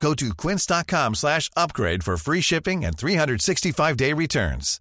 Go to quince.com slash upgrade for free shipping and 365-day returns.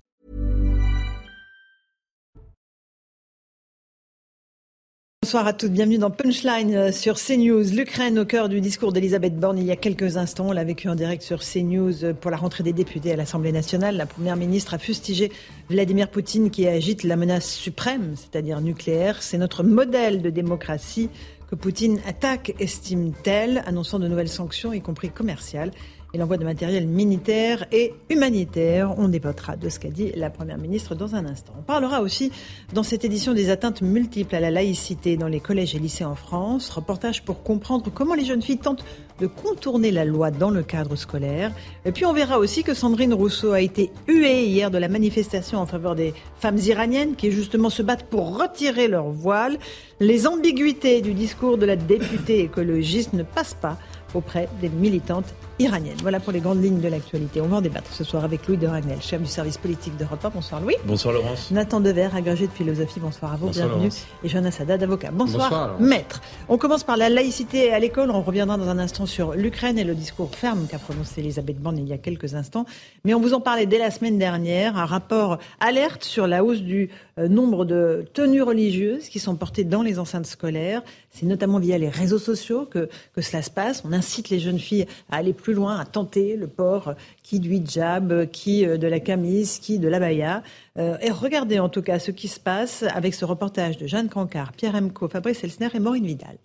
Bonsoir à toutes, bienvenue dans Punchline euh, sur CNews. L'Ukraine au cœur du discours d'Elisabeth Borne il y a quelques instants. On l'a vécu en direct sur CNews euh, pour la rentrée des députés à l'Assemblée nationale. La Première ministre a fustigé Vladimir Poutine qui agite la menace suprême, c'est-à-dire nucléaire. C'est notre modèle de démocratie Poutine attaque, estime-t-elle, annonçant de nouvelles sanctions, y compris commerciales et l'envoi de matériel militaire et humanitaire. On débattra de ce qu'a dit la Première ministre dans un instant. On parlera aussi dans cette édition des atteintes multiples à la laïcité dans les collèges et lycées en France. Reportage pour comprendre comment les jeunes filles tentent de contourner la loi dans le cadre scolaire. Et puis on verra aussi que Sandrine Rousseau a été huée hier de la manifestation en faveur des femmes iraniennes qui justement se battent pour retirer leur voile. Les ambiguïtés du discours de la députée écologiste ne passent pas auprès des militantes iraniennes. Voilà pour les grandes lignes de l'actualité. On va en débattre ce soir avec Louis de Ragnel, chef du service politique d'Europe 1. Bonsoir Louis. Bonsoir Laurence. Nathan Dever, agrégé de philosophie. Bonsoir à vous, Bonsoir, bienvenue. Laurence. Et Jonas Haddad, avocat. Bonsoir, Bonsoir, maître. On commence par la laïcité à l'école. On reviendra dans un instant sur l'Ukraine et le discours ferme qu'a prononcé Elisabeth Borne il y a quelques instants. Mais on vous en parlait dès la semaine dernière. Un rapport alerte sur la hausse du euh, nombre de tenues religieuses qui sont portées dans les enceintes scolaires. C'est notamment via les réseaux sociaux que, que cela se passe. On incite les jeunes filles à aller plus loin, à tenter le port, qui du hijab, qui euh, de la camise, qui de l'abaya. Euh, et regardez en tout cas ce qui se passe avec ce reportage de Jeanne Cancard, Pierre Emco, Fabrice Elsner et Maureen Vidal.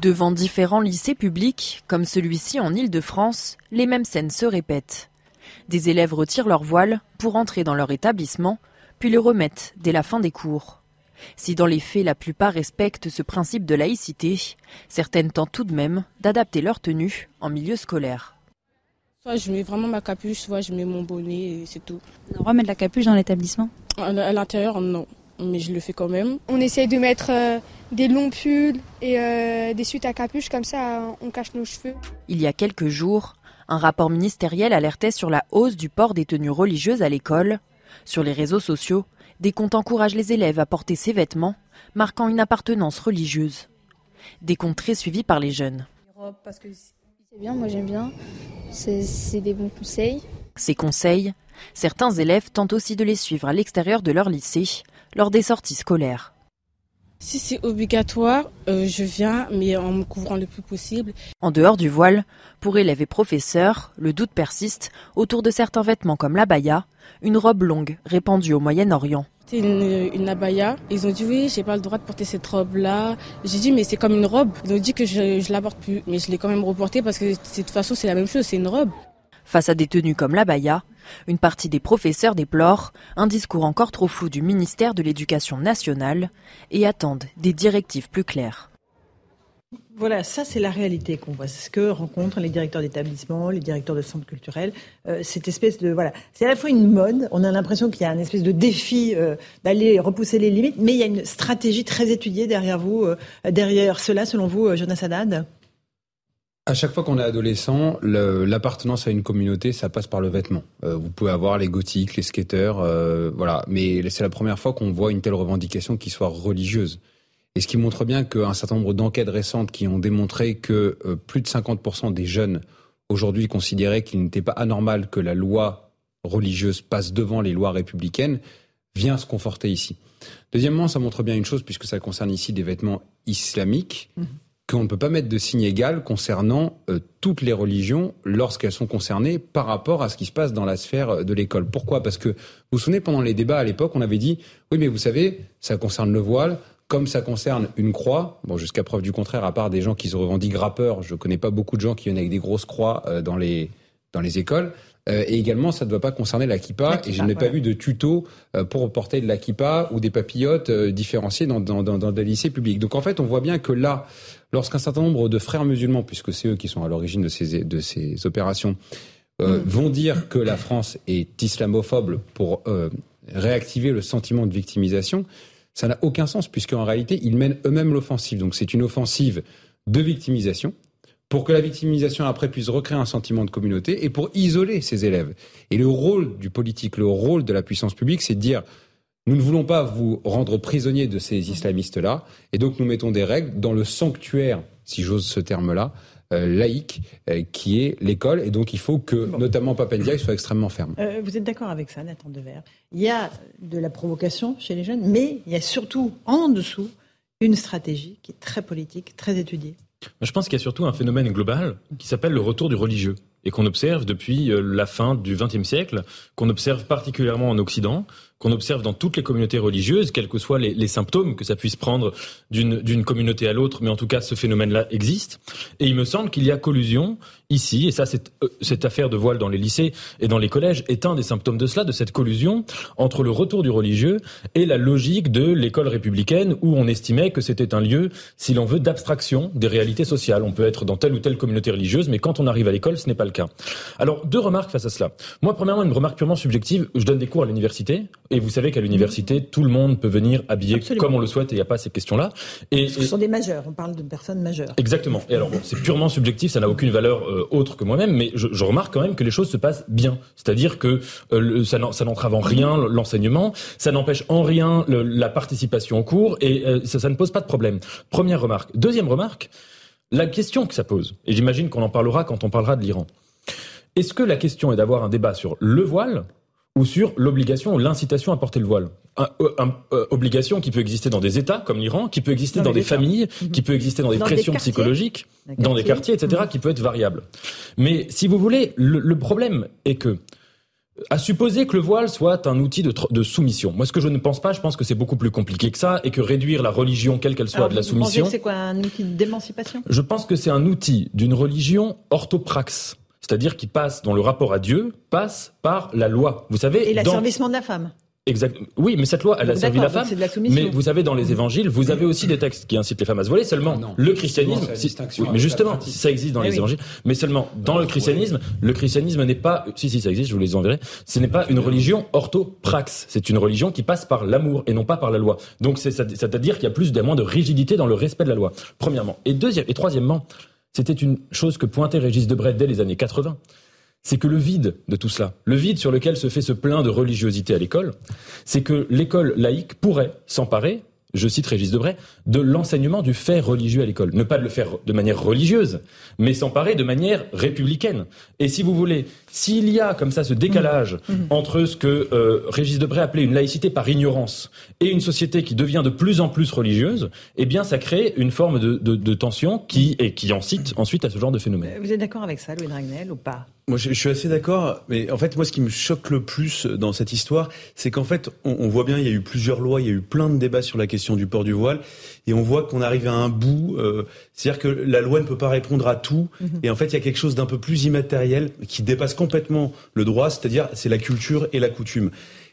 Devant différents lycées publics, comme celui-ci en Île-de-France, les mêmes scènes se répètent. Des élèves retirent leur voile pour entrer dans leur établissement, puis le remettent dès la fin des cours. Si dans les faits la plupart respectent ce principe de laïcité, certaines tentent tout de même d'adapter leur tenue en milieu scolaire. Soit je mets vraiment ma capuche, soit je mets mon bonnet et c'est tout. On remet de la capuche dans l'établissement? À l'intérieur, non. Mais je le fais quand même. On essaye de mettre euh, des longs pulls et euh, des suites à capuche, comme ça on cache nos cheveux. Il y a quelques jours, un rapport ministériel alertait sur la hausse du port des tenues religieuses à l'école. Sur les réseaux sociaux, des comptes encouragent les élèves à porter ces vêtements, marquant une appartenance religieuse. Des comptes très suivis par les jeunes. C'est bien, moi j'aime bien. C'est c'est des bons conseils. Ces conseils, certains élèves tentent aussi de les suivre à l'extérieur de leur lycée, lors des sorties scolaires. Si c'est obligatoire, euh, je viens, mais en me couvrant le plus possible. En dehors du voile, pour élèves et professeurs, le doute persiste autour de certains vêtements comme l'abaya, une robe longue répandue au Moyen-Orient. C'est une, une abaya. Ils ont dit oui, j'ai pas le droit de porter cette robe-là. J'ai dit mais c'est comme une robe. Ils ont dit que je, je la porte plus, mais je l'ai quand même reportée parce que de toute façon c'est la même chose, c'est une robe. Face à des tenues comme l'abaya, une partie des professeurs déplorent un discours encore trop flou du ministère de l'Éducation nationale et attendent des directives plus claires. Voilà, ça c'est la réalité qu'on voit. C'est ce que rencontrent les directeurs d'établissements, les directeurs de centres culturels. Euh, cette de c'est à la fois une mode. On a l'impression qu'il y a un espèce de défi euh, d'aller repousser les limites, mais il y a une stratégie très étudiée derrière vous, euh, derrière cela, selon vous, Jonas Haddad? À chaque fois qu'on est adolescent, le- l'appartenance à une communauté, ça passe par le vêtement. Euh, vous pouvez avoir les gothiques, les skateurs, euh, voilà. Mais c'est la première fois qu'on voit une telle revendication qui soit religieuse. Et ce qui montre bien qu'un certain nombre d'enquêtes récentes qui ont démontré que euh, plus de 50% des jeunes aujourd'hui considéraient qu'il n'était pas anormal que la loi religieuse passe devant les lois républicaines, vient se conforter ici. Deuxièmement, ça montre bien une chose, puisque ça concerne ici des vêtements islamiques, qu'on ne peut pas mettre de signe égal concernant euh, toutes les religions lorsqu'elles sont concernées par rapport à ce qui se passe dans la sphère euh, de l'école. Pourquoi? Parce que vous vous souvenez, pendant les débats à l'époque, on avait dit, oui, mais vous savez, ça concerne le voile, comme ça concerne une croix, bon, jusqu'à preuve du contraire, à part des gens qui se revendiquent grappeurs, je connais pas beaucoup de gens qui viennent avec des grosses croix euh, dans les dans les écoles. Euh, et également, ça ne doit pas concerner la kippa. La et je n'ai pas vu de tuto euh, pour porter de la kippa ou des papillotes différenciées dans, dans, dans, dans des lycées publics. Donc en fait, on voit bien que là, lorsqu'un certain nombre de frères musulmans, puisque c'est eux qui sont à l'origine de ces, de ces opérations, euh, vont dire que la France est islamophobe pour euh, réactiver le sentiment de victimisation, ça n'a aucun sens puisqu'en réalité, ils mènent eux-mêmes l'offensive. Donc c'est une offensive de victimisation pour que la victimisation après puisse recréer un sentiment de communauté et pour isoler ces élèves. Et le rôle du politique, le rôle de la puissance publique, c'est de dire nous ne voulons pas vous rendre prisonnier de ces islamistes-là, et donc nous mettons des règles dans le sanctuaire, si j'ose ce terme-là, euh, laïque, euh, qui est l'école, et donc il faut que, notamment Papendia, soit extrêmement ferme. Euh, vous êtes d'accord avec ça, Nathan Dever Il y a de la provocation chez les jeunes, mais il y a surtout en dessous une stratégie qui est très politique, très étudiée. Je pense qu'il y a surtout un phénomène global qui s'appelle le retour du religieux et qu'on observe depuis la fin du XXe siècle, qu'on observe particulièrement en Occident, qu'on observe dans toutes les communautés religieuses, quels que soient les, les symptômes que ça puisse prendre d'une communauté à l'autre, mais en tout cas ce phénomène-là existe. Et il me semble qu'il y a collusion ici, et ça cette, euh, cette affaire de voile dans les lycées et dans les collèges est un des symptômes de cela, de cette collusion entre le retour du religieux et la logique de l'école républicaine où on estimait que c'était un lieu, si l'on veut, d'abstraction des réalités sociales. On peut être dans telle ou telle communauté religieuse, mais quand on arrive à l'école, ce n'est pas le cas. Alors, deux remarques face à cela. Moi, premièrement, une remarque purement subjective. Je donne des cours à l'université. Et vous savez qu'à l'université, tout le monde peut venir habillé comme on le souhaite et il n'y a pas ces questions-là. Et, ce sont des majeurs, on parle de personnes majeures. Exactement. Et alors, bon, c'est purement subjectif, ça n'a aucune valeur euh, autre que moi-même, mais je, je, remarque quand même que les choses se passent bien. C'est-à-dire que euh, ça n'entrave en rien l'enseignement, ça n'empêche en rien le, la participation au cours et euh, ça, ça ne pose pas de problème. Première remarque. Deuxième remarque, la question que ça pose, et j'imagine qu'on en parlera quand on parlera de l'Iran. Est-ce que la question est d'avoir un débat sur le voile ou sur l'obligation ou l'incitation à porter le voile. Un, un, euh, obligation qui peut exister dans des États comme l'Iran, qui peut exister dans, dans des familles, mhm. qui peut exister dans des dans pressions des psychologiques, des dans des quartiers, etc., Mhm. qui peut être variable. Mais si vous voulez, le, le problème est que à supposer que le voile soit un outil de, soumission. Moi, ce que je ne pense pas, je pense que c'est beaucoup plus compliqué que ça, et que réduire la religion, quelle qu'elle soit, Alors, de la vous soumission. que c'est quoi un outil d'émancipation? Je pense que c'est un outil d'une religion orthopraxe, c'est-à-dire qui passe, dont le rapport à Dieu passe par la loi. Vous savez, Et dans... l'asservissement de la femme. Exact. Oui, mais cette loi, elle a servi la femme. de la. Mais vous savez, dans les évangiles, vous avez aussi des textes qui incitent les femmes à se voiler. Seulement, Ah non. le christianisme, c'est la si- distinction oui, mais justement, ça existe dans Eh les oui. évangiles. Mais seulement, dans le christianisme, le christianisme n'est pas, si, si, ça existe, je vous les enverrai. Ce n'est pas une religion orthopraxe. C'est une religion qui passe par l'amour et non pas par la loi. Donc, c'est- c'est-à-dire qu'il y a plus, moins de rigidité dans le respect de la loi. Premièrement. Et deuxième, et troisièmement, c'était une chose que pointait Régis Debray dès les années 80 c'est que le vide de tout cela, le vide sur lequel se fait ce plein de religiosité à l'école, c'est que l'école laïque pourrait s'emparer, je cite Régis Debray, de l'enseignement du fait religieux à l'école. Ne pas le faire de manière religieuse, mais s'emparer de manière républicaine. Et si vous voulez, s'il y a comme ça ce décalage entre ce que euh, Régis Debray appelait une laïcité par ignorance et une société qui devient de plus en plus religieuse, eh bien ça crée une forme de, de, de tension qui, et qui incite ensuite à ce genre de phénomène. Euh, Vous êtes d'accord avec ça, Louis Dragnel, ou pas? Moi, je, je suis assez d'accord, mais en fait, moi, ce qui me choque le plus dans cette histoire, c'est qu'en fait, on, on voit bien, il y a eu plusieurs lois, il y a eu plein de débats sur la question du port du voile, et on voit qu'on arrive à un bout. euh, C'est-à-dire que la loi ne peut pas répondre à tout, et en fait, il y a quelque chose d'un peu plus immatériel qui dépasse complètement le droit, c'est-à-dire c'est la culture et la coutume.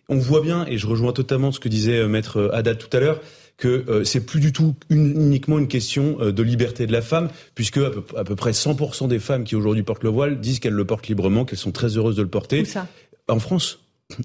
On voit bien, et je rejoins totalement ce que disait euh, maître Haddad tout à l'heure, que euh, c'est plus du tout une- uniquement une question euh, de liberté de la femme, puisque à peu, à peu près 100% des femmes qui aujourd'hui portent le voile disent qu'elles le portent librement, qu'elles sont très heureuses de le porter. Où ça? En France.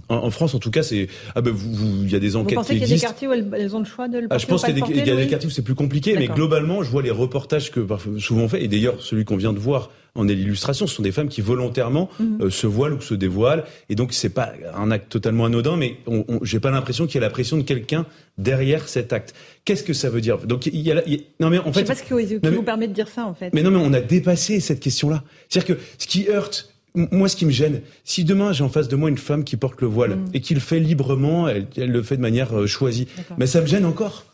En, France, en tout cas, c'est ah ben vous, vous- il y a des Vous enquêtes pensez qui qu'il y a des quartiers où elles, elles ont le choix de le Ah, porter je pense qu'il y a des, y a quartiers où c'est plus compliqué, mais globalement, je vois les reportages que souvent fait, et d'ailleurs celui qu'on vient de voir en est l'illustration, ce sont des femmes qui volontairement Mhm. euh, se voilent ou se dévoilent, et donc c'est pas un acte totalement anodin, mais on, on- j'ai pas l'impression qu'il y a la pression de quelqu'un derrière cet acte. Qu'est-ce que ça veut dire? Donc il y a, la- il y a- non mais en Je sais fait, pas ce qui, mais- vous permet de dire ça, en fait. mais non, mais on a dépassé cette question-là. C'est-à-dire que ce qui heurte, moi, ce qui me gêne, si demain j'ai en face de moi une femme qui porte le voile Mm. et qui le fait librement, elle, elle le fait de manière euh, choisie, mais ça me gêne encore.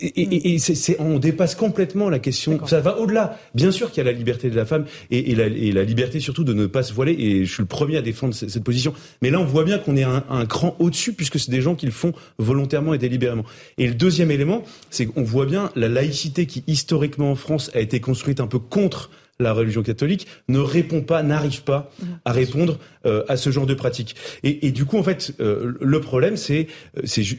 Et, et- c'est- on dépasse complètement la question. Ça va au-delà. Bien sûr qu'il y a la liberté de la femme et, et la, et la liberté surtout de ne pas se voiler. Et je suis le premier à défendre cette, cette position. Mais là, on voit bien qu'on est un, un cran au-dessus puisque c'est des gens qui le font volontairement et délibérément. Et le deuxième élément, c'est qu'on voit bien la laïcité qui historiquement en France a été construite un peu contre la religion catholique ne répond pas, n'arrive pas à répondre euh, à ce genre de pratique. Et, et du coup, en fait, euh, le problème, c'est,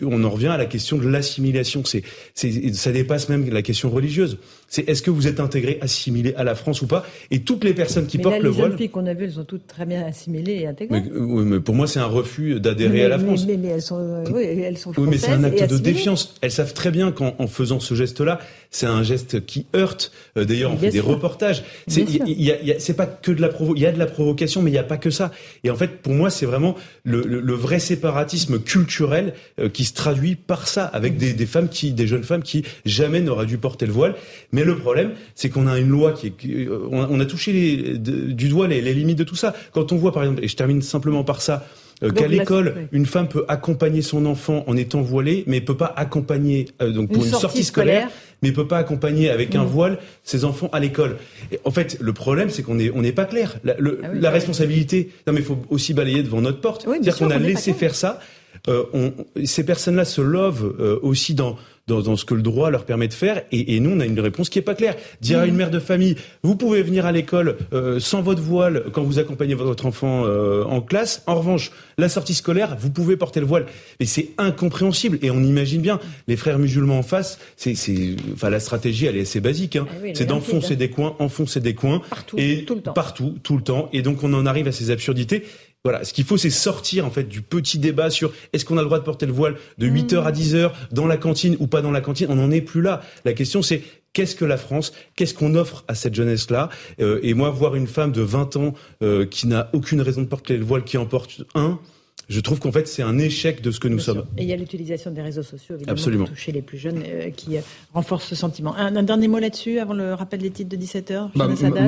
on en revient à la question de l'assimilation. C'est, c'est, ça dépasse même la question religieuse. C'est est-ce que vous êtes intégré, assimilé à la France ou pas? Et toutes les personnes qui mais portent là, le les voile. jeunes filles qu'on a vues, elles sont toutes très bien assimilées et intégrées. Mais, oui, mais pour moi, c'est un refus d'adhérer à la France. Mais, mais, elles sont, euh, oui, elles sont Oui, mais c'est un acte de défiance. Elles savent très bien qu'en en faisant ce geste-là, c'est un geste qui heurte. Euh, D'ailleurs, on fait des reportages. C'est il y a- y a- c'est pas que de la provo. Il y a de la provocation, mais il n'y a pas que ça. Et en fait, pour moi, c'est vraiment le, le- le vrai séparatisme culturel euh, qui se traduit par ça, avec des, des femmes qui, des jeunes femmes qui jamais n'auraient dû porter le voile. Mais le problème, c'est qu'on a une loi qui, est, on a, on a touché les- du doigt les, les limites de tout ça. Quand on voit, par exemple, et je termine simplement par ça. euh, qu'à l'école, une femme peut accompagner son enfant en étant voilée, mais peut pas accompagner euh, donc pour Une une, sortie sortie, scolaire, scolaire. mais peut pas accompagner avec un Mhm. voile ses enfants à l'école. En fait, le problème, c'est qu'on est on n'est pas clair. La, le- Ah oui, la oui. responsabilité, non mais il faut aussi balayer devant notre porte. Oui, C'est-à-dire qu'on a laissé faire ça. Euh, on, ces personnes-là se lovent euh, aussi dans, dans dans ce que le droit leur permet de faire, et, et nous on a une réponse qui est pas claire. Dire à une mère de famille, vous pouvez venir à l'école euh, sans votre voile quand vous accompagnez votre enfant euh, en classe. En revanche, la sortie scolaire, vous pouvez porter le voile. Mais c'est incompréhensible, et on imagine bien les frères musulmans en face. C'est, c'est, enfin la stratégie, elle est assez basique. Hein. Ah oui, c'est est d'enfoncer limpide. des coins, enfoncer des coins, Partout, et tout le temps. partout, tout le temps. Et donc on en arrive à ces absurdités. Voilà, ce qu'il faut, c'est sortir en fait du petit débat sur est-ce qu'on a le droit de porter le voile de 8h à 10h dans la cantine ou pas dans la cantine. On n'en est plus là. La question, c'est qu'est-ce que la France, qu'est-ce qu'on offre à cette jeunesse-là? Euh, Et moi, voir une femme de 20 ans euh, qui n'a aucune raison de porter le voile, qui en porte un, je trouve qu'en fait, c'est un échec de ce que nous Bien sommes. sûr. Et il y a l'utilisation des réseaux sociaux, évidemment, Absolument. pour toucher les plus jeunes, euh, qui euh, renforce ce sentiment. Un, un dernier mot là-dessus, avant le rappel des titres de 17h Bah,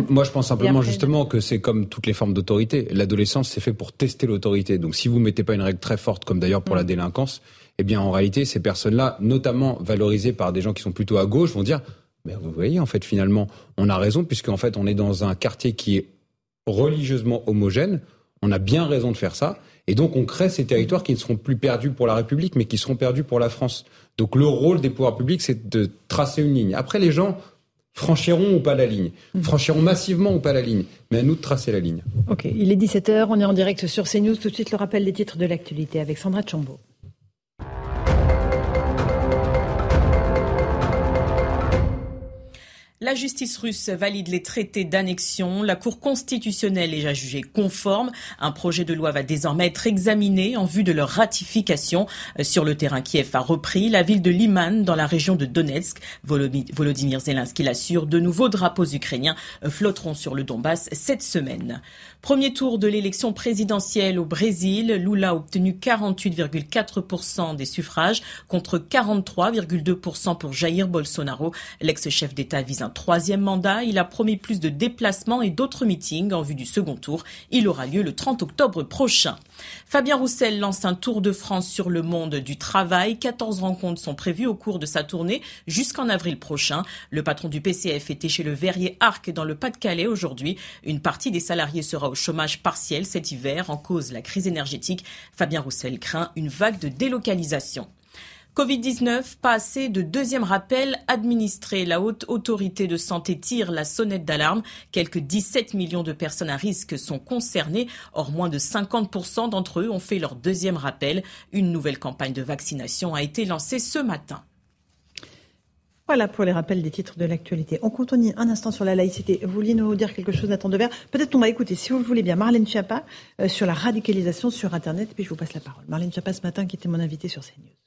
moi, je pense simplement après, justement que c'est comme toutes les formes d'autorité. L'adolescence, c'est fait pour tester l'autorité. Donc, si vous mettez pas une règle très forte, comme d'ailleurs pour la Mm. délinquance, eh bien, en réalité, ces personnes-là, notamment valorisées par des gens qui sont plutôt à gauche, vont dire, mais vous voyez, en fait, finalement, on a raison, puisqu'en fait, on est dans un quartier qui est religieusement homogène. On a bien raison de faire ça. Et donc, on crée ces territoires qui ne seront plus perdus pour la République, mais qui seront perdus pour la France. Donc, le rôle des pouvoirs publics, c'est de tracer une ligne. Après, les gens franchiront ou pas la ligne, franchiront massivement ou pas la ligne, mais à nous de tracer la ligne. Ok, il est 17h, on est en direct sur CNews. Tout de suite, le rappel des titres de l'actualité avec Sandra Chambaud. La justice russe valide les traités d'annexion. La Cour constitutionnelle les a jugés conformes. Un projet de loi va désormais être examiné en vue de leur ratification. Euh, Sur le terrain, Kiev a repris. La ville de Liman, dans la région de Donetsk, Volodymyr Zelensky l'assure, de nouveaux drapeaux ukrainiens euh, flotteront sur le Donbass cette semaine. Premier tour de l'élection présidentielle au Brésil. Lula a obtenu 48,4% des suffrages contre 43,2% pour Jair Bolsonaro. L'ex-chef d'État vise un troisième mandat. Il a promis plus de déplacements et d'autres meetings en vue du second tour. Il aura lieu le 30 octobre prochain. Fabien Roussel lance un tour de France sur le monde du travail. 14 rencontres sont prévues au cours de sa tournée jusqu'en avril prochain. Le patron du PCF était chez le Verrier Arc dans le Pas-de-Calais aujourd'hui. Une partie des salariés sera au chômage partiel cet hiver en cause la crise énergétique. Fabien Roussel craint une vague de délocalisation. Covid-19, pas assez de deuxième rappel administré. La haute autorité de santé tire la sonnette d'alarme. Quelques 17 millions de personnes à risque sont concernées. Or, moins de 50% d'entre eux ont fait leur deuxième rappel. Une nouvelle campagne de vaccination a été lancée ce matin. Voilà pour les rappels des titres de l'actualité. On continue un instant sur la laïcité. Vous vouliez nous dire quelque chose, Nathan Devers? Peut-être qu'on va écouter, si vous le voulez bien, Marlène Schiappa euh, sur la radicalisation sur Internet. Puis je vous passe la parole. Marlène Schiappa ce matin, qui était mon invitée sur CNews.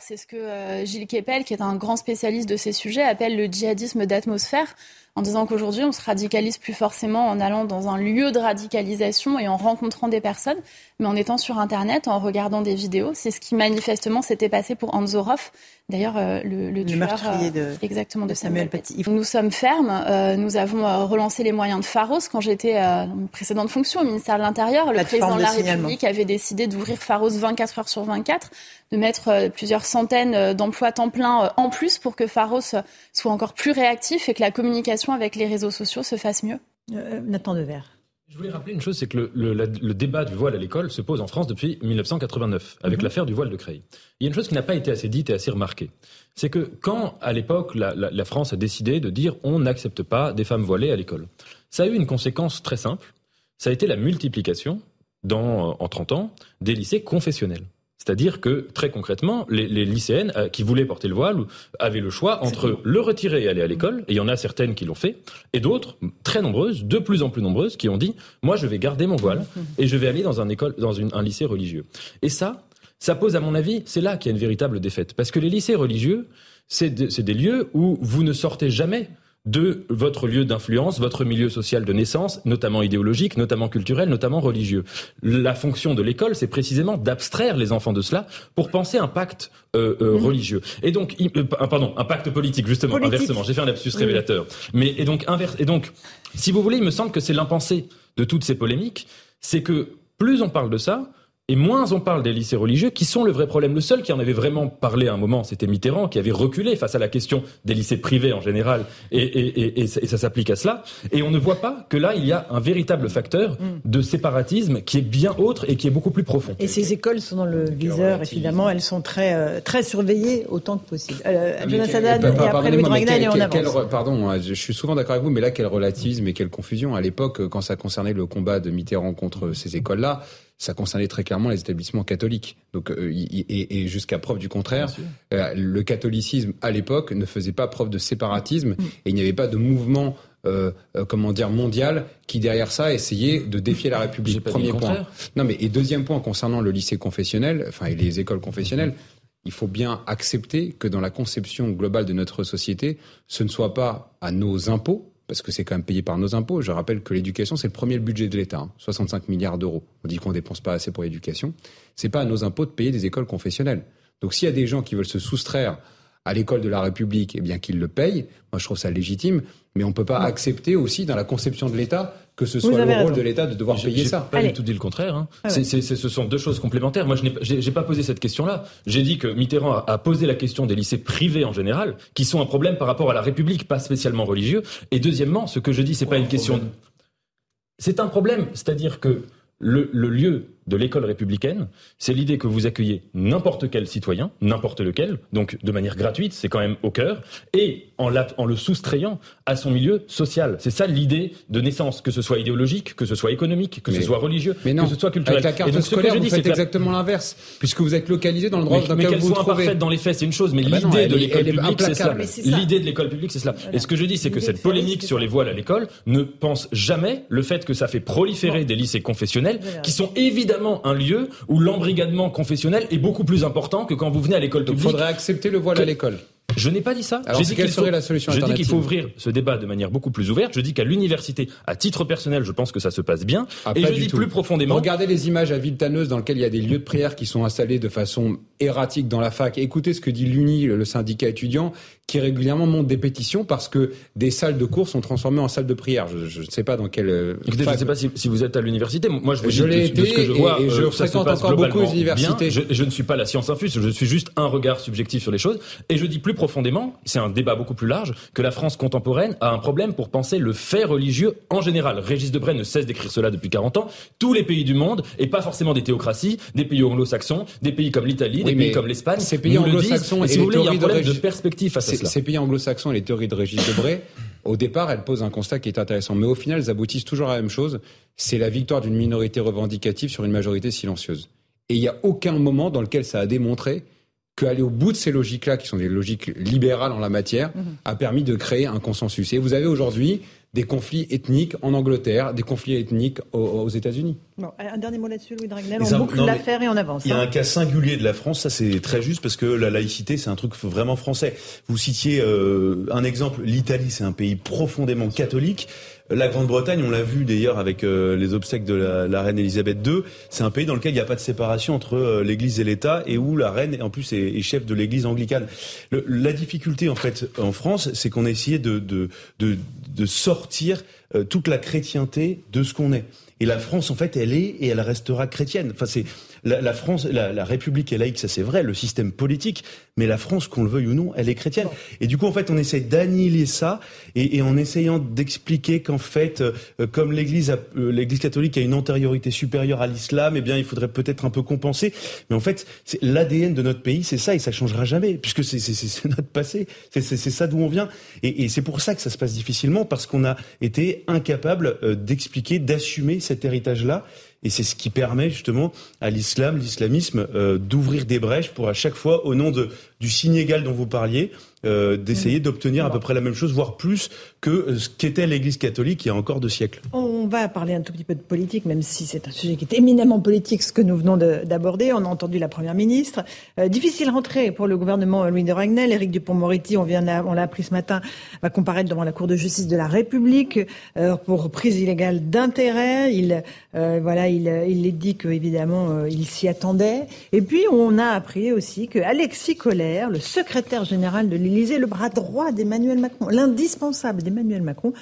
C'est ce que euh, Gilles Kepel, qui est un grand spécialiste de ces sujets, appelle le djihadisme d'atmosphère, en disant qu'aujourd'hui, on se radicalise plus forcément en allant dans un lieu de radicalisation et en rencontrant des personnes, mais en étant sur Internet, en regardant des vidéos. C'est ce qui manifestement s'était passé pour Anzorov, d'ailleurs euh, le, le, Le tueur meurtrier de- exactement de, de Samuel Samuel Paty. Nous sommes fermes. euh, nous avons euh, relancé les moyens de Pharos quand j'étais euh, dans une précédente fonction au ministère de l'Intérieur. Le président de la. République avait décidé d'ouvrir Pharos 24 heures sur 24, de mettre euh, plusieurs centaines euh, d'emplois temps plein euh, en plus pour que Pharos soit encore plus réactif et que la communication avec les réseaux sociaux se fasse mieux. Euh, Nathan Devers. Je voulais rappeler une chose, c'est que le, le- la- le débat du voile à l'école se pose en France depuis 1989, avec Mhm. l'affaire du voile de Creil. Il y a une chose qui n'a pas été assez dite et assez remarquée. C'est que quand, à l'époque, la, la- la France a décidé de dire on n'accepte pas des femmes voilées à l'école, ça a eu une conséquence très simple. Ça a été la multiplication, dans, en 30 ans, des lycées confessionnels. C'est-à-dire que très concrètement, les, les lycéennes euh, qui voulaient porter le voile avaient le choix entre le retirer et aller à l'école, et il y en a certaines qui l'ont fait, et d'autres, très nombreuses, de plus en plus nombreuses, qui ont dit moi je vais garder mon voile et je vais aller dans un école, dans une, un lycée religieux. Et ça, ça pose à mon avis, c'est là qu'il y a une véritable défaite, parce que les lycées religieux, c'est de- c'est des lieux où vous ne sortez jamais de votre lieu d'influence, votre milieu social de naissance, notamment idéologique, notamment culturel, notamment religieux. La fonction de l'école, c'est précisément d'abstraire les enfants de cela pour penser un pacte euh, euh, religieux. Et donc, euh, pa- pardon, un pacte politique justement, Politique. inversement. J'ai fait un lapsus révélateur. Mais et donc inverse. Et donc, si vous voulez, il me semble que c'est l'impensé de toutes ces polémiques, c'est que plus on parle de ça, et moins on parle des lycées religieux, qui sont le vrai problème. Le seul qui en avait vraiment parlé à un moment, c'était Mitterrand, qui avait reculé face à la question des lycées privés en général, et, et, et, et ça, et ça s'applique à cela. Et on ne voit pas que là, il y a un véritable facteur de séparatisme qui est bien autre et qui est beaucoup plus profond. Et ces écoles sont dans le viseur, évidemment, elles sont très, euh, très surveillées autant que possible. Euh, Mais Jonas et après Louis Dragnel, et on avance. pardon, hein, je suis souvent d'accord avec vous, mais là, quel relativisme et quelle confusion. À l'époque, quand ça concernait le combat de Mitterrand contre ces écoles-là, ça concernait très clairement les établissements catholiques. Donc, euh, et, et jusqu'à preuve du contraire, euh, le catholicisme à l'époque ne faisait pas preuve de séparatisme et il n'y avait pas de mouvement. euh, euh, comment dire mondial qui derrière ça essayait de défier la République. Premier point. contraire. Non mais et deuxième point concernant le lycée confessionnel, enfin et les écoles confessionnelles, il faut bien accepter que dans la conception globale de notre société, ce ne soit pas à nos impôts, parce que c'est quand même payé par nos impôts. Je rappelle que l'éducation, c'est le premier budget de l'État, hein, 65 milliards d'euros. On dit qu'on dépense pas assez pour l'éducation. C'est pas à nos impôts de payer des écoles confessionnelles. Donc s'il y a des gens qui veulent se soustraire à l'école de la République, eh bien qu'ils le payent. Moi, je trouve ça légitime, mais on peut pas accepter aussi dans la conception de l'État que ce soit le rôle raison. de l'État de devoir payer j'ai ça. pas du tout dit le contraire. hein. Ah ouais. C'est- ce sont deux choses complémentaires. Moi, je n'ai pas- posé cette question-là. J'ai dit que Mitterrand a, a posé la question des lycées privés en général, qui sont un problème par rapport à la République, pas spécialement religieux. Et deuxièmement, ce que je dis, c'est pas une question. de- C'est un problème, c'est-à-dire que le, le lieu de l'école républicaine, c'est l'idée que vous accueillez n'importe quel citoyen, n'importe lequel, donc de manière gratuite, c'est quand même au cœur, et en, la- en le soustrayant à son milieu social. C'est ça l'idée de naissance, que ce soit idéologique, que ce soit économique, que Mais- ce soit religieux, Mais non, que ce soit culturel. avec la Et carte donc, ce que je vous dis, faites la- exactement l'inverse, puisque vous êtes localisé dans le droit dans mais lequel qu'elle vous vous soit trouvez. imparfaite dans les faits, c'est une chose, mais Ah bah l'idée de l'école publique, c'est ça. L'idée de l'école publique, c'est cela. Et ce que je dis, c'est que cette polémique sur les voiles à l'école ne pense jamais le fait que ça fait proliférer des lycées confessionnels, qui sont évidemment un lieu où l'embrigadement confessionnel est beaucoup plus important que quand vous venez à l'école publique. faudrait accepter le voile à l'école. Je n'ai pas dit ça. Alors, J'ai dit quelle qu'il serait faut- la solution Je dis qu'il faut ouvrir ce débat de manière beaucoup plus ouverte. Je dis qu'à l'université, à titre personnel, je pense que ça se passe bien. Ah, et je dis tout. plus profondément. Regardez les images à Villetaneuse dans lesquelles il y a des lieux de prière qui sont installés de façon erratique dans la fac. Écoutez ce que dit l'UNI, le syndicat étudiant, qui régulièrement monte des pétitions parce que des salles de cours sont transformées en salles de prière. Je ne sais pas dans quelle. euh, Écoutez, je ne sais pas si, si vous êtes à l'université. Moi, je vous Je dis l'ai de, de ce que été je vois. et- et je euh, fréquente encore beaucoup les universités. Je, je ne suis pas la science infuse. Je suis juste un regard subjectif sur les choses. Et je dis plus profondément, c'est un débat beaucoup plus large, que la France contemporaine a un problème pour penser le fait religieux en général. Régis Debray ne cesse d'écrire cela depuis 40 ans. Tous les pays du monde, et pas forcément des théocraties, des pays anglo-saxons, des pays comme l'Italie, des pays comme l'Espagne, ces pays anglo-saxons. Et et si vous les voulez, il y a un théories de de Régis- perspective face à cela. Ces pays anglo-saxons et les théories de Régis Debray, au départ, elles posent un constat qui est intéressant. Mais au final, elles aboutissent toujours à la même chose. C'est la victoire d'une minorité revendicative sur une majorité silencieuse. Et il n'y a aucun moment dans lequel ça a démontré qu'aller au bout de ces logiques-là, qui sont des logiques libérales en la matière, a permis de créer un consensus. Et vous avez aujourd'hui des conflits ethniques en Angleterre, des conflits ethniques aux, aux États-unis. Bon, un dernier mot là-dessus, Louis Dragnel. On boucle l'affaire et on avance. Il y a hein. un cas singulier de la France, ça c'est très juste parce que la laïcité c'est un truc vraiment français. Vous citiez euh, un exemple, l'Italie c'est un pays profondément catholique. La Grande-Bretagne, on l'a vu d'ailleurs avec euh, les obsèques de la, la reine Elisabeth II, c'est un pays dans lequel il n'y a pas de séparation entre euh, l'Église et l'État et où la reine en plus est, est chef de l'Église anglicane. Le- la difficulté en fait en France, c'est qu'on a essayé de, de, de, de sortir euh, toute la chrétienté de ce qu'on est. Et la France, en fait, elle est et elle restera chrétienne. Enfin, c'est la, la France, la, la République est laïque, ça c'est vrai, le système politique, mais la France, qu'on le veuille ou non, elle est chrétienne. Et du coup, en fait, on essaie d'annihiler ça, et, et en essayant d'expliquer qu'en fait, euh, comme l'Église, a- euh, l'Église catholique a une antériorité supérieure à l'islam, eh bien, il faudrait peut-être un peu compenser. Mais en fait, c'est l'ADN de notre pays, c'est ça, et ça changera jamais, puisque c'est c'est- c'est- c'est notre passé, c'est c'est- c'est ça d'où on vient, et, et c'est pour ça que ça se passe difficilement, parce qu'on a été incapable euh, d'expliquer, d'assumer cet héritage-là. Et c'est ce qui permet justement à l'islam, l'islamisme, euh, d'ouvrir des brèches pour à chaque fois, au nom de, du signe égal dont vous parliez, euh, d'essayer d'obtenir à peu près la même chose, voire plus que euh, ce qu'était l'Église catholique il y a encore deux siècles. On va parler un tout petit peu de politique, même si c'est un sujet qui est éminemment politique, ce que nous venons d'aborder. On a entendu la Première ministre. Euh, difficile rentrée pour le gouvernement Louis de Ragnel. Éric Dupont-Moretti, on vient, on l'a appris ce matin, va comparaître devant la Cour de justice de la République euh, pour prise illégale d'intérêt. Il, voilà, il, il est dit que évidemment il s'y attendait. Et puis on a appris aussi que Alexis Collère, le secrétaire général de l'Élysée, le bras droit d'Emmanuel Macron, l'indispensable d'Emmanuel Macron,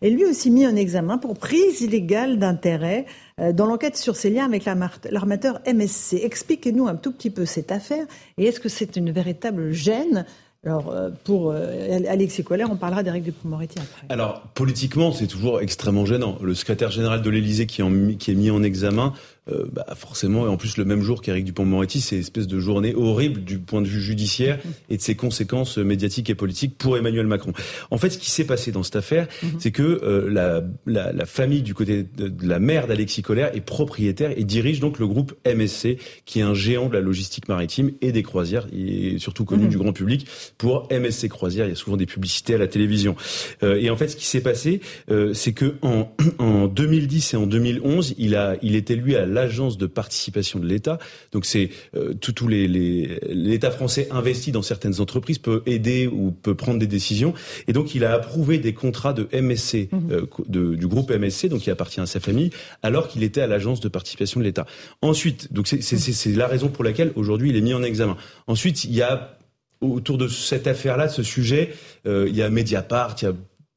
est lui aussi mis en examen pour prise illégale d'intérêt euh, dans l'enquête sur ses liens avec l'armateur MSC. Expliquez-nous un tout petit peu cette affaire et est-ce que c'est une véritable gêne? Alors, euh, pour euh, Alexis Colère, on parlera d'Éric Dupond-Moretti après. Alors, politiquement, c'est toujours extrêmement gênant. Le secrétaire général de l'Élysée qui, qui, est mis en examen, euh, bah, forcément, et en plus le même jour qu'Éric Dupont-Moretti, c'est une espèce de journée horrible du point de vue judiciaire et de ses conséquences médiatiques et politiques pour Emmanuel Macron. En fait, ce qui s'est passé dans cette affaire, mhm. c'est que euh, la, la, la, famille du côté de, la mère d'Alexis Collère est propriétaire et dirige donc le groupe MSC, qui est un géant de la logistique maritime et des croisières, et surtout connu mhm. du grand public pour MSC Croisières. Il y a souvent des publicités à la télévision. Euh, et en fait, ce qui s'est passé, c'est que en, en 2010 et en 2011, il a, il était lui à l'agence de participation de l'État. Donc c'est euh, tous les l'État français investi dans certaines entreprises peut aider ou peut prendre des décisions. Et donc il a approuvé des contrats de MSC mhm. euh, de, du groupe MSC, donc qui appartient à sa famille, alors qu'il était à l'agence de participation de l'État. Ensuite, donc c'est la raison pour laquelle aujourd'hui il est mis en examen. Ensuite, il y a autour de cette affaire-là, ce sujet, euh, il y a Mediapart, il y a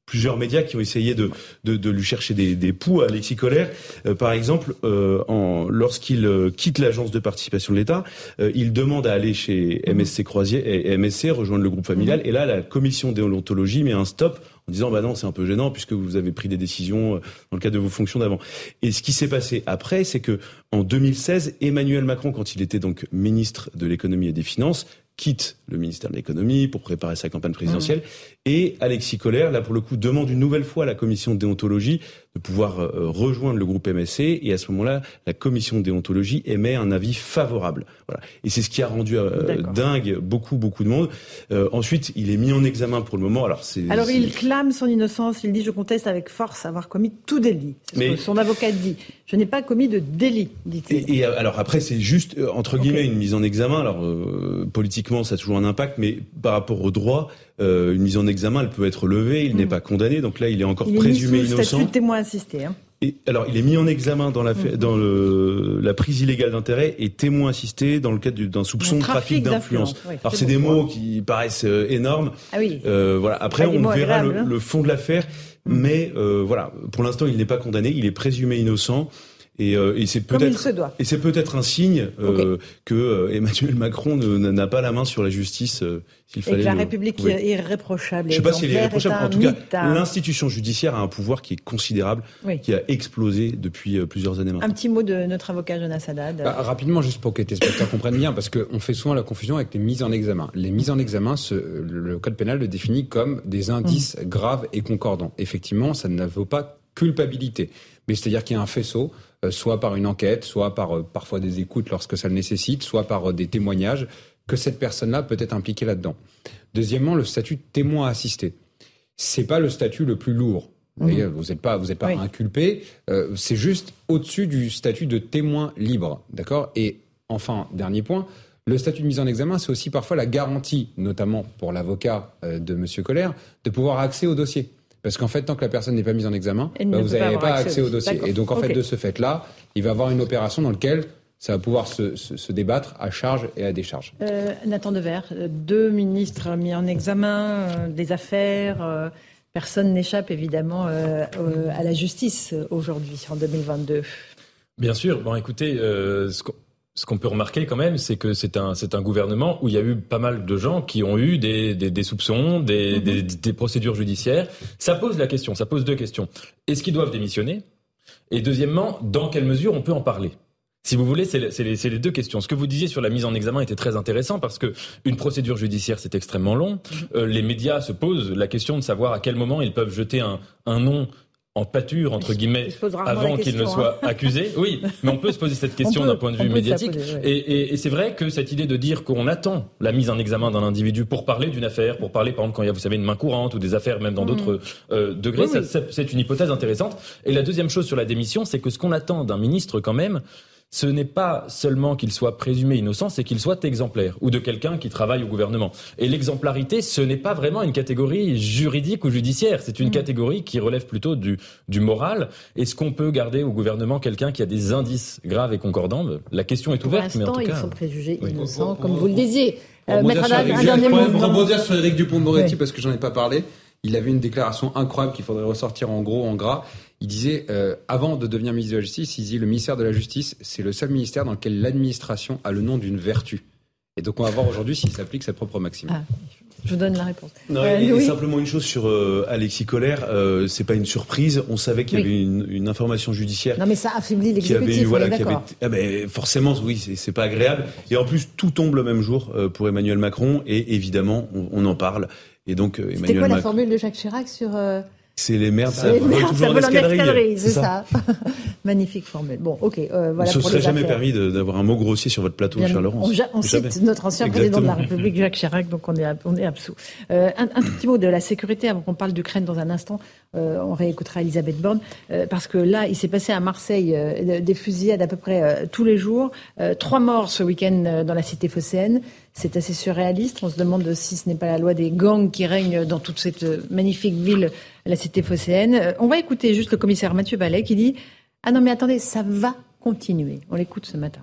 plusieurs médias qui ont essayé de, de, lui chercher des, des poux à Alexis Colère. Euh, par exemple, euh, lorsqu'il euh, quitte l'agence de participation de l'État, il demande à aller chez MSC Croisier et MSC rejoindre le groupe familial. Et là, la commission déontologie met un stop en disant bah non c'est un peu gênant puisque vous avez pris des décisions dans le cadre de vos fonctions d'avant. Et ce qui s'est passé après, c'est que en 2016, Emmanuel Macron, quand il était donc ministre de l'économie et des finances, quitte le ministère de l'économie pour préparer sa campagne présidentielle. Mmh. Et Alexis Collère, là pour le coup, demande une nouvelle fois à la commission de déontologie de pouvoir euh, rejoindre le groupe MSC. Et à ce moment-là, la commission de déontologie émet un avis favorable. Voilà. Et c'est ce qui a rendu euh, dingue beaucoup, beaucoup de monde. Euh, ensuite, il est mis en examen pour le moment. Alors, c'est, alors il clame son innocence. Il dit je conteste avec force avoir commis tout délit. C'est ce que son avocat dit. Je n'ai pas commis de délit, dit-il. Et, alors après, c'est juste entre guillemets une mise en examen. Alors politiquement, ça a toujours un impact, mais par rapport au droit, euh, une mise en examen, elle peut être levée, il n'est mm. pas condamné, donc là, il est encore il présumé innocent. Statut témoin assisté. Hein. Et, alors, il est mis en examen dans la, mm. dans le, la prise illégale d'intérêt et témoin assisté dans le cadre d'un soupçon de trafic, d'influence. alors, c'est des mots qui paraissent euh, énormes. Ah oui. Euh, voilà. Après, on verra le, hein. le, fond de l'affaire, mm. mais euh, voilà. Pour l'instant, il n'est pas condamné, il est présumé innocent. Et, euh, et c'est peut-être et c'est peut-être un signe euh, que euh, Emmanuel Macron n'a pas la main sur la justice euh, s'il fallait. Et que la République est irréprochable. Je sais pas s'il est irréprochable. En tout cas, l'institution judiciaire a un pouvoir qui est considérable, qui a explosé depuis plusieurs années maintenant. Un petit mot de notre avocat Jonas Haddad. Bah, rapidement, juste pour que les spectateurs comprennent bien, parce qu'on fait souvent la confusion avec les mises en examen. Les mises en examen, ce, le code pénal le définit comme des indices mmh. graves et concordants. Effectivement, ça ne vaut pas culpabilité. Mais c'est-à-dire qu'il y a un faisceau soit par une enquête, soit par euh, parfois des écoutes lorsque ça le nécessite, soit par euh, des témoignages, que cette personne-là peut être impliquée là-dedans. Deuxièmement, le statut de témoin assisté. C'est pas le statut le plus lourd. Vous n'êtes mhm. pas, vous êtes pas inculpé. c'est juste au-dessus du statut de témoin libre, d'accord? Et enfin, dernier point, le statut de mise en examen, c'est aussi parfois la garantie, notamment pour l'avocat de Monsieur Colère, de pouvoir accès au dossier. Parce qu'en fait, tant que la personne n'est pas mise en examen, bah, vous n'avez pas, accès au dossier. Et donc, en fait, de ce fait-là, il va avoir une opération dans laquelle ça va pouvoir se, débattre à charge et à décharge. Euh, Nathan Dever, deux ministres mis en examen, euh, des affaires. Euh, personne n'échappe évidemment à la justice aujourd'hui, en 2022. Bien sûr. Bon, écoutez, ce ce qu'on peut remarquer quand même, c'est que c'est un, c'est un gouvernement où il y a eu pas mal de gens qui ont eu des, des, des soupçons, des, mhm. des, procédures judiciaires. Ça pose la question, ça pose deux questions. Est-ce qu'ils doivent démissionner? Et deuxièmement, dans quelle mesure on peut en parler? Si vous voulez, c'est les, les, deux questions. Ce que vous disiez sur la mise en examen était très intéressant parce que une procédure judiciaire, c'est extrêmement long. Mhm. Euh, les médias se posent la question de savoir à quel moment ils peuvent jeter un, un nom en pâture entre guillemets avant qu'il ne soit hein. accusé. Oui, mais on peut se poser cette question d'un point de vue médiatique. et, et, et c'est vrai que cette idée de dire qu'on attend la mise en examen d'un individu pour parler d'une affaire, pour parler par exemple quand il y a vous savez une main courante ou des affaires même dans Mmh. d'autres euh, degrés, c'est une hypothèse intéressante. Et la deuxième chose sur la démission, c'est que ce qu'on attend d'un ministre quand même, ce n'est pas seulement qu'il soit présumé innocent, c'est qu'il soit exemplaire ou de quelqu'un qui travaille au gouvernement. Et l'exemplarité, ce n'est pas vraiment une catégorie juridique ou judiciaire, c'est une catégorie qui relève plutôt du, du moral. Est-ce qu'on peut garder au gouvernement quelqu'un qui a des indices graves et concordants? La question est Pour ouverte, mais en l'instant, tout ils cas. sont préjugés oui. innocents, comme vous le disiez. Pour Euh, rebondir Maître sur Haddad, Eric- un dernier pour mot. rebondir sur Eric Dupont-Moretti Oui. parce que j'en ai pas parlé. Il avait une déclaration incroyable qu'il faudrait ressortir en gros, en gras. Il disait, euh, avant de devenir ministre de la Justice, il disait le ministère de la Justice, c'est le seul ministère dans lequel l'administration a le nom d'une vertu. Et donc on va voir aujourd'hui s'il s'applique sa propre maxime. Ah, je vous donne la réponse. Non, Euh, et- et simplement une chose sur euh, Alexis Colère, euh, c'est pas une surprise. On savait qu'il y Oui. avait une, une information judiciaire Non, mais ça affaiblit qui avait l'exécutif, voilà, avait, ah ben, forcément, oui, c'est pas agréable. Et en plus, tout tombe le même jour euh, pour Emmanuel Macron, et évidemment, on, on en parle. Et donc, euh, C'était Emmanuel quoi la formule de Jacques Chirac sur... c'est les merdes, ça les vole merdes, toujours ça c'est ça. Magnifique formule. Bon, ok, euh, voilà se pour serait les jamais affaires. permis d'avoir un mot grossier sur votre plateau, Bien, cher Laurence. On, cite notre ancien président de la. République, Jacques Chirac, donc on est, on est absous. Euh, un, petit mot de la sécurité avant qu'on parle d'Ukraine dans un instant. Euh, on réécoutera Elisabeth Borne. euh, parce que là, il s'est passé à Marseille des fusillades à peu près tous les jours. Trois morts ce week-end dans la cité phocéenne. C'est assez surréaliste. On se demande si ce n'est pas la loi des gangs qui règne dans toute cette magnifique ville, la cité phocéenne. Euh, on va écouter juste le commissaire Mathieu Ballet qui dit Ah non, mais attendez, ça va continuer. On l'écoute ce matin.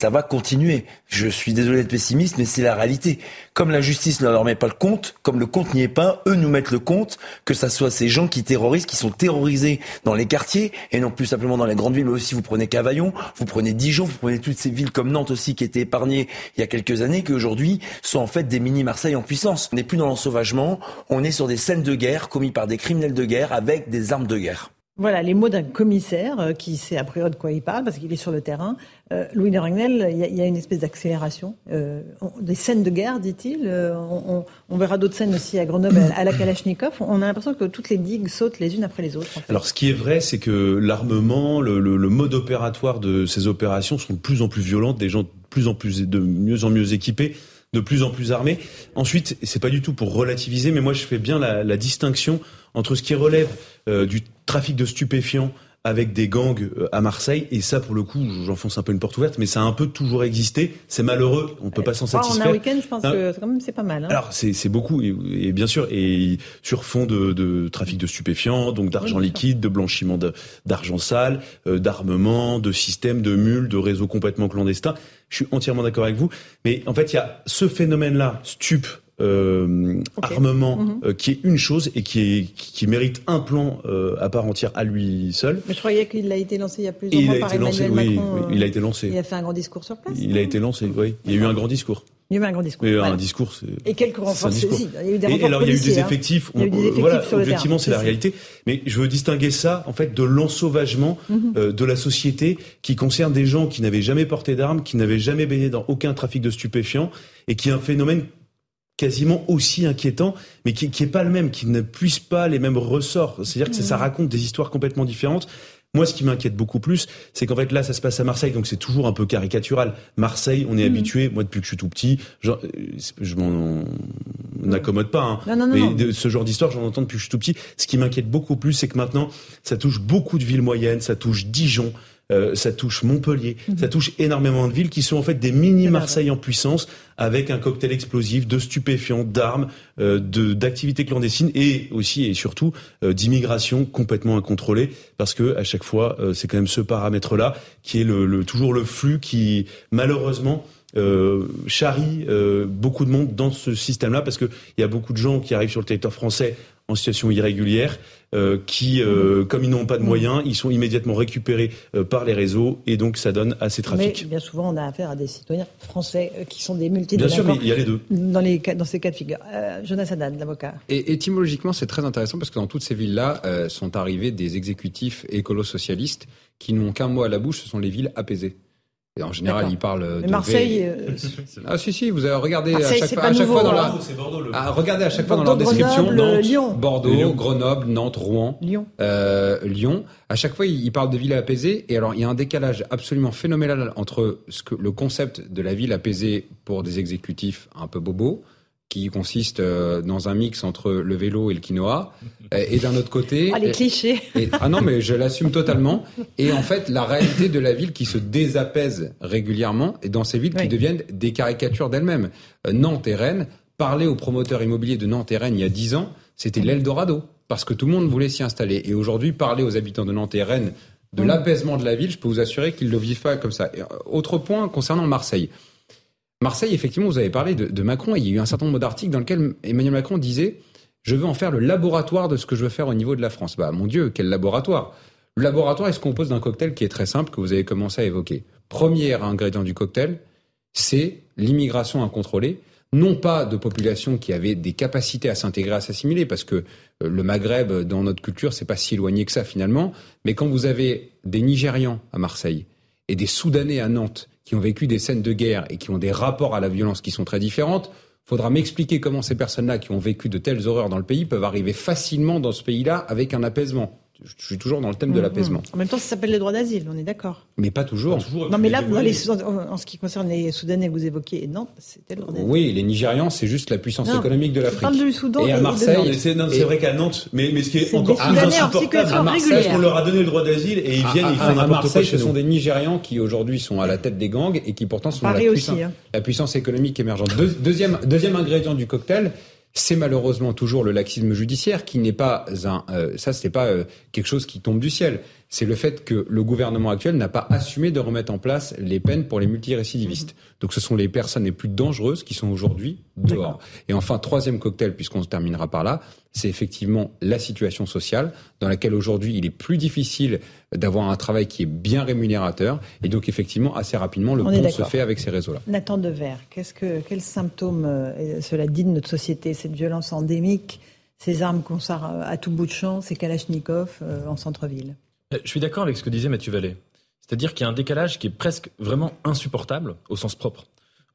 Ça va continuer. Je suis désolé d'être pessimiste, mais c'est la réalité. Comme la justice ne leur met pas le compte, comme le compte n'y est pas, eux nous mettent le compte, que ça soit ces gens qui terrorisent, qui sont terrorisés dans les quartiers, et non plus simplement dans les grandes villes, mais aussi vous prenez Cavaillon, vous prenez Dijon, vous prenez toutes ces villes comme Nantes aussi qui étaient épargnées il y a quelques années, qui aujourd'hui sont en fait des mini-Marseille en puissance. On n'est plus dans l'ensauvagement, on est sur des scènes de guerre commis par des criminels de guerre avec des armes de guerre. Voilà les mots d'un commissaire euh, qui sait a priori de quoi il parle parce qu'il est sur le terrain. Euh, Louis de Ragnel, il y, y a une espèce d'accélération. Euh, des scènes de guerre, dit-il. Euh, on, on- verra d'autres scènes aussi à Grenoble à, la Kalachnikov. On a l'impression que toutes les digues sautent les unes après les autres. Alors, ce qui est vrai, c'est que l'armement, le, le- le mode opératoire de ces opérations sont de plus en plus violentes, des gens de plus en plus, de mieux en mieux équipés, de plus en plus armés. Ensuite, c'est pas du tout pour relativiser, mais moi, je fais bien la, distinction entre ce qui relève euh, du trafic de stupéfiants avec des gangs euh, à Marseille, et ça, pour le coup, j'enfonce un peu une porte ouverte, mais ça a un peu toujours existé. C'est malheureux, on peut pas s'en Oh, en satisfaire. un week-end, je pense Non. que c'est quand même c'est pas mal. hein. Alors c'est c'est beaucoup et, et bien sûr et sur fond de, de trafic de stupéfiants, donc d'argent Oui, liquide, de blanchiment d'argent sale, euh, d'armement, de systèmes de mules, de réseaux complètement clandestins. Je suis entièrement d'accord avec vous, mais en fait il y a ce phénomène-là, stup. Euh, armement euh, qui est une chose et qui, est, qui, mérite un plan euh, à part entière à lui seul. Mais je croyais qu'il a été lancé il y a Et plusieurs il mois a par été lancé, Emmanuel oui, Macron. oui, il a été lancé. Il a fait un grand discours sur place. Il a été lancé, oui. Il y a eu un grand discours. Il y a eu un grand discours. Mais Voilà. un discours. Et quelques renforts aussi. Il y a eu des Et renforts alors, il y a eu des hein. effectifs. Il y a eu on- des effectifs voilà, sur objectivement, c'est la réalité. Mais je veux distinguer ça, en fait, de l'ensauvagement Mhm. euh, de la société qui concerne des gens qui n'avaient jamais porté d'armes, qui n'avaient jamais baigné dans aucun trafic de stupéfiants et qui est un phénomène quasiment aussi inquiétant, mais qui, qui est pas le même, qui ne puise pas les mêmes ressorts. C'est-à-dire que ça, ça Mhm. raconte des histoires complètement différentes. Moi, ce qui m'inquiète beaucoup plus, c'est qu'en fait, là, ça se passe à Marseille, donc c'est toujours un peu caricatural. Marseille, on est Mhm. habitué, moi, depuis que je suis tout petit, genre, euh, je m'en n'accommode pas, hein. Non, non, non, mais ce genre d'histoire, j'en entends depuis que je suis tout petit. Ce qui m'inquiète beaucoup plus, c'est que maintenant, ça touche beaucoup de villes moyennes, ça touche Dijon, euh, ça touche Montpellier, Mhm. ça touche énormément de villes qui sont en fait des mini Marseille en puissance, avec un cocktail explosif de stupéfiants, d'armes, euh, de d'activités clandestines et aussi et surtout euh, d'immigration complètement incontrôlée, parce que à chaque fois, euh, c'est quand même ce paramètre-là qui est le, le- toujours le flux qui malheureusement euh, charrie euh, beaucoup de monde dans ce système-là parce que il y a beaucoup de gens qui arrivent sur le territoire français en situation irrégulière, euh, qui, euh, comme ils n'ont pas de moyens, ils sont immédiatement récupérés euh, par les réseaux et donc ça donne à ces Mais trafics. bien souvent, on a affaire à des citoyens français qui sont des Bien sûr, mais multidélinquants. il y a les deux. Dans, les, cas- dans ces cas de figure. Euh, Jonas Haddad, l'avocat. Et étymologiquement, c'est très intéressant parce que dans toutes ces villes-là euh, sont arrivés des exécutifs écolo-socialistes qui n'ont qu'un mot à la bouche, ce sont les villes apaisées. Et en général, D'accord. il parle Mais de Marseille, euh, Ah si si, vous avez regardé à chaque fois, à chaque nouveau, fois dans hein. la C'est Bordeaux, le- Ah, regardez à chaque fois dans leur description Grenoble, Nantes, Lyon. Bordeaux, Lyon. Grenoble, Nantes, Rouen, Lyon. euh, Lyon. À chaque fois, ils ils parlent de ville apaisée. Et alors, il y a un décalage absolument phénoménal entre ce que le concept de la ville apaisée pour des exécutifs un peu bobos, qui consiste euh, dans un mix entre le vélo et le quinoa, euh, et d'un autre côté. Ah, les clichés. et- ah non, mais je l'assume totalement. Et en fait, la réalité de la ville qui se désapaise régulièrement, et dans ces villes Oui. qui deviennent des caricatures d'elles-mêmes. Euh, Nantes et Rennes, parler aux promoteurs immobiliers de Nantes et Rennes il y a 10 ans, c'était l'Eldorado, parce que tout le monde voulait s'y installer. Et aujourd'hui, parler aux habitants de Nantes et Rennes de l'apaisement de la ville, je peux vous assurer qu'ils ne le vivent pas comme ça. Et, autre point concernant Marseille. Marseille, effectivement, vous avez parlé de, Macron, il y a eu un certain nombre d'articles dans lesquels Emmanuel Macron disait je veux en faire le laboratoire de ce que je veux faire au niveau de la France. Bah, mon Dieu, quel laboratoire Le laboratoire, il se compose d'un cocktail qui est très simple, que vous avez commencé à évoquer. Premier ingrédient du cocktail, c'est l'immigration incontrôlée. Non pas de populations qui avaient des capacités à s'intégrer, à s'assimiler, parce que euh, le Maghreb, dans notre culture, c'est pas si éloigné que ça finalement. Mais quand vous avez des Nigérians à Marseille et des Soudanais à Nantes qui ont vécu des scènes de guerre et qui ont des rapports à la violence qui sont très différentes, faudra m'expliquer comment ces personnes-là qui ont vécu de telles horreurs dans le pays peuvent arriver facilement dans ce pays-là avec un apaisement. Je suis toujours dans le thème de Mhm. l'apaisement. En même temps, ça s'appelle le droit d'asile, on est d'accord. Mais pas toujours. Non, mais là, les- en ce qui concerne les Soudanais que vous évoquiez, non, c'était le droit d'asile. Oui, les Nigérians, c'est juste la puissance Non, économique de l'Afrique. parle du Soudan et à Marseille, c'est non, c'est et- vrai qu'à Nantes, mais, mais ce qui est encore plus insupportable, à Marseille, on leur a donné le droit d'asile et ils viennent, à, ils font à- à n'importe quoi ce sont des Nigérians qui aujourd'hui sont à la tête des gangs et qui pourtant sont la, puissance, hein. la puissance économique émergente. Deux- deuxième, deuxième ingrédient du cocktail, c'est malheureusement toujours le laxisme judiciaire qui n'est pas un, euh, ça c'est pas euh, quelque chose qui tombe du ciel. C'est le fait que le gouvernement actuel n'a pas assumé de remettre en place les peines pour les multirécidivistes. Donc ce sont les personnes les plus dangereuses qui sont aujourd'hui dehors. Et enfin, troisième cocktail, puisqu'on se terminera par là, c'est effectivement la situation sociale dans laquelle aujourd'hui il est plus difficile d'avoir un travail qui est bien rémunérateur. Et donc effectivement, assez rapidement, le On pont se fait avec ces réseaux-là. Nathan Dever, qu'est-ce que, quels symptômes euh, cela dit de notre société, cette violence endémique, ces armes qu'on sort à tout bout de champ, ces kalachnikovs euh, en centre-ville? Je suis d'accord avec ce que disait Mathieu Vallée. C'est-à-dire qu'il y a un décalage qui est presque vraiment insupportable au sens propre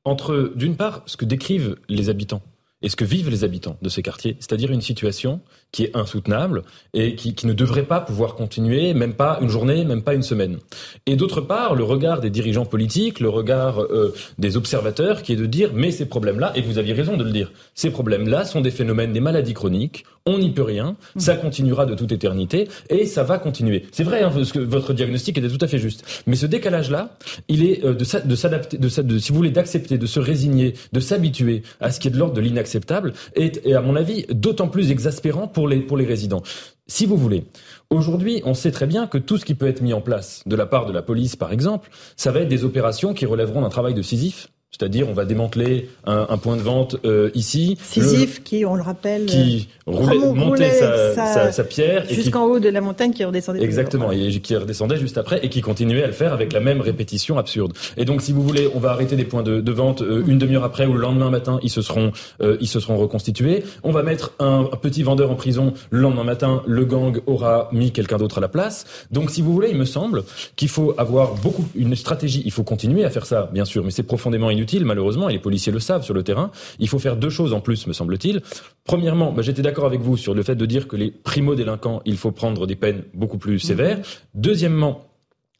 entre, d'une part, ce que décrivent les habitants et ce que vivent les habitants de ces quartiers, c'est-à-dire une situation qui est insoutenable et qui, qui ne devrait pas pouvoir continuer, même pas une journée, même pas une semaine. Et d'autre part, le regard des dirigeants politiques, le regard euh, des observateurs, qui est de dire, mais ces problèmes-là, et vous aviez raison de le dire, ces problèmes-là sont des phénomènes, des maladies chroniques, on n'y peut rien, ça continuera de toute éternité, et ça va continuer. C'est vrai, hein, parce que votre diagnostic était tout à fait juste. Mais ce décalage-là, il est euh, de s'a- de s'adapter, de, s'a- de, si vous voulez, d'accepter, de se résigner, de s'habituer à ce qui est de l'ordre de l'inacceptable, est, est, à mon avis, d'autant plus exaspérant pour les, pour les résidents. Si vous voulez, aujourd'hui, on sait très bien que tout ce qui peut être mis en place de la part de la police, par exemple, ça va être des opérations qui relèveront d'un travail de Sisyphe. C'est-à-dire, on va démanteler un, un point de vente euh, ici. Sisyphe, qui, on le rappelle, Qui euh, roulait, montait roulait sa, sa- sa, sa pierre. jusqu'en haut de la montagne qui redescendait. Exactement, et qui redescendait juste après et qui continuait à le faire avec la même répétition absurde. Et donc, si vous voulez, on va arrêter des points de, de vente euh, une demi-heure après ou le lendemain matin, ils se seront, euh, ils se seront reconstitués. On va mettre un, un petit vendeur en prison le lendemain matin, le gang aura mis quelqu'un d'autre à la place. Donc, si vous voulez, il me semble qu'il faut avoir beaucoup une stratégie. Il faut continuer à faire ça, bien sûr, mais c'est profondément inutile, malheureusement, et les policiers le savent sur le terrain. Il faut faire deux choses en plus, me semble-t-il. Premièrement, bah, j'étais d'accord avec vous sur le fait de dire que les primo-délinquants, il faut prendre des peines beaucoup plus sévères. Deuxièmement,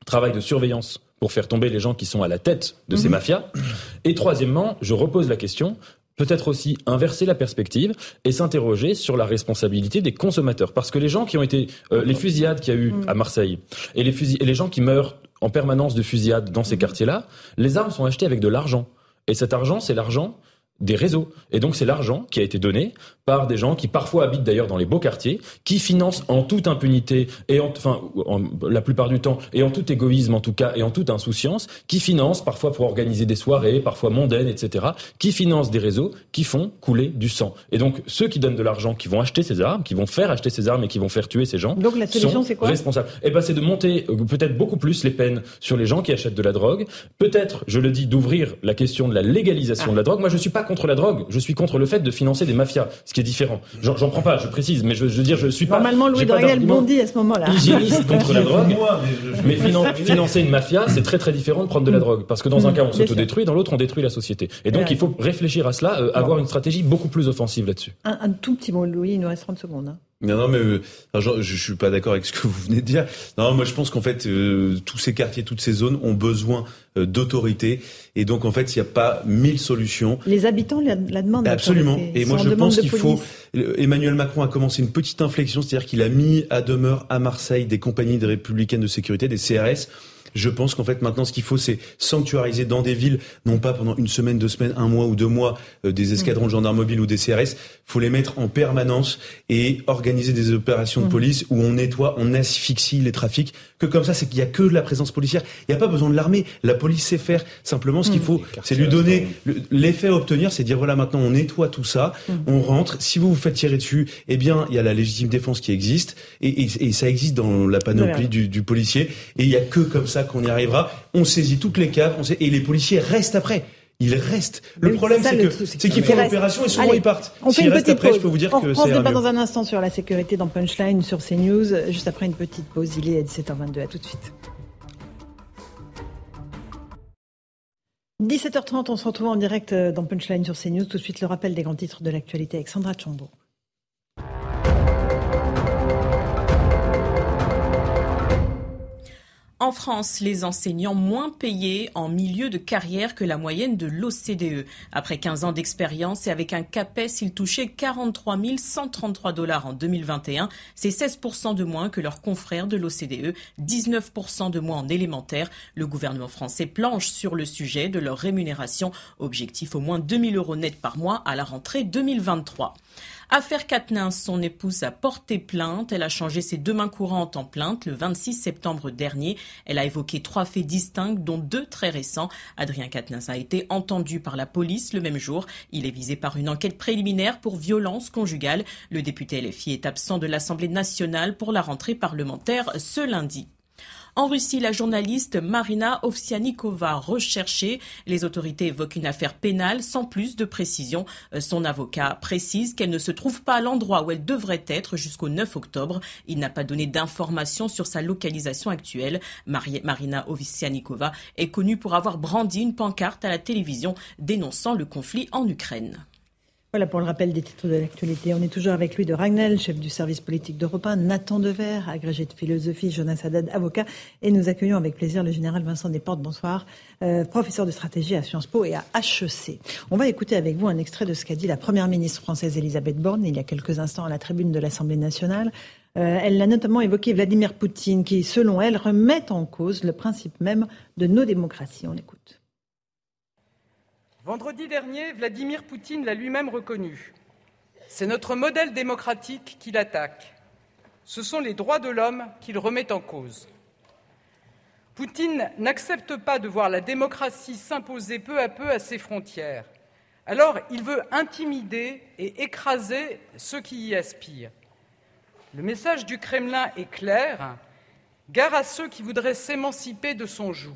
travail de surveillance pour faire tomber les gens qui sont à la tête de ces Mhm. mafias. Et troisièmement, je repose la question, peut-être aussi inverser la perspective et s'interroger sur la responsabilité des consommateurs. Parce que les gens qui ont été, euh, les fusillades qu'il y a eu à Marseille et les, et les gens qui meurent en permanence de fusillades dans ces quartiers-là, les armes sont achetées avec de l'argent. Et cet argent, c'est l'argent des réseaux. Et donc c'est l'argent qui a été donné par des gens qui parfois habitent d'ailleurs dans les beaux quartiers, qui financent en toute impunité et en, enfin en- la plupart du temps et en tout égoïsme en tout cas et en toute insouciance, qui financent parfois pour organiser des soirées, parfois mondaines, etc., qui financent des réseaux qui font couler du sang. Et donc ceux qui donnent de l'argent, qui vont acheter ces armes, qui vont faire acheter ces armes et qui vont faire tuer ces gens, Donc la solution, c'est quoi? responsables. Eh ben c'est de monter euh, peut-être beaucoup plus les peines sur les gens qui achètent de la drogue. Peut-être, je le dis, d'ouvrir la question de la légalisation de la drogue. Moi, je suis pas contre la drogue. Je suis contre le fait de financer des mafias. Ce qui est différent. J'en prends pas, je précise, mais je, je veux dire, je suis pas. Normalement, Louis Dragnel bondit à ce moment-là. Hygiéniste contre la drogue. mais, financer une mafia, c'est très très différent de prendre de la drogue, parce que dans un cas on s'autodétruit, dans l'autre on détruit la société. Et donc il faut réfléchir à cela, euh, avoir une stratégie beaucoup plus offensive là-dessus. Un, un, tout petit mot, Louis, il nous reste 30 secondes. Hein. Non, non, mais euh, je, je, suis pas d'accord avec ce que vous venez de dire. Non, moi je pense qu'en fait euh, tous ces quartiers, toutes ces zones ont besoin euh, d'autorité, et donc en fait il n'y a pas mille solutions. Les habitants la, la demandent. Absolument. Et moi je pense qu'il faut. Emmanuel Macron a commencé une petite inflexion, c'est-à-dire qu'il a mis à demeure à Marseille des compagnies de républicaines de sécurité, des CRS je pense qu'en fait maintenant ce qu'il faut c'est sanctuariser dans des villes, non pas pendant une semaine, deux semaines, un mois ou deux mois, euh, des escadrons de gendarmes mobiles ou des CRS. Faut les mettre en permanence et organiser des opérations de mmh. police où on nettoie, on asphyxie les trafics. Que comme ça, c'est qu'il y a que de la présence policière. Il n'y a pas besoin de l'armée. La police sait faire. Simplement, ce qu'il mmh. faut, c'est lui donner l'effet à obtenir, c'est dire voilà maintenant on nettoie tout ça, mmh. on rentre. Si vous vous faites tirer dessus, eh bien il y a la légitime défense qui existe et, et, et ça existe dans la panoplie du, du policier. Et il y a que comme ça qu'on y arrivera. On saisit toutes les caves, on sait, et les policiers restent après. Ils restent. Le problème, c'est qu'ils font l'opération et souvent ils partent. On fait une petite après, pause. je peux vous dire on que c'est. On dans un instant sur la sécurité dans Punchline, sur CNews. Juste après une petite pause, il est à 17h22. À tout de suite. 17h30, on se retrouve en direct euh, dans Punchline sur CNews. Tout de suite, le rappel des grands titres de l'actualité avec Sandra Chambaud. En France, les enseignants moins payés en milieu de carrière que la moyenne de l'OCDE. Après 15 ans d'expérience et avec un CAPES, ils touchaient 43 133 dollars en 2021. C'est 16% de moins que leurs confrères de l'OCDE, 19% de moins en élémentaire. Le gouvernement français planche sur le sujet de leur rémunération. Objectif au moins 2000 euros net par mois à la rentrée 2023. Affaire Katnins, son épouse a porté plainte. Elle a changé ses deux mains courantes en plainte le 26 septembre dernier. Elle a évoqué trois faits distincts, dont deux très récents. Adrien Katnins a été entendu par la police le même jour. Il est visé par une enquête préliminaire pour violence conjugale. Le député LFI est absent de l'Assemblée nationale pour la rentrée parlementaire ce lundi. En Russie, la journaliste Marina Ovsianikova recherchée. Les autorités évoquent une affaire pénale sans plus de précision. Euh, son avocat précise qu'elle ne se trouve pas à l'endroit où elle devrait être jusqu'au 9 octobre. Il n'a pas donné d'informations sur sa localisation actuelle. Marina Ovsianikova est connue pour avoir brandi une pancarte à la télévision dénonçant le conflit en Ukraine. Voilà pour le rappel des titres de l'actualité. On est toujours avec lui de Ragnel, chef du service politique d'Europe 1, Nathan Dever, agrégé de philosophie, Jonas Haddad, avocat, et nous accueillons avec plaisir le général Vincent Desportes, bonsoir, euh, professeur de stratégie à Sciences Po et à HEC. On va écouter avec vous un extrait de ce qu'a dit la première ministre française Elisabeth Borne il y a quelques instants à la tribune de l'Assemblée nationale. Euh, elle a notamment évoqué Vladimir Poutine qui, selon elle, remet en cause le principe même de nos démocraties. On écoute. Vendredi dernier, Vladimir Poutine l'a lui-même reconnu. C'est notre modèle démocratique qu'il attaque. Ce sont les droits de l'homme qu'il remet en cause. Poutine n'accepte pas de voir la démocratie s'imposer peu à peu à ses frontières. Alors il veut intimider et écraser ceux qui y aspirent. Le message du Kremlin est clair. Gare à ceux qui voudraient s'émanciper de son joug.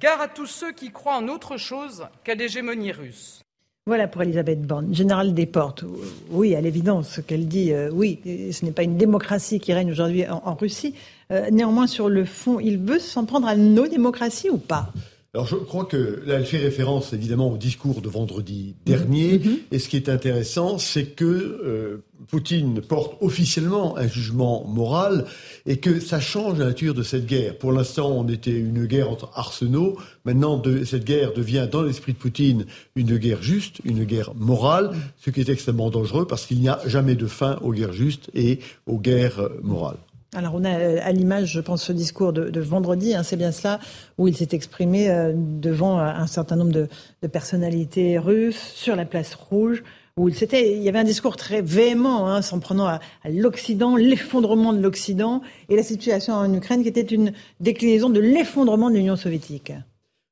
Gare à tous ceux qui croient en autre chose qu'à l'hégémonie russe. Voilà pour Elisabeth Borne. Général Desportes, oui, à l'évidence, ce qu'elle dit, euh, oui, ce n'est pas une démocratie qui règne aujourd'hui en, Russie. Euh, néanmoins, sur le fond, il veut s'en prendre à nos démocraties ou pas? Alors je crois que là, elle fait référence évidemment au discours de vendredi dernier. Mhm. Et ce qui est intéressant, c'est que euh, Poutine porte officiellement un jugement moral et que ça change la nature de cette guerre. Pour l'instant, on était une guerre entre arsenaux. Maintenant, de, cette guerre devient, dans l'esprit de Poutine, une guerre juste, une guerre morale, ce qui est extrêmement dangereux parce qu'il n'y a jamais de fin aux guerres justes et aux guerres morales. Alors on a euh, à l'image, je pense, ce discours de, vendredi, hein, c'est bien cela, où il s'est exprimé euh, devant un certain nombre de, personnalités russes sur la place rouge, où il, il y avait un discours très véhément, hein, s'en prenant à, à l'Occident, l'effondrement de l'Occident, et la situation en Ukraine qui était une déclinaison de l'effondrement de l'Union soviétique.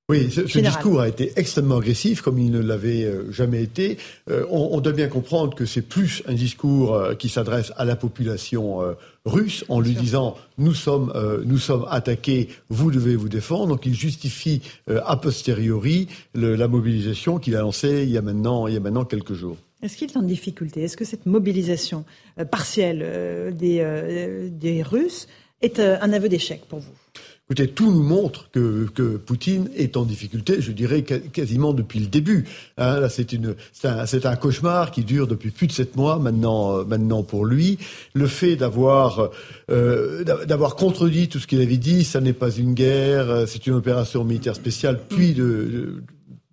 Oui, ce, discours a été extrêmement agressif, comme il ne l'avait euh, jamais été. Euh, on, doit bien comprendre que c'est plus un discours euh, qui s'adresse à la population russe, en lui disant nous sommes, nous sommes attaqués, vous devez vous défendre. Donc il justifie a posteriori la mobilisation qu'il a lancée il y a maintenant, il y a maintenant quelques jours. Est-ce qu'il est en difficulté? Est-ce que cette mobilisation partielle des, des Russes est un aveu d'échec pour vous? Écoutez, tout nous montre que, que, Poutine est en difficulté, je dirais quasiment depuis le début. Hein, là, c'est une, c'est un, un, cauchemar qui dure depuis plus de sept mois maintenant, maintenant pour lui. Le fait d'avoir, euh, d'avoir contredit tout ce qu'il avait dit, ça n'est pas une guerre, c'est une opération militaire spéciale, puis de, de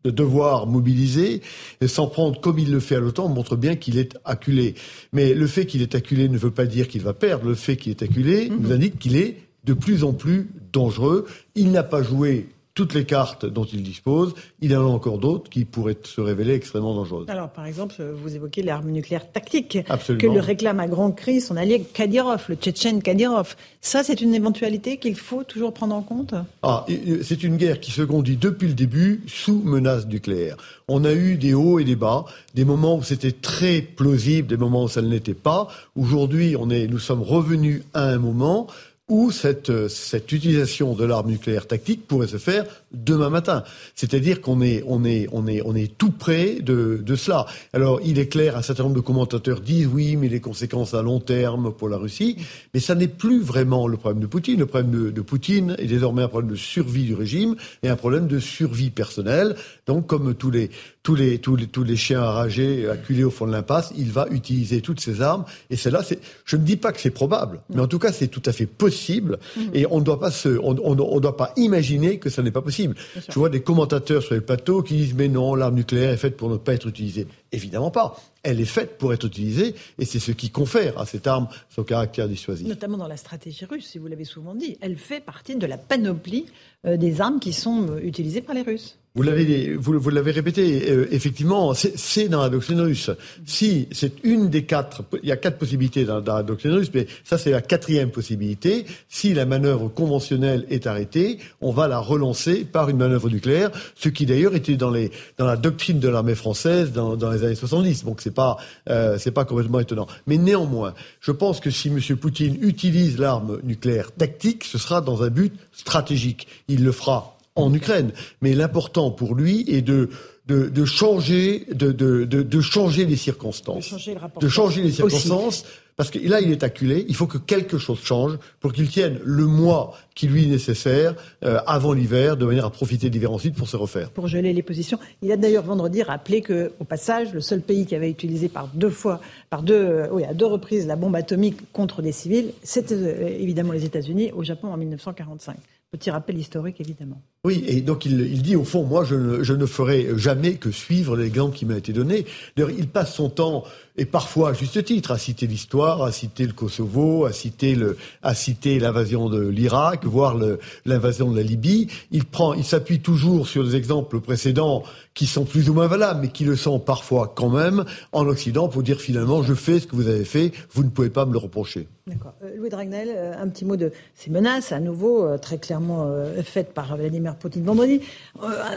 de devoir mobiliser et s'en prendre comme il le fait à l'OTAN montre bien qu'il est acculé. Mais le fait qu'il est acculé ne veut pas dire qu'il va perdre. Le fait qu'il est acculé nous mhm. indique qu'il est de plus en plus dangereux. Il n'a pas joué toutes les cartes dont il dispose, il y en a encore d'autres qui pourraient se révéler extrêmement dangereuses. Alors, par exemple, vous évoquez l'arme nucléaire tactique que le réclame à grand cri son allié Kadyrov, le Tchétchène Kadyrov. Ça, c'est une éventualité qu'il faut toujours prendre en compte? Ah, c'est une guerre qui se conduit depuis le début sous menace nucléaire. On a eu des hauts et des bas, des moments où c'était très plausible, des moments où ça ne l'était pas. Aujourd'hui, on est, nous sommes revenus à un moment où cette, cette utilisation de l'arme nucléaire tactique pourrait se faire demain matin. C'est-à-dire qu'on est, on est, on est, on est tout près de, de cela. Alors, il est clair, un certain nombre de commentateurs disent oui, mais les conséquences à long terme pour la Russie. Mais ça n'est plus vraiment le problème de Poutine. Le problème de, de, Poutine est désormais un problème de survie du régime et un problème de survie personnelle. Donc, comme tous les, tous les, tous les, tous les chiens enragés acculés au fond de l'impasse, il va utiliser toutes ses armes. Et cela, c'est, je ne dis pas que c'est probable, mais en tout cas, c'est tout à fait possible. Mmh. Et on ne doit pas se, on, on, on doit pas imaginer que ça n'est pas possible. Je vois des commentateurs sur les plateaux qui disent mais non, l'arme nucléaire est faite pour ne pas être utilisée. Évidemment pas. Elle est faite pour être utilisée et c'est ce qui confère à cette arme son caractère dissuasif. Notamment dans la stratégie russe, si vous l'avez souvent dit. Elle fait partie de la panoplie euh, des armes qui sont euh, utilisées par les Russes. Vous l'avez, vous, vous l'avez répété, euh, effectivement, c'est dans la doctrine russe. Si c'est une des quatre, il y a quatre possibilités dans, dans la doctrine russe, mais ça c'est la quatrième possibilité. Si la manœuvre conventionnelle est arrêtée, on va la relancer par une manœuvre nucléaire, ce qui d'ailleurs était dans, les, dans la doctrine de l'armée française dans, dans, les années 70. Donc c'est pas, euh, pas complètement étonnant. Mais néanmoins, je pense que si M. Poutine utilise l'arme nucléaire tactique, ce sera dans un but stratégique. Il le fera en Ukraine. Mais l'important pour lui est de de, changer de, de, de, changer les circonstances, de changer, les circonstances, parce que là il est acculé. Il faut que quelque chose change pour qu'il tienne le mois qui lui est nécessaire euh, avant l'hiver, de manière à profiter de l'hiver ensuite pour se refaire. Pour geler les positions. Il a d'ailleurs vendredi rappelé que, au passage, le seul pays qui avait utilisé par deux fois, par deux, euh, oui, à deux reprises la bombe atomique contre des civils, c'était euh, évidemment les États-Unis au Japon en 1945. Petit rappel historique, évidemment. Oui, et donc il, dit au fond, moi je ne, je ne, ferai jamais que suivre l'exemple qui m'a été donné. D'ailleurs, il passe son temps, et parfois à juste titre, à citer l'histoire, à citer le Kosovo, à citer l'invasion de l'Irak, voire l'invasion de la Libye. Il prend, il s'appuie toujours sur des exemples précédents qui sont plus ou moins valables, mais qui le sont parfois quand même en Occident pour dire finalement, je fais ce que vous avez fait, vous ne pouvez pas me le reprocher. D'accord. Euh, Louis Dragnel, euh, un petit mot de ces menaces, à nouveau euh, très clairement faites par Vladimir Poutine vendredi.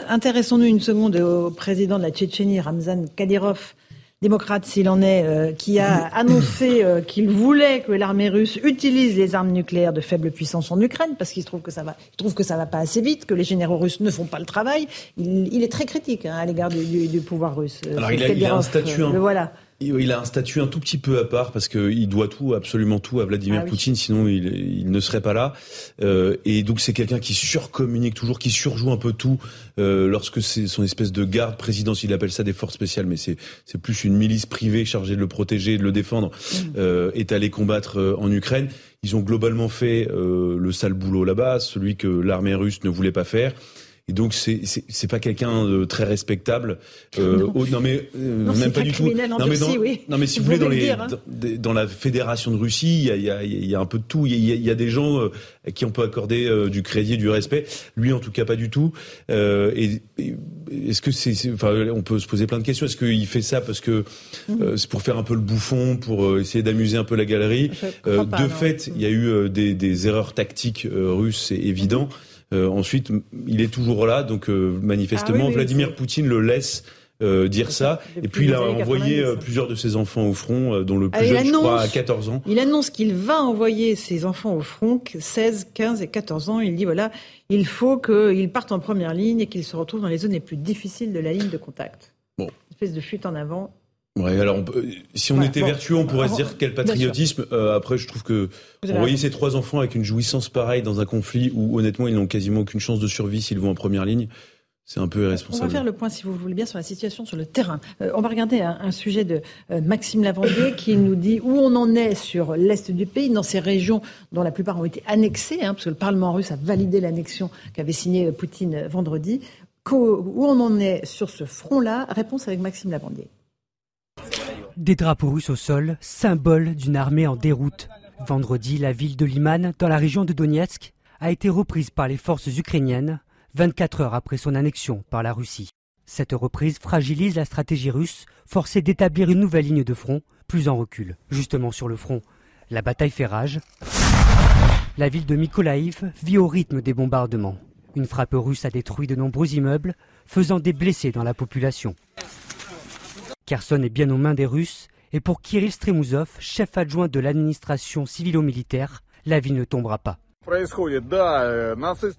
Intéressons-nous une seconde au président de la Tchétchénie, Ramzan Kadyrov, démocrate s'il en est, euh, qui a annoncé euh, qu'il voulait que l'armée russe utilise les armes nucléaires de faible puissance en Ukraine, parce qu'il trouve que ça va, il trouve que ça va pas assez vite, que les généraux russes ne font pas le travail. Il, est très critique hein, à l'égard du, pouvoir russe. Alors il a, un statut, le voilà. Il a un statut un tout petit peu à part parce qu'il doit tout, absolument tout à Vladimir ah Poutine, sinon il, ne serait pas là. Euh, et donc c'est quelqu'un qui surcommunique toujours, qui surjoue un peu tout euh, lorsque c'est son espèce de garde présidentielle. Il appelle ça des forces spéciales, mais c'est plus une milice privée chargée de le protéger, de le défendre, mmh. euh, est allée combattre euh, en Ukraine. Ils ont globalement fait euh, le sale boulot là-bas, celui que l'armée russe ne voulait pas faire. Et donc c'est c'est pas quelqu'un de très respectable. Euh, non. non. mais euh, même pas du tout. Non mais, dans, oui. non mais si vous, voulez dans les hein. dans, la fédération de Russie, il y a, il y a, il y a un peu de tout. Il y a, il y a des gens euh, qui on peut accorder euh, du crédit, du respect. Lui en tout cas pas du tout. Euh, et, est-ce que c'est enfin on peut se poser plein de questions. Est-ce qu'il fait ça parce que mmh. c'est pour faire un peu le bouffon, pour essayer d'amuser un peu la galerie De fait, il y a eu des, des erreurs tactiques russes, c'est évident. Euh, ensuite, il est toujours là, donc euh, manifestement, ah Vladimir Poutine le laisse. Euh, dire ça. Et puis il a envoyé plusieurs de ses enfants au front, dont le plus jeune, je crois, à 14 ans. Il annonce qu'il va envoyer ses enfants au front, 16, 15 et 14 ans. Il dit voilà, il faut qu'ils partent en première ligne et qu'ils se retrouvent dans les zones les plus difficiles de la ligne de contact. Bon. Une espèce de fuite en avant Ouais, alors si on était vertueux, on pourrait se dire quel patriotisme. Euh, après, je trouve que envoyer ces trois enfants avec une jouissance pareille dans un conflit où honnêtement ils n'ont quasiment aucune chance de survie s'ils vont en première ligne, c'est un peu irresponsable. On va faire le point, si vous voulez bien, sur la situation sur le terrain. Euh, on va regarder un, sujet de euh, Maxime Lavandier qui nous dit où on en est sur l'est du pays, dans ces régions dont la plupart ont été annexées, hein, parce que le Parlement russe a validé l'annexion qu'avait signée Poutine vendredi. où on en est sur ce front-là? Réponse avec Maxime Lavandier. Des drapeaux russes au sol, symbole d'une armée en déroute. Vendredi, la ville de Liman, dans la région de Donetsk, a été reprise par les forces ukrainiennes 24 heures après son annexion par la Russie. Cette reprise fragilise la stratégie russe, forcée d'établir une nouvelle ligne de front, plus en recul. Justement sur le front, la bataille fait rage. La ville de Mykolaïv vit au rythme des bombardements. Une frappe russe a détruit de nombreux immeubles, faisant des blessés dans la population. Kherson est bien aux mains des Russes, et pour Kirill Stremouzov, chef adjoint de l'administration civilo-militaire, la ville ne tombera pas.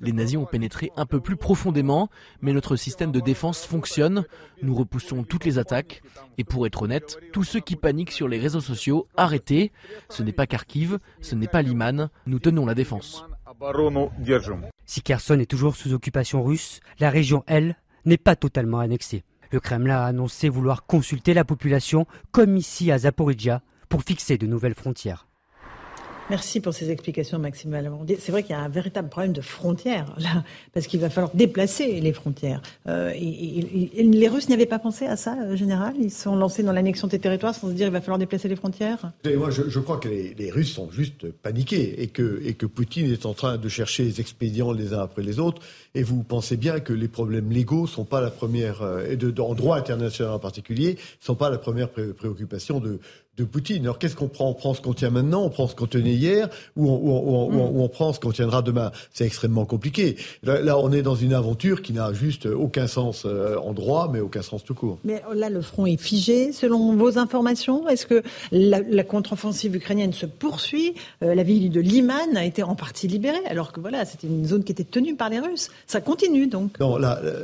Les nazis ont pénétré un peu plus profondément, mais notre système de défense fonctionne. Nous repoussons toutes les attaques. Et pour être honnête, tous ceux qui paniquent sur les réseaux sociaux, arrêtez. Ce n'est pas Kharkiv, ce n'est pas Liman. Nous tenons la défense. Si Kherson est toujours sous occupation russe, la région, elle, n'est pas totalement annexée. Le Kremlin a annoncé vouloir consulter la population, comme ici à Zaporizhia, pour fixer de nouvelles frontières. Merci pour ces explications, Maxime C'est vrai qu'il y a un véritable problème de frontières, là, parce qu'il va falloir déplacer les frontières. Euh, les Russes n'y avaient pas pensé à ça, euh, général? Ils sont lancés dans l'annexion des territoires sans se dire qu'il va falloir déplacer les frontières? Moi, je, crois que les, Russes sont juste paniqués et que, et que Poutine est en train de chercher les expédients les uns après les autres. Et vous pensez bien que les problèmes légaux sont pas la première, euh, et de, en droit international en particulier, sont pas la première préoccupation de, de Poutine. Alors qu'est-ce qu'on prend? On prend ce qu'on tient maintenant, on prend ce qu'on tenait hier, ou on, mm. on, prend ce qu'on tiendra demain? C'est extrêmement compliqué. Là, on est dans une aventure qui n'a juste aucun sens euh, en droit, mais aucun sens tout court. Mais là, le front est figé, selon vos informations? Est-ce que la, contre-offensive ukrainienne se poursuit? Euh, La ville de Liman a été en partie libérée, alors que voilà, c'était une zone qui était tenue par les Russes. Ça continue donc. Non,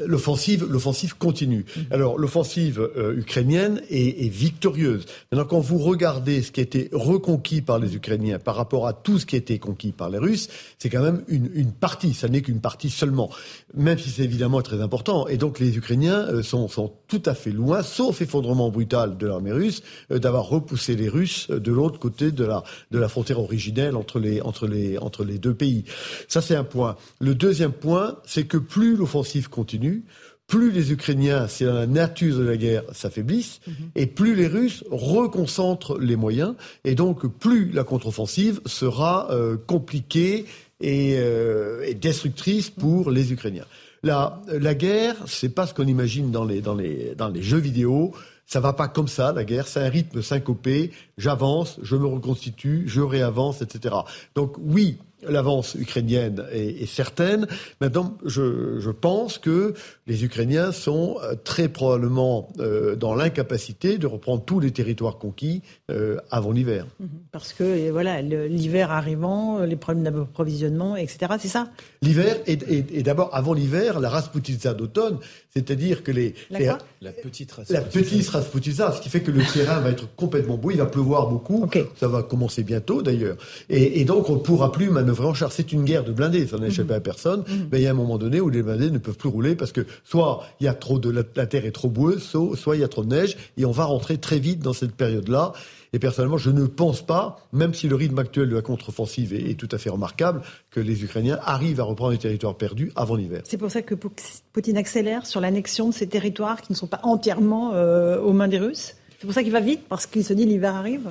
l'offensive, l'offensive continue. Mm. Alors l'offensive euh, ukrainienne est, est victorieuse. Maintenant, quand vous regardez ce qui a été reconquis par les Ukrainiens par rapport à tout ce qui a été conquis par les Russes, c'est quand même une, une partie. Ça n'est qu'une partie seulement, même si c'est évidemment très important. Et donc les Ukrainiens euh, sont, sont tout à fait loin, sauf effondrement brutal de l'armée russe, euh, d'avoir repoussé les Russes euh, de l'autre côté de la, de la frontière originelle entre les, entre, les, entre les deux pays. Ça, c'est un point. Le deuxième point, c'est que plus l'offensive continue, plus les Ukrainiens, c'est la nature de la guerre, s'affaiblissent, mhm. et plus les Russes reconcentrent les moyens, et donc plus la contre-offensive sera euh, compliquée euh, et, destructrice pour les Ukrainiens. La, la guerre, c'est pas ce qu'on imagine dans les, dans, les, dans les jeux vidéo. Ça va pas comme ça, la guerre. C'est un rythme syncopé. J'avance, je me reconstitue, je réavance, etc. Donc oui, l'avance ukrainienne est, certaine. Maintenant, je, pense que les Ukrainiens sont euh, très probablement euh, dans l'incapacité de reprendre tous les territoires conquis euh, avant l'hiver. Mhm. Parce que voilà, l'hiver arrivant, les problèmes d'approvisionnement, etc. C'est ça? L'hiver et, d'abord avant l'hiver, la Rasputitsa d'automne, c'est-à-dire que les la, la petite la petite Rasputitsa, ce qui fait que le terrain va être complètement beau, il va pleuvoir beaucoup. Ça va commencer bientôt d'ailleurs, et, donc on ne pourra plus manœuvrer en char. C'est une guerre de blindés, ça n'a échappé à personne. Mhm. Mais il y a un moment donné où les blindés ne peuvent plus rouler parce que soit il y a trop de la, terre est trop boueuse, soit il y a trop de neige, et on va rentrer très vite dans cette période-là. Et personnellement, je ne pense pas, même si le rythme actuel de la contre-offensive est, tout à fait remarquable, que les Ukrainiens arrivent à reprendre les territoires perdus avant l'hiver. C'est pour ça que Poutine accélère sur l'annexion de ces territoires qui ne sont pas entièrement euh, aux mains des Russes. C'est pour ça qu'il va vite, parce qu'il se dit l'hiver arrive.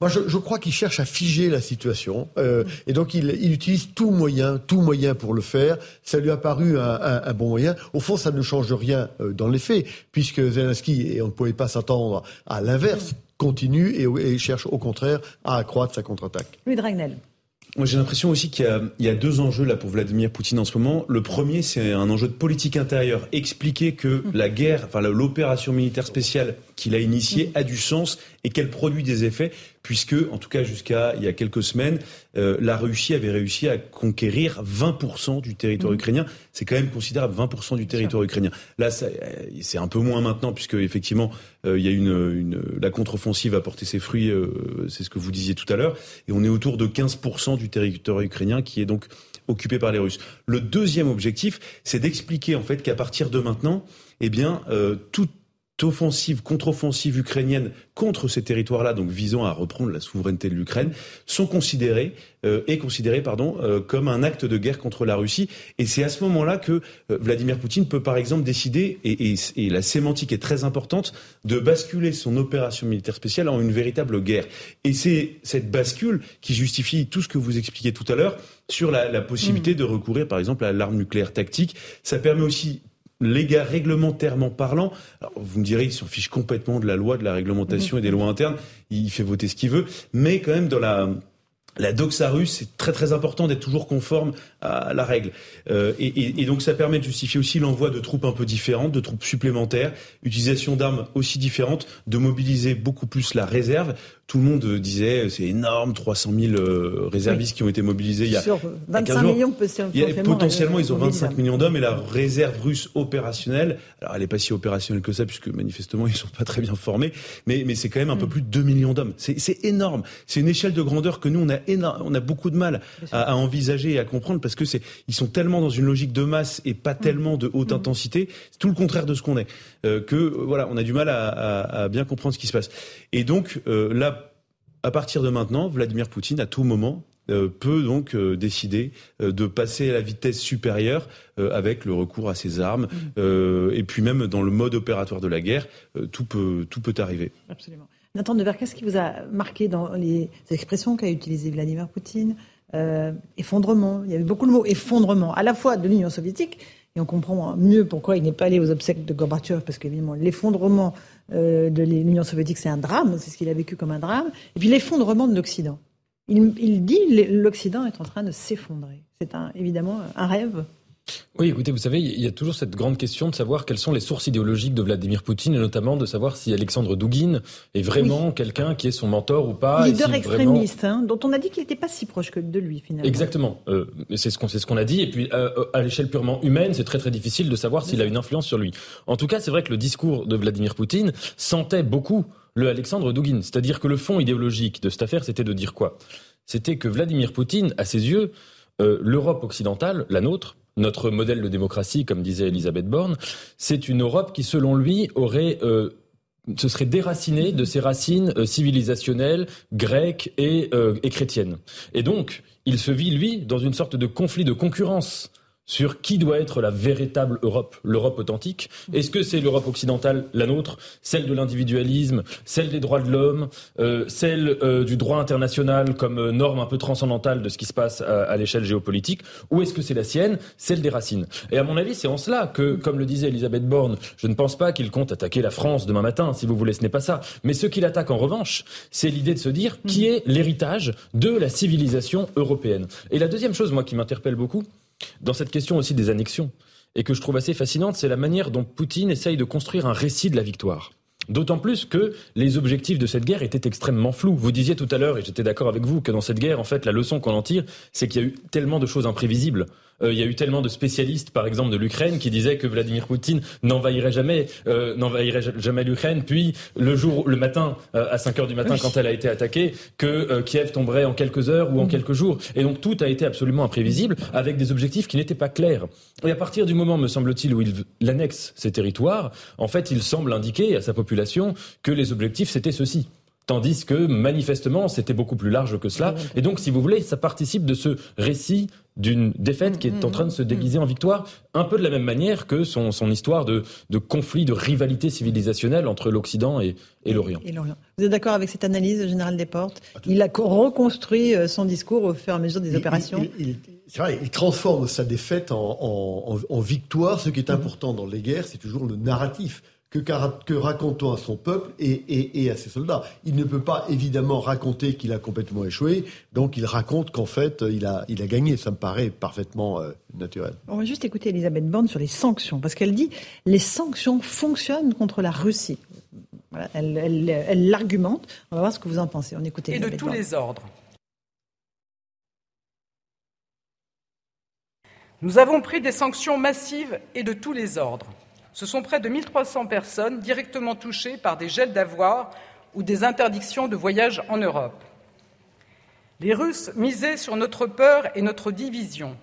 Moi, je, crois qu'il cherche à figer la situation, euh, et donc il, utilise tout moyen, tout moyen pour le faire. Ça lui a paru un, bon moyen. Au fond, ça ne change rien euh, dans les faits, puisque Zelensky, et on ne pouvait pas s'attendre à l'inverse, continue et, cherche au contraire à accroître sa contre-attaque. Louis Dragnel. Moi, j'ai l'impression aussi qu'il y, a deux enjeux là pour Vladimir Poutine en ce moment. Le premier, c'est un enjeu de politique intérieure. Expliquer que la guerre, enfin l'opération militaire spéciale qu'il a initiée a du sens et qu'elle produit des effets puisque, en tout cas jusqu'à il y a quelques semaines, euh, la Russie avait réussi à conquérir 20% du territoire mmh. ukrainien. C'est quand même considérable, 20% du territoire ukrainien. Là, euh, c'est un peu moins maintenant, puisque effectivement, euh, il y a une, une la contre-offensive a porté ses fruits. c'est ce que vous disiez tout à l'heure, et on est autour de 15% du territoire ukrainien qui est donc occupé par les Russes. Le deuxième objectif, c'est d'expliquer en fait qu'à partir de maintenant, eh bien, toute offensive, contre-offensive ukrainienne contre ces territoires-là, donc visant à reprendre la souveraineté de l'Ukraine, sont considérés euh, et considérés pardon euh, comme un acte de guerre contre la Russie. Et c'est à ce moment-là que euh, Vladimir Poutine peut par exemple décider, et, et, et, la sémantique est très importante, de basculer son opération militaire spéciale en une véritable guerre. Et c'est cette bascule qui justifie tout ce que vous expliquez tout à l'heure sur la, la possibilité mmh. de recourir par exemple à l'arme nucléaire tactique. Ça permet aussi les réglementairement parlant, vous me direz, il s'en fiche complètement de la loi, de la réglementation et des lois internes. Il fait voter ce qu'il veut. Mais quand même, dans la, la doxa russe, c'est très très important d'être toujours conforme à la règle. Euh, et, et, donc ça permet de justifier aussi l'envoi de troupes un peu différentes, de troupes supplémentaires, utilisation d'armes aussi différentes, de mobiliser beaucoup plus la réserve. Tout le monde disait c'est énorme, 300 000 euh, réservistes qui ont été mobilisés il y a Sur 25 millions il potentiellement ils ont 25 millions d'hommes et la réserve russe opérationnelle, alors elle n'est pas si opérationnelle que ça puisque manifestement ils sont pas très bien formés, mais, mais c'est quand même un peu mm. plus de 2 millions d'hommes. C'est énorme. C'est une échelle de grandeur que nous on a énorme, on a beaucoup de mal à, à envisager et à comprendre parce que c'est ils sont tellement dans une logique de masse et pas mm. tellement de haute mm. intensité. C'est tout le contraire de ce qu'on est. Euh, que euh, voilà, on a du mal à, à, à, bien comprendre ce qui se passe. Et donc euh, là, à partir de maintenant, Vladimir Poutine, à tout moment, euh, peut donc euh, décider euh, de passer à la vitesse supérieure avec le recours à ses armes. Mm. et puis même dans le mode opératoire de la guerre, tout peut tout peut arriver. Absolument. Nathan Dever, qu'est-ce qui vous a marqué dans les expressions qu'a utilisées Vladimir Poutine effondrement? Il y avait beaucoup de mots effondrement, à la fois de l'Union soviétique, et on comprend mieux pourquoi il n'est pas allé aux obsèques de Gorbatchev, parce qu'évidemment, l'effondrement euh, de l'Union soviétique, c'est un drame, c'est ce qu'il a vécu comme un drame, et puis l'effondrement de l'Occident. Il, il dit l'Occident est en train de s'effondrer. C'est évidemment un rêve oui, écoutez, vous savez, il y a toujours cette grande question de savoir quelles sont les sources idéologiques de Vladimir Poutine, et notamment de savoir si Alexandre Douguin est vraiment quelqu'un qui est son mentor ou pas. Leader extrémiste, hein, dont on a dit qu'il n'était pas si proche que de lui, finalement. Exactement. Euh, c'est ce qu'on ce qu'on a dit. Et puis, euh, à l'échelle purement humaine, c'est très très difficile de savoir s'il a une influence sur lui. En tout cas, c'est vrai que le discours de Vladimir Poutine sentait beaucoup le Alexandre Douguin. C'est-à-dire que le fond idéologique de cette affaire, c'était de dire quoi? C'était que Vladimir Poutine, à ses yeux, euh, l'Europe occidentale, la nôtre, notre modèle de démocratie, comme disait Elisabeth Borne, c'est une Europe qui, selon lui, aurait euh, se serait déracinée de ses racines euh, civilisationnelles grecques et, euh, et chrétiennes. Et donc, il se vit, lui, dans une sorte de conflit de concurrence sur qui doit être la véritable Europe, l'Europe authentique. Est-ce que c'est l'Europe occidentale, la nôtre, celle de l'individualisme, celle des droits de l'homme, euh, celle euh, du droit international comme euh, norme un peu transcendantale de ce qui se passe à, à l'échelle géopolitique, ou est-ce que c'est la sienne, celle des racines? Et à mon avis, c'est en cela que, comme le disait Elisabeth Borne, je ne pense pas qu'il compte attaquer la France demain matin, si vous voulez, ce n'est pas ça. Mais ce qu'il attaque en revanche, c'est l'idée de se dire qui est l'héritage de la civilisation européenne. Et la deuxième chose, moi, qui m'interpelle beaucoup, dans cette question aussi des annexions, et que je trouve assez fascinante, c'est la manière dont Poutine essaye de construire un récit de la victoire. D'autant plus que les objectifs de cette guerre étaient extrêmement flous. Vous disiez tout à l'heure, et j'étais d'accord avec vous, que dans cette guerre, en fait, la leçon qu'on en tire, c'est qu'il y a eu tellement de choses imprévisibles. Euh, il y a eu tellement de spécialistes, par exemple de l'Ukraine, qui disaient que Vladimir Poutine n'envahirait jamais, euh, n'envahirait jamais l'Ukraine. Puis le jour, le matin, euh, à 5 heures du matin, quand elle a été attaquée, que Kiev tomberait en quelques heures ou en mmh. quelques jours. Et donc tout a été absolument imprévisible, avec des objectifs qui n'étaient pas clairs. Et à partir du moment, me semble-t-il, où il annexe ces territoires, en fait, il semble indiquer à sa population que les objectifs c'était ceci. Tandis que manifestement, c'était beaucoup plus large que cela. Et donc, si vous voulez, ça participe de ce récit d'une défaite qui est en train de se déguiser en victoire, un peu de la même manière que son, son histoire de, de, conflit, de rivalité civilisationnelle entre l'Occident et, et l'Orient. Vous êtes d'accord avec cette analyse, Général Desportes? Il a reconstruit euh, son discours au fur et à mesure des opérations. c'est vrai, il transforme sa défaite en, en, en, victoire. Ce qui est important dans les guerres, c'est toujours le narratif que, que raconte-t-on à son peuple et, à ses soldats Il ne peut pas évidemment raconter qu'il a complètement échoué, donc il raconte qu'en fait il a, il a gagné. Ça me paraît parfaitement euh, naturel. On va juste écouter Elisabeth Borne sur les sanctions, parce qu'elle dit les sanctions fonctionnent contre la Russie. Voilà, elle l'argumente. On va voir ce que vous en pensez. On écoute Et de tous les ordres. Nous avons pris des sanctions massives et de tous les ordres. Ce sont près de 1300 personnes directement touchées par des gels d'avoir ou des interdictions de voyage en Europe. Les Russes misaient sur notre peur et notre division.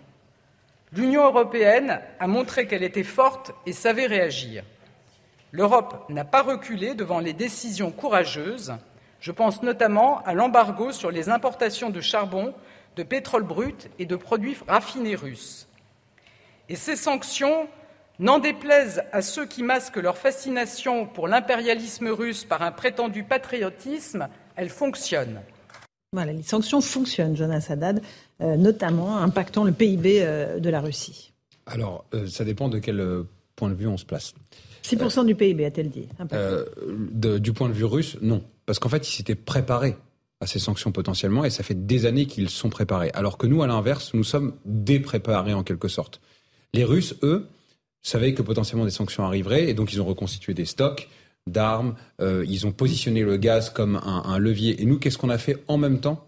L'Union européenne a montré qu'elle était forte et savait réagir. L'Europe n'a pas reculé devant les décisions courageuses. Je pense notamment à l'embargo sur les importations de charbon, de pétrole brut et de produits raffinés russes. Et ces sanctions, n'en déplaisent à ceux qui masquent leur fascination pour l'impérialisme russe par un prétendu patriotisme, elles fonctionnent. Voilà, les sanctions fonctionnent, Jonas Haddad, euh, notamment impactant le PIB euh, de la Russie. Alors, euh, ça dépend de quel point de vue on se place. 6% du PIB, a-t-elle dit Du point de vue russe, non. Parce qu'en fait, ils s'étaient préparés à ces sanctions potentiellement, et ça fait des années qu'ils sont préparés. Alors que nous, à l'inverse, nous sommes dépréparés en quelque sorte. Les Russes, eux, savaient que potentiellement des sanctions arriveraient et donc ils ont reconstitué des stocks d'armes, euh, ils ont positionné le gaz comme un, levier. Et nous, qu'est-ce qu'on a fait en même temps?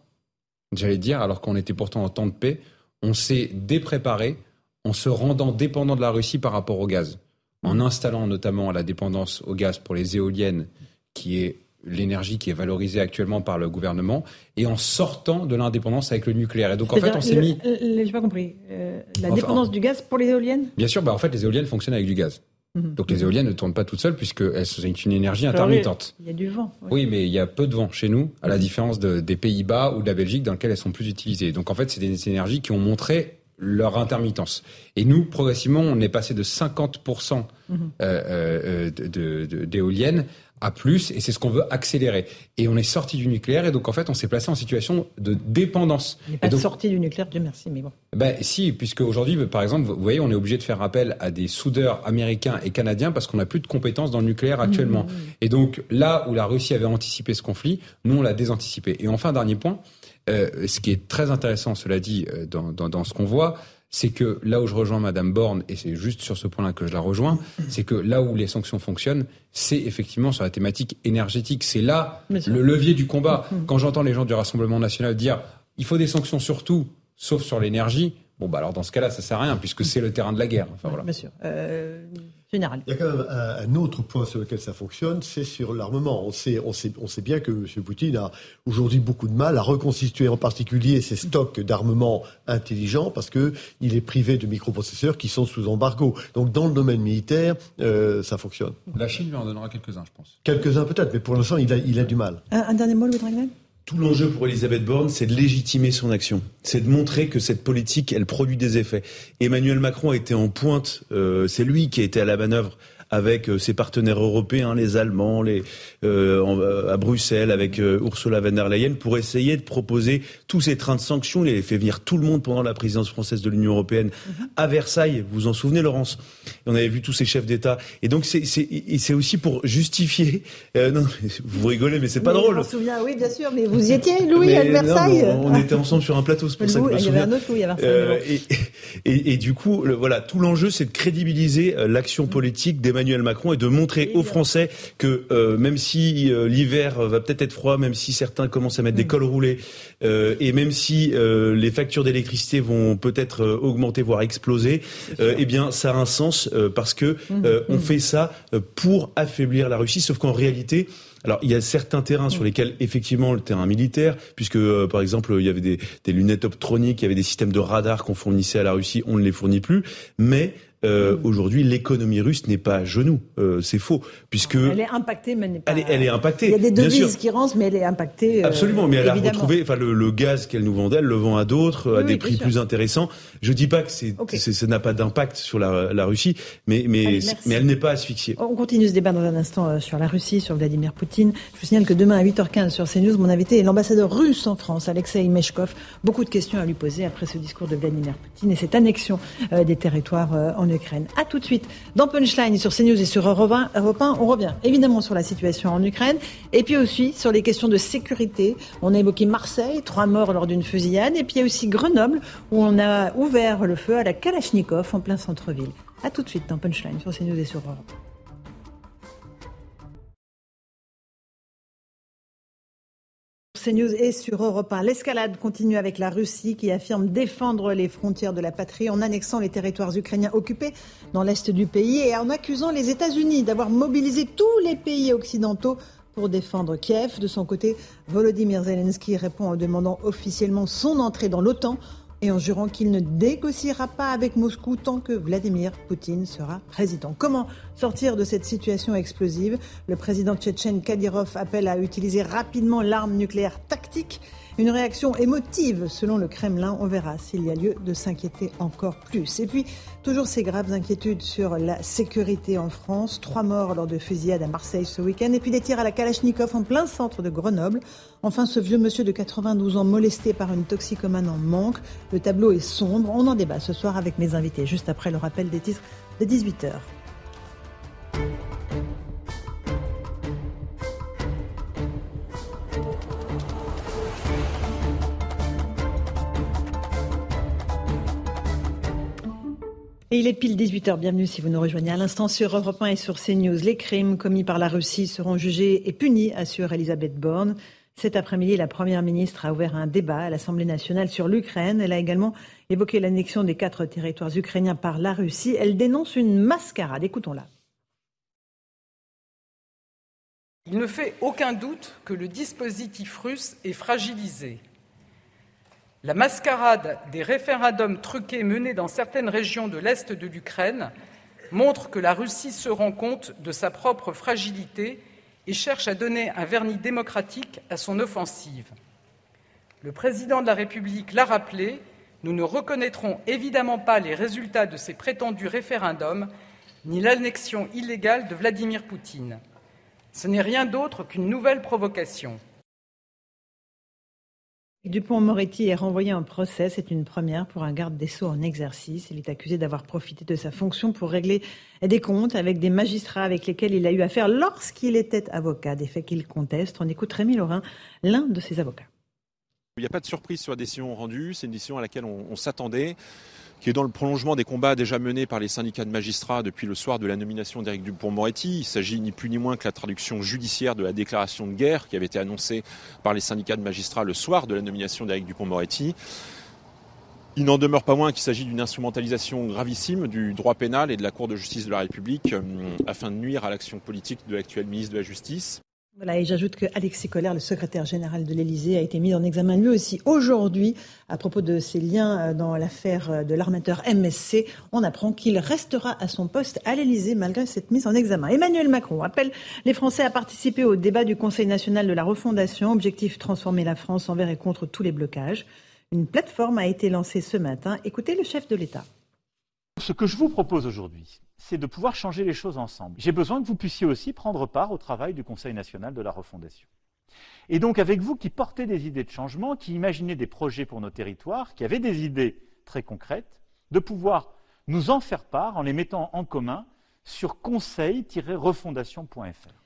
J'allais dire, alors qu'on était pourtant en temps de paix, on s'est dépréparé en se rendant dépendant de la Russie par rapport au gaz, en installant notamment la dépendance au gaz pour les éoliennes, qui est l'énergie qui est valorisée actuellement par le gouvernement et en sortant de l'indépendance avec le nucléaire. Et donc en fait, on s'est mis. J'ai pas compris. Euh, la dépendance du gaz pour les éoliennes? Bien sûr, bah en fait, les éoliennes fonctionnent avec du gaz. Mhm. Donc les éoliennes ne tournent pas toutes seules puisque sont une énergie intermittente. Il y a du vent. Oui. mais il y a peu de vent chez nous, à la mhm. différence des Pays-Bas ou de la Belgique dans lesquelles elles sont plus utilisées. Donc en fait, c'est des énergies qui ont montré leur intermittence. Et nous, progressivement, on est passé de 50% mhm. euh, euh, d'éoliennes à plus, et c'est ce qu'on veut accélérer. Et on est sorti du nucléaire, et donc en fait, on s'est placé en situation de dépendance. On n'est pas sorti du nucléaire, Dieu merci, mais bon. Ben si, puisque aujourd'hui, par exemple, vous voyez, on est obligé de faire appel à des soudeurs américains et canadiens parce qu'on n'a plus de compétences dans le nucléaire actuellement. Mmh, mmh, mmh. Et donc là où la Russie avait anticipé ce conflit, nous on l'a désanticipé. Et enfin, dernier point, euh, ce qui est très intéressant, cela dit, euh, dans, dans, dans ce qu'on voit, c'est que là où je rejoins Madame Borne, et c'est juste sur ce point-là que je la rejoins, c'est que là où les sanctions fonctionnent, c'est effectivement sur la thématique énergétique. C'est là le levier du combat. Mm-hmm. Quand j'entends les gens du Rassemblement national dire il faut des sanctions sur tout, sauf sur l'énergie, bon bah alors dans ce cas-là, ça sert à rien puisque c'est le terrain de la guerre. Enfin, voilà. Bien sûr. Euh, il y a quand même un, autre point sur lequel ça fonctionne, c'est sur l'armement. On sait, on, sait, on sait bien que M. Poutine a aujourd'hui beaucoup de mal à reconstituer en particulier ses stocks d'armement intelligents parce qu'il est privé de microprocesseurs qui sont sous embargo. Donc dans le domaine militaire, euh, ça fonctionne. La Chine lui en donnera quelques-uns, je pense. Quelques-uns peut-être, mais pour l'instant, il a, il a du mal. Un, dernier mot, Louis Dragnet tout l'enjeu pour Elisabeth Borne, c'est de légitimer son action. C'est de montrer que cette politique, elle produit des effets. Emmanuel Macron a été en pointe. Euh, c'est lui qui a été à la manœuvre avec euh, ses partenaires européens, les Allemands, les, euh, euh, à Bruxelles, avec Ursula von der Leyen, pour essayer de proposer tous ces trains de sanctions. Il avait fait venir tout le monde pendant la présidence française de l'Union européenne mhm. à Versailles. Vous vous en souvenez, Laurence? On avait vu tous ces chefs d'État. Et donc, c'est aussi pour justifier. non, vous rigolez, mais c'est pas drôle. Je me souviens, oui, bien sûr, mais vous y étiez, Louis, à Versailles. on était ensemble sur un plateau, c'est pour ça que je me Il y avait un autre Louis à Versailles. et, et, du coup, voilà, tout l'enjeu, c'est de crédibiliser l'action politique d'Emmanuel Emmanuel Macron et de montrer aux Français que euh, même si euh, l'hiver va peut-être être froid, même si certains commencent à mettre des mm. cols roulés, euh, et même si les factures d'électricité vont peut-être augmenter, voire exploser, eh bien, ça a un sens parce que mm. on mm. fait ça pour affaiblir la Russie. Sauf qu'en réalité, alors, il y a certains terrains sur lesquels, effectivement, le terrain militaire, puisque, par exemple, il y avait des, des lunettes optroniques, il y avait des systèmes de radar qu'on fournissait à la Russie, on ne les fournit plus. Mais euh, aujourd'hui, l'économie russe n'est pas à genoux. Euh, c'est faux, puisque elle est impactée, mais pas. Elle est, impactée. Il y a des devises qui rentrent, mais elle est impactée. Euh, Absolument, mais elle a retrouvé. Enfin, le, gaz qu'elle nous vendait, elle le vend à d'autres à des prix plus intéressants. Je dis pas que c'est, ça n'a pas d'impact sur la, Russie, mais mais mais elle n'est pas asphyxiée. On continue ce débat dans un instant sur la Russie, sur Vladimir Poutine. Je vous signale que demain à 8h15 sur CNews, mon invité est l'ambassadeur russe en France, Alexei Meshkov. Beaucoup de questions à lui poser après ce discours de Vladimir Poutine et cette annexion des territoires en Ukraine. À tout de suite dans Punchline sur CNews et sur Europe 1. On revient évidemment sur la situation en Ukraine et puis aussi sur les questions de sécurité. On a évoqué Marseille, trois morts lors d'une fusillade et puis il y a aussi Grenoble où on a ouvert le feu à la Kalachnikov en plein centre-ville. À tout de suite dans Punchline sur CNews et sur Europe CNews et sur Europe 1. L'escalade continue avec la Russie qui affirme défendre les frontières de la patrie en annexant les territoires ukrainiens occupés dans l'est du pays et en accusant les États-Unis d'avoir mobilisé tous les pays occidentaux pour défendre Kiev. De son côté, Volodymyr Zelensky répond en demandant officiellement son entrée dans l'OTAN et en jurant qu'il ne négociera pas avec Moscou tant que Vladimir Poutine sera président. Comment sortir de cette situation explosive? Le président tchétchène Kadyrov appelle à utiliser rapidement l'arme nucléaire tactique une réaction émotive selon le Kremlin. On verra s'il y a lieu de s'inquiéter encore plus. Et puis, toujours ces graves inquiétudes sur la sécurité en France. Trois morts lors de fusillades à Marseille ce week-end. Et puis des tirs à la Kalachnikov en plein centre de Grenoble. Enfin, ce vieux monsieur de 92 ans molesté par une toxicomane en manque. Le tableau est sombre. On en débat ce soir avec mes invités, juste après le rappel des titres de 18h. Et il est pile 18h. Bienvenue si vous nous rejoignez à l'instant sur Europe 1 et sur CNews. Les crimes commis par la Russie seront jugés et punis, assure Elisabeth Borne. Cet après-midi, la Première ministre a ouvert un débat à l'Assemblée nationale sur l'Ukraine. Elle a également évoqué l'annexion des quatre territoires ukrainiens par la Russie. Elle dénonce une mascarade. Écoutons-la. Il ne fait aucun doute que le dispositif russe est fragilisé. La mascarade des référendums truqués menés dans certaines régions de l'Est de l'Ukraine montre que la Russie se rend compte de sa propre fragilité et cherche à donner un vernis démocratique à son offensive. Le président de la République l'a rappelé, nous ne reconnaîtrons évidemment pas les résultats de ces prétendus référendums, ni l'annexion illégale de Vladimir Poutine. Ce n'est rien d'autre qu'une nouvelle provocation. Dupont-Moretti est renvoyé en procès. C'est une première pour un garde des Sceaux en exercice. Il est accusé d'avoir profité de sa fonction pour régler des comptes avec des magistrats avec lesquels il a eu affaire lorsqu'il était avocat, des faits qu'il conteste. On écoute Rémi Laurin, l'un de ses avocats. Il n'y a pas de surprise sur la décision rendue. C'est une décision à laquelle on s'attendait qui est dans le prolongement des combats déjà menés par les syndicats de magistrats depuis le soir de la nomination d'Éric Dupont-Moretti. Il s'agit ni plus ni moins que la traduction judiciaire de la déclaration de guerre qui avait été annoncée par les syndicats de magistrats le soir de la nomination d'Éric Dupont-Moretti. Il n'en demeure pas moins qu'il s'agit d'une instrumentalisation gravissime du droit pénal et de la Cour de justice de la République euh, afin de nuire à l'action politique de l'actuel ministre de la Justice. Voilà, et j'ajoute que Alexis Collère, le secrétaire général de l'Élysée, a été mis en examen lui aussi aujourd'hui à propos de ses liens euh, dans l'affaire euh, de l'armateur MSC. On apprend qu'il restera à son poste à l'Élysée malgré cette mise en examen. Emmanuel Macron appelle les Français à participer au débat du Conseil national de la refondation. Objectif transformer la France envers et contre tous les blocages. Une plateforme a été lancée ce matin. Écoutez le chef de l'État. Ce que je vous propose aujourd'hui, c'est de pouvoir changer les choses ensemble. J'ai besoin que vous puissiez aussi prendre part au travail du Conseil national de la refondation. Et donc avec vous qui portez des idées de changement, qui imaginez des projets pour nos territoires, qui avez des idées très concrètes, de pouvoir nous en faire part en les mettant en commun sur conseil-refondation.fr.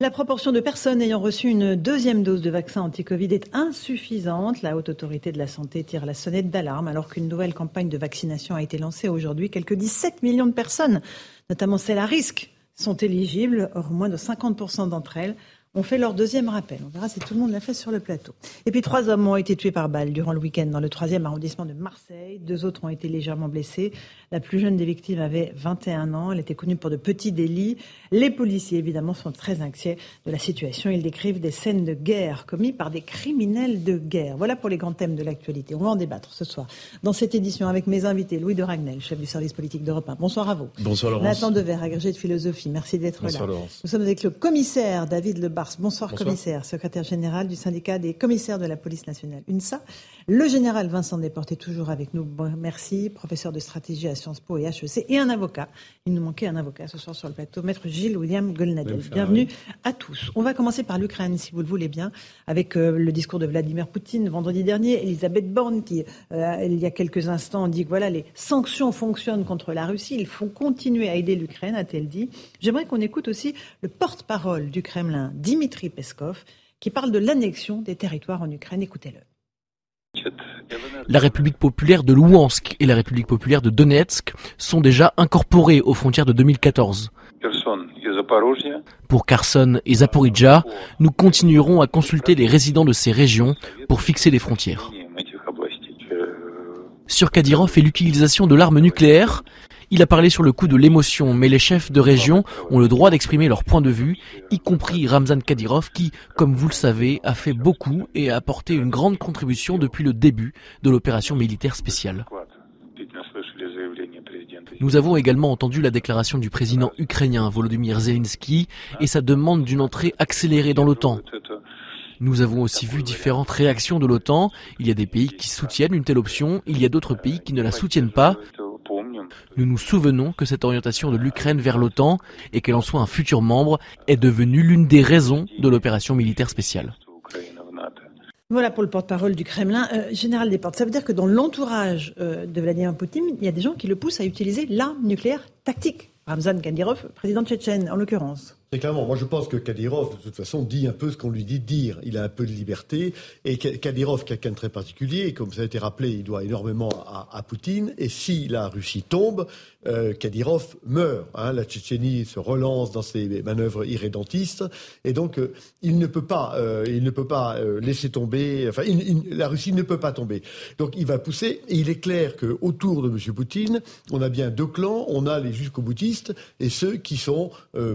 La proportion de personnes ayant reçu une deuxième dose de vaccin anti-Covid est insuffisante. La Haute Autorité de la Santé tire la sonnette d'alarme alors qu'une nouvelle campagne de vaccination a été lancée aujourd'hui. Quelques 17 millions de personnes, notamment celles à risque, sont éligibles. Or, moins de 50% d'entre elles ont fait leur deuxième rappel. On verra si tout le monde l'a fait sur le plateau. Et puis trois hommes ont été tués par balle durant le week-end dans le troisième arrondissement de Marseille. Deux autres ont été légèrement blessés. La plus jeune des victimes avait 21 ans. Elle était connue pour de petits délits. Les policiers, évidemment, sont très inquiets de la situation. Ils décrivent des scènes de guerre commises par des criminels de guerre. Voilà pour les grands thèmes de l'actualité. On va en débattre ce soir dans cette édition avec mes invités. Louis de Ragnel, chef du service politique d'Europe 1. Bonsoir à vous. Bonsoir Laurence. Nathan Dever, agrégé de philosophie. Merci d'être là. Bonsoir Laurence. Nous sommes avec le commissaire David Lebar Bonsoir, commissaire, secrétaire général du syndicat des commissaires de la police nationale, UNSA. Le général Vincent Desportes est toujours avec nous. merci, professeur de stratégie à Sciences Po et HEC et un avocat. Il nous manquait un avocat ce soir sur le plateau, maître Gilles William Golnadel. Bienvenue à tous. On va commencer par l'Ukraine, si vous le voulez bien, avec euh, le discours de Vladimir Poutine vendredi dernier. Elisabeth Borne, qui euh, il y a quelques instants dit que voilà, les sanctions fonctionnent contre la Russie. Il faut continuer à aider l'Ukraine, a-t-elle dit. J'aimerais qu'on écoute aussi le porte-parole du Kremlin, Dimitri Peskov, qui parle de l'annexion des territoires en Ukraine. Écoutez-le. La République populaire de Louhansk et la République populaire de Donetsk sont déjà incorporées aux frontières de 2014. Pour Kherson et Zaporizhia, nous continuerons à consulter les résidents de ces régions pour fixer les frontières. Sur Kadyrov et l'utilisation de l'arme nucléaire, il a parlé sur le coup de l'émotion, mais les chefs de région ont le droit d'exprimer leur point de vue, y compris Ramzan Kadyrov qui, comme vous le savez, a fait beaucoup et a apporté une grande contribution depuis le début de l'opération militaire spéciale. Nous avons également entendu la déclaration du président ukrainien Volodymyr Zelensky et sa demande d'une entrée accélérée dans l'OTAN. Nous avons aussi vu différentes réactions de l'OTAN. Il y a des pays qui soutiennent une telle option, il y a d'autres pays qui ne la soutiennent pas. Nous nous souvenons que cette orientation de l'Ukraine vers l'OTAN et qu'elle en soit un futur membre est devenue l'une des raisons de l'opération militaire spéciale. Voilà pour le porte-parole du Kremlin. Euh, Général Desportes, ça veut dire que dans l'entourage euh, de Vladimir Poutine, il y a des gens qui le poussent à utiliser l'arme nucléaire tactique. Ramzan Kadyrov, président tchétchène en l'occurrence. Clairement, moi je pense que Kadyrov, de toute façon, dit un peu ce qu'on lui dit de dire. Il a un peu de liberté. Et Kadyrov, quelqu'un de très particulier, comme ça a été rappelé, il doit énormément à, Poutine. Et si la Russie tombe, euh, Kadyrov meurt. Hein. La Tchétchénie se relance dans ses manœuvres irrédentistes. Et donc, euh, il ne peut pas, euh, il ne peut pas laisser tomber. Enfin, la Russie ne peut pas tomber. Donc, il va pousser. Et il est clair qu'autour de M. Poutine, on a bien deux clans. On a les jusqu'au boutistes et ceux qui sont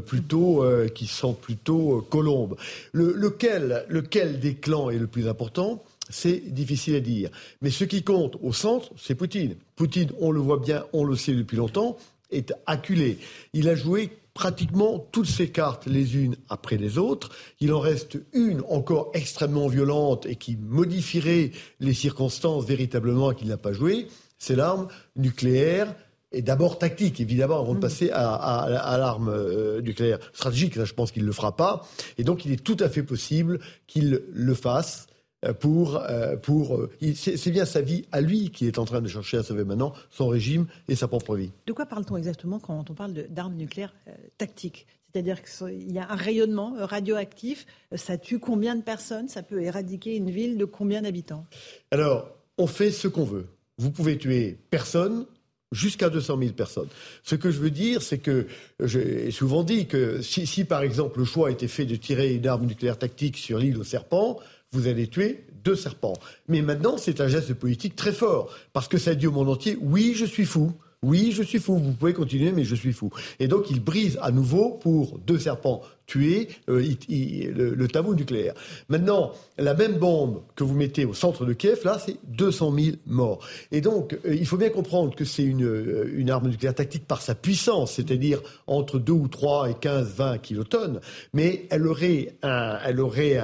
plutôt euh, qui sont plutôt euh, colombes. lequel, lequel des clans est le plus important? C'est difficile à dire. Mais ce qui compte au centre, c'est Poutine. Poutine, on le voit bien, on le sait depuis longtemps, est acculé. Il a joué pratiquement toutes ses cartes les unes après les autres. Il en reste une encore extrêmement violente et qui modifierait les circonstances véritablement qu'il n'a pas joué. C'est l'arme nucléaire et d'abord tactique, évidemment, avant de mm. passer à, l'arme euh, nucléaire stratégique. Là, je pense qu'il ne le fera pas. Et donc, il est tout à fait possible qu'il le fasse euh, pour... Euh, pour c'est bien sa vie à lui qui est en train de chercher à sauver maintenant, son régime et sa propre vie. De quoi parle-t-on exactement quand on parle d'armes nucléaires tactiques? C'est-à-dire qu'il y a un rayonnement radioactif, ça tue combien de personnes? Ça peut éradiquer une ville de combien d'habitants? Alors, on fait ce qu'on veut. Vous pouvez tuer personne, jusqu'à 200 000 personnes. Ce que je veux dire, c'est que j'ai souvent dit que si, par exemple, le choix été fait de tirer une arme nucléaire tactique sur l'île aux serpents, vous allez tuer deux serpents. Mais maintenant, c'est un geste politique très fort, parce que ça dit au monde entier, oui, je suis fou. Oui, je suis fou. Vous pouvez continuer, mais je suis fou. Et donc, il brise à nouveau pour deux serpents tuer euh, le, tabou nucléaire. Maintenant, la même bombe que vous mettez au centre de Kiev, là, c'est 200 000 morts. Et donc, euh, il faut bien comprendre que c'est une, euh, une, arme nucléaire tactique par sa puissance, c'est-à-dire entre 2 ou 3 et 15, 20 kilotonnes, mais elle aurait, un, elle aurait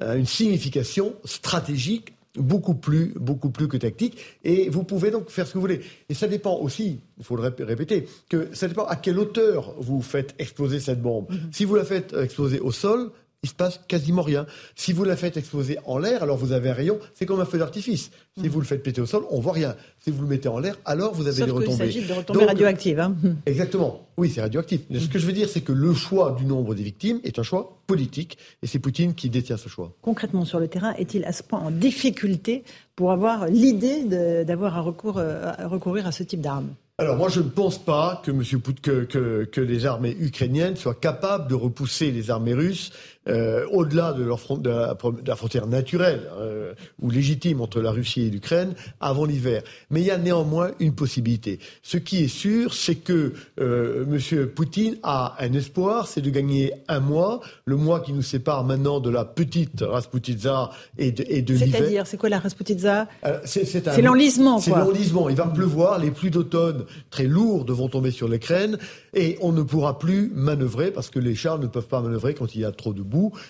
une signification stratégique beaucoup plus, beaucoup plus que tactique. Et vous pouvez donc faire ce que vous voulez. Et ça dépend aussi, il faut le répéter, que ça dépend à quelle hauteur vous faites exploser cette bombe. Mm-hmm. Si vous la faites exploser au sol, il se passe quasiment rien. Si vous la faites exploser en l'air, alors vous avez un rayon, c'est comme un feu d'artifice. Si vous le faites péter au sol, on voit rien. Si vous le mettez en l'air, alors vous avez Sauf des retombées. Il s'agit de retombées radioactives. Hein. Exactement. Oui, c'est radioactif. ce que je veux dire, c'est que le choix du nombre des victimes est un choix politique, et c'est Poutine qui détient ce choix. Concrètement, sur le terrain, est-il à ce point en difficulté pour avoir l'idée d'avoir à, euh, à recourir à ce type d'armes? Alors moi je ne pense pas que, Monsieur que, que, que, les armées ukrainiennes soient capables de repousser les armées russes euh, au-delà de, leur de, la, frontière naturelle euh, ou légitime entre la Russie et l'Ukraine avant l'hiver. Mais il y a néanmoins une possibilité. Ce qui est sûr, c'est que euh, M. Poutine a un espoir, c'est de gagner un mois, le mois qui nous sépare maintenant de la petite Rasputitsa et de, et de l'hiver. C'est-à-dire, c'est quoi la Rasputitsa? C'est l'enlisement. C'est l'enlisement. Il va pleuvoir, les pluies d'automne très lourdes vont tomber sur l'Ukraine et on ne pourra plus manœuvrer parce que les chars ne peuvent pas manœuvrer quand il y a trop de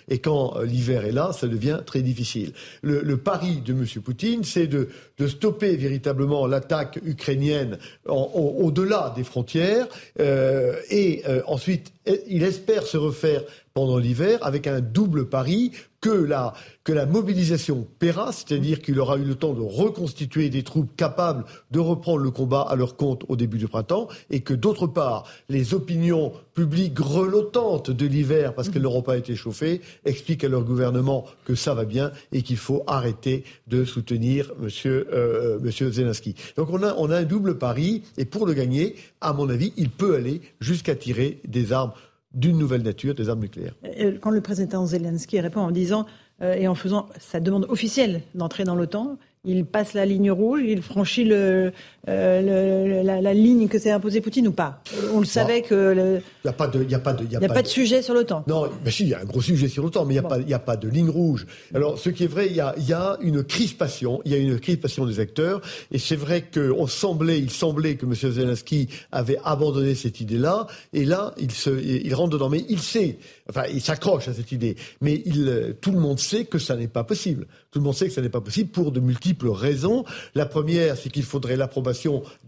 et quand euh, l'hiver est là, ça devient très difficile. Le, pari de M. Poutine, c'est de, stopper véritablement l'attaque ukrainienne au-delà des frontières euh, et euh, ensuite il espère se refaire pendant l'hiver avec un double pari que la, mobilisation paiera, c'est-à-dire qu'il aura eu le temps de reconstituer des troupes capables de reprendre le combat à leur compte au début du printemps, et que d'autre part, les opinions publiques grelottantes de l'hiver, parce qu'elles n'auront pas été chauffées, expliquent à leur gouvernement que ça va bien et qu'il faut arrêter de soutenir M. Euh, Zelensky. Donc on a un double pari, et pour le gagner, à mon avis, il peut aller jusqu'à tirer des armes d'une nouvelle nature des armes nucléaires. Quand le président Zelensky répond en disant et en faisant sa demande officielle d'entrer dans l'OTAN, il passe la ligne rouge, il franchit le, euh, la, ligne que s'est imposée Poutine ou pas? On le savait que... Il n'y a pas de, y a pas de, y a, pas, de sujet sur l'OTAN. Non, mais si, il y a un gros sujet sur l'OTAN, mais il n'y a, pas, y a pas de ligne rouge. Alors, ce qui est vrai, il y a, y a une crispation, il y a une crispation des acteurs, et c'est vrai qu'on semblait, il semblait que M. Zelensky avait abandonné cette idée-là, et là, il, se, il rentre dedans. Mais il sait, enfin, il s'accroche à cette idée, mais il, tout le monde sait que ça n'est pas possible. Tout le monde sait que ça n'est pas possible pour de multiples raisons. La première, c'est qu'il faudrait l'approbation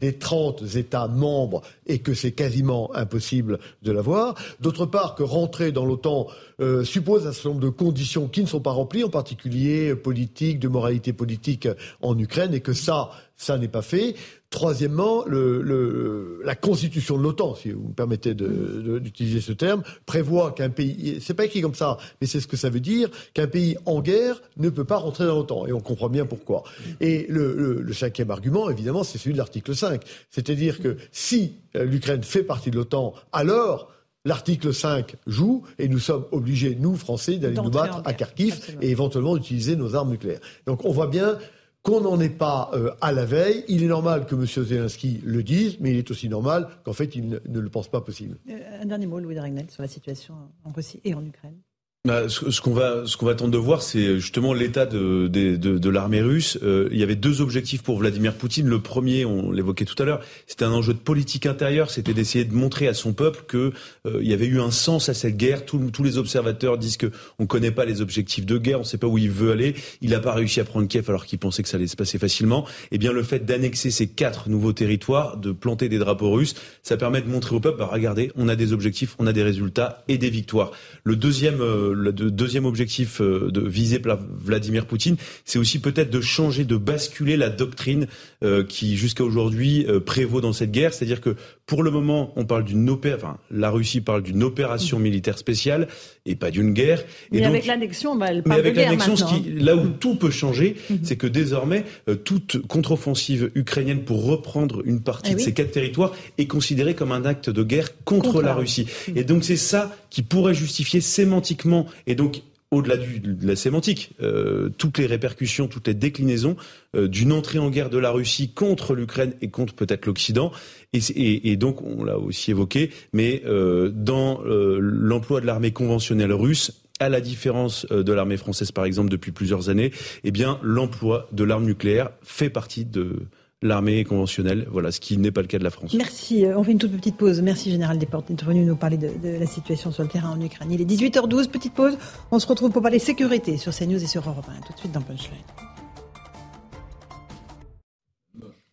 des 30 États membres et que c'est quasiment impossible de l'avoir. D'autre part, que rentrer dans l'OTAN euh, suppose un certain nombre de conditions qui ne sont pas remplies, en particulier politique, de moralité politique en Ukraine, et que ça, ça n'est pas fait. Troisièmement, le, la constitution de l'OTAN, si vous me permettez d'utiliser ce terme, prévoit qu'un pays, c'est pas écrit comme ça, mais c'est ce que ça veut dire, qu'un pays en guerre ne peut pas rentrer dans l'OTAN. Et on comprend bien pourquoi. Et le, cinquième argument, évidemment, c'est celui de l'article 5. C'est-à-dire que si l'Ukraine fait partie de l'OTAN, alors L'article 5 joue et nous sommes obligés, nous, Français, d'aller nous battre à Kharkiv et éventuellement d'utiliser nos armes nucléaires. Donc on voit bien qu'on n'en est pas euh, à la veille. Il est normal que M. Zelensky le dise, mais il est aussi normal qu'en fait, il ne, le pense pas possible. Euh, un dernier mot, Louis Dragnel, sur la situation en Russie et en Ukraine. Bah, ce, qu'on va, ce qu'on va tenter de voir, c'est justement l'état de, de, de, l'armée russe. Euh, il y avait deux objectifs pour Vladimir Poutine. Le premier, on l'évoquait tout à l'heure, c'était un enjeu de politique intérieure. C'était d'essayer de montrer à son peuple que euh, il y avait eu un sens à cette guerre. tous les observateurs disent que on connaît pas les objectifs de guerre, on sait pas où il veut aller. Il n'a pas réussi à prendre Kiev alors qu'il pensait que ça allait se passer facilement. Eh bien, le fait d'annexer ces quatre nouveaux territoires, de planter des drapeaux russes, ça permet de montrer au peuple, bah, regardez, on a des objectifs, on a des résultats et des victoires. Le deuxième, euh, le deuxième objectif euh, de viser Vladimir Poutine, c'est aussi peut-être de changer, de basculer la doctrine euh, qui jusqu'à aujourd'hui prévaut dans cette guerre. C'est-à-dire que pour le moment, on parle d'une opération, enfin, la Russie parle d'une opération militaire spéciale et pas d'une guerre. Et mais avec l'annexion, bah, elle parle mais avec l'annexion, hein. là où tout peut changer, mhm. c'est que désormais, toute contre-offensive ukrainienne pour reprendre une partie eh de ces quatre territoires est considérée comme un acte de guerre contre, la Russie. Et donc c'est ça qui pourrait justifier sémantiquement et donc au-delà de la sémantique, euh, toutes les répercussions, toutes les déclinaisons euh, d'une entrée en guerre de la Russie contre l'Ukraine et contre peut-être l'Occident. Et, donc, on l'a aussi évoqué, mais euh, dans l'emploi de l'armée conventionnelle russe, à la différence de l'armée française par exemple depuis plusieurs années, eh bien l'emploi de l'arme nucléaire fait partie de l'armée conventionnelle. Voilà, ce qui n'est pas le cas de la France. Merci. Euh, on fait une toute petite pause. Merci, Général Desportes, d'être venu nous parler de, la situation sur le terrain en Ukraine. Il est 18h12, petite pause. On se retrouve pour parler sécurité sur CNews et sur Europe 1. Tout de suite dans Punchline.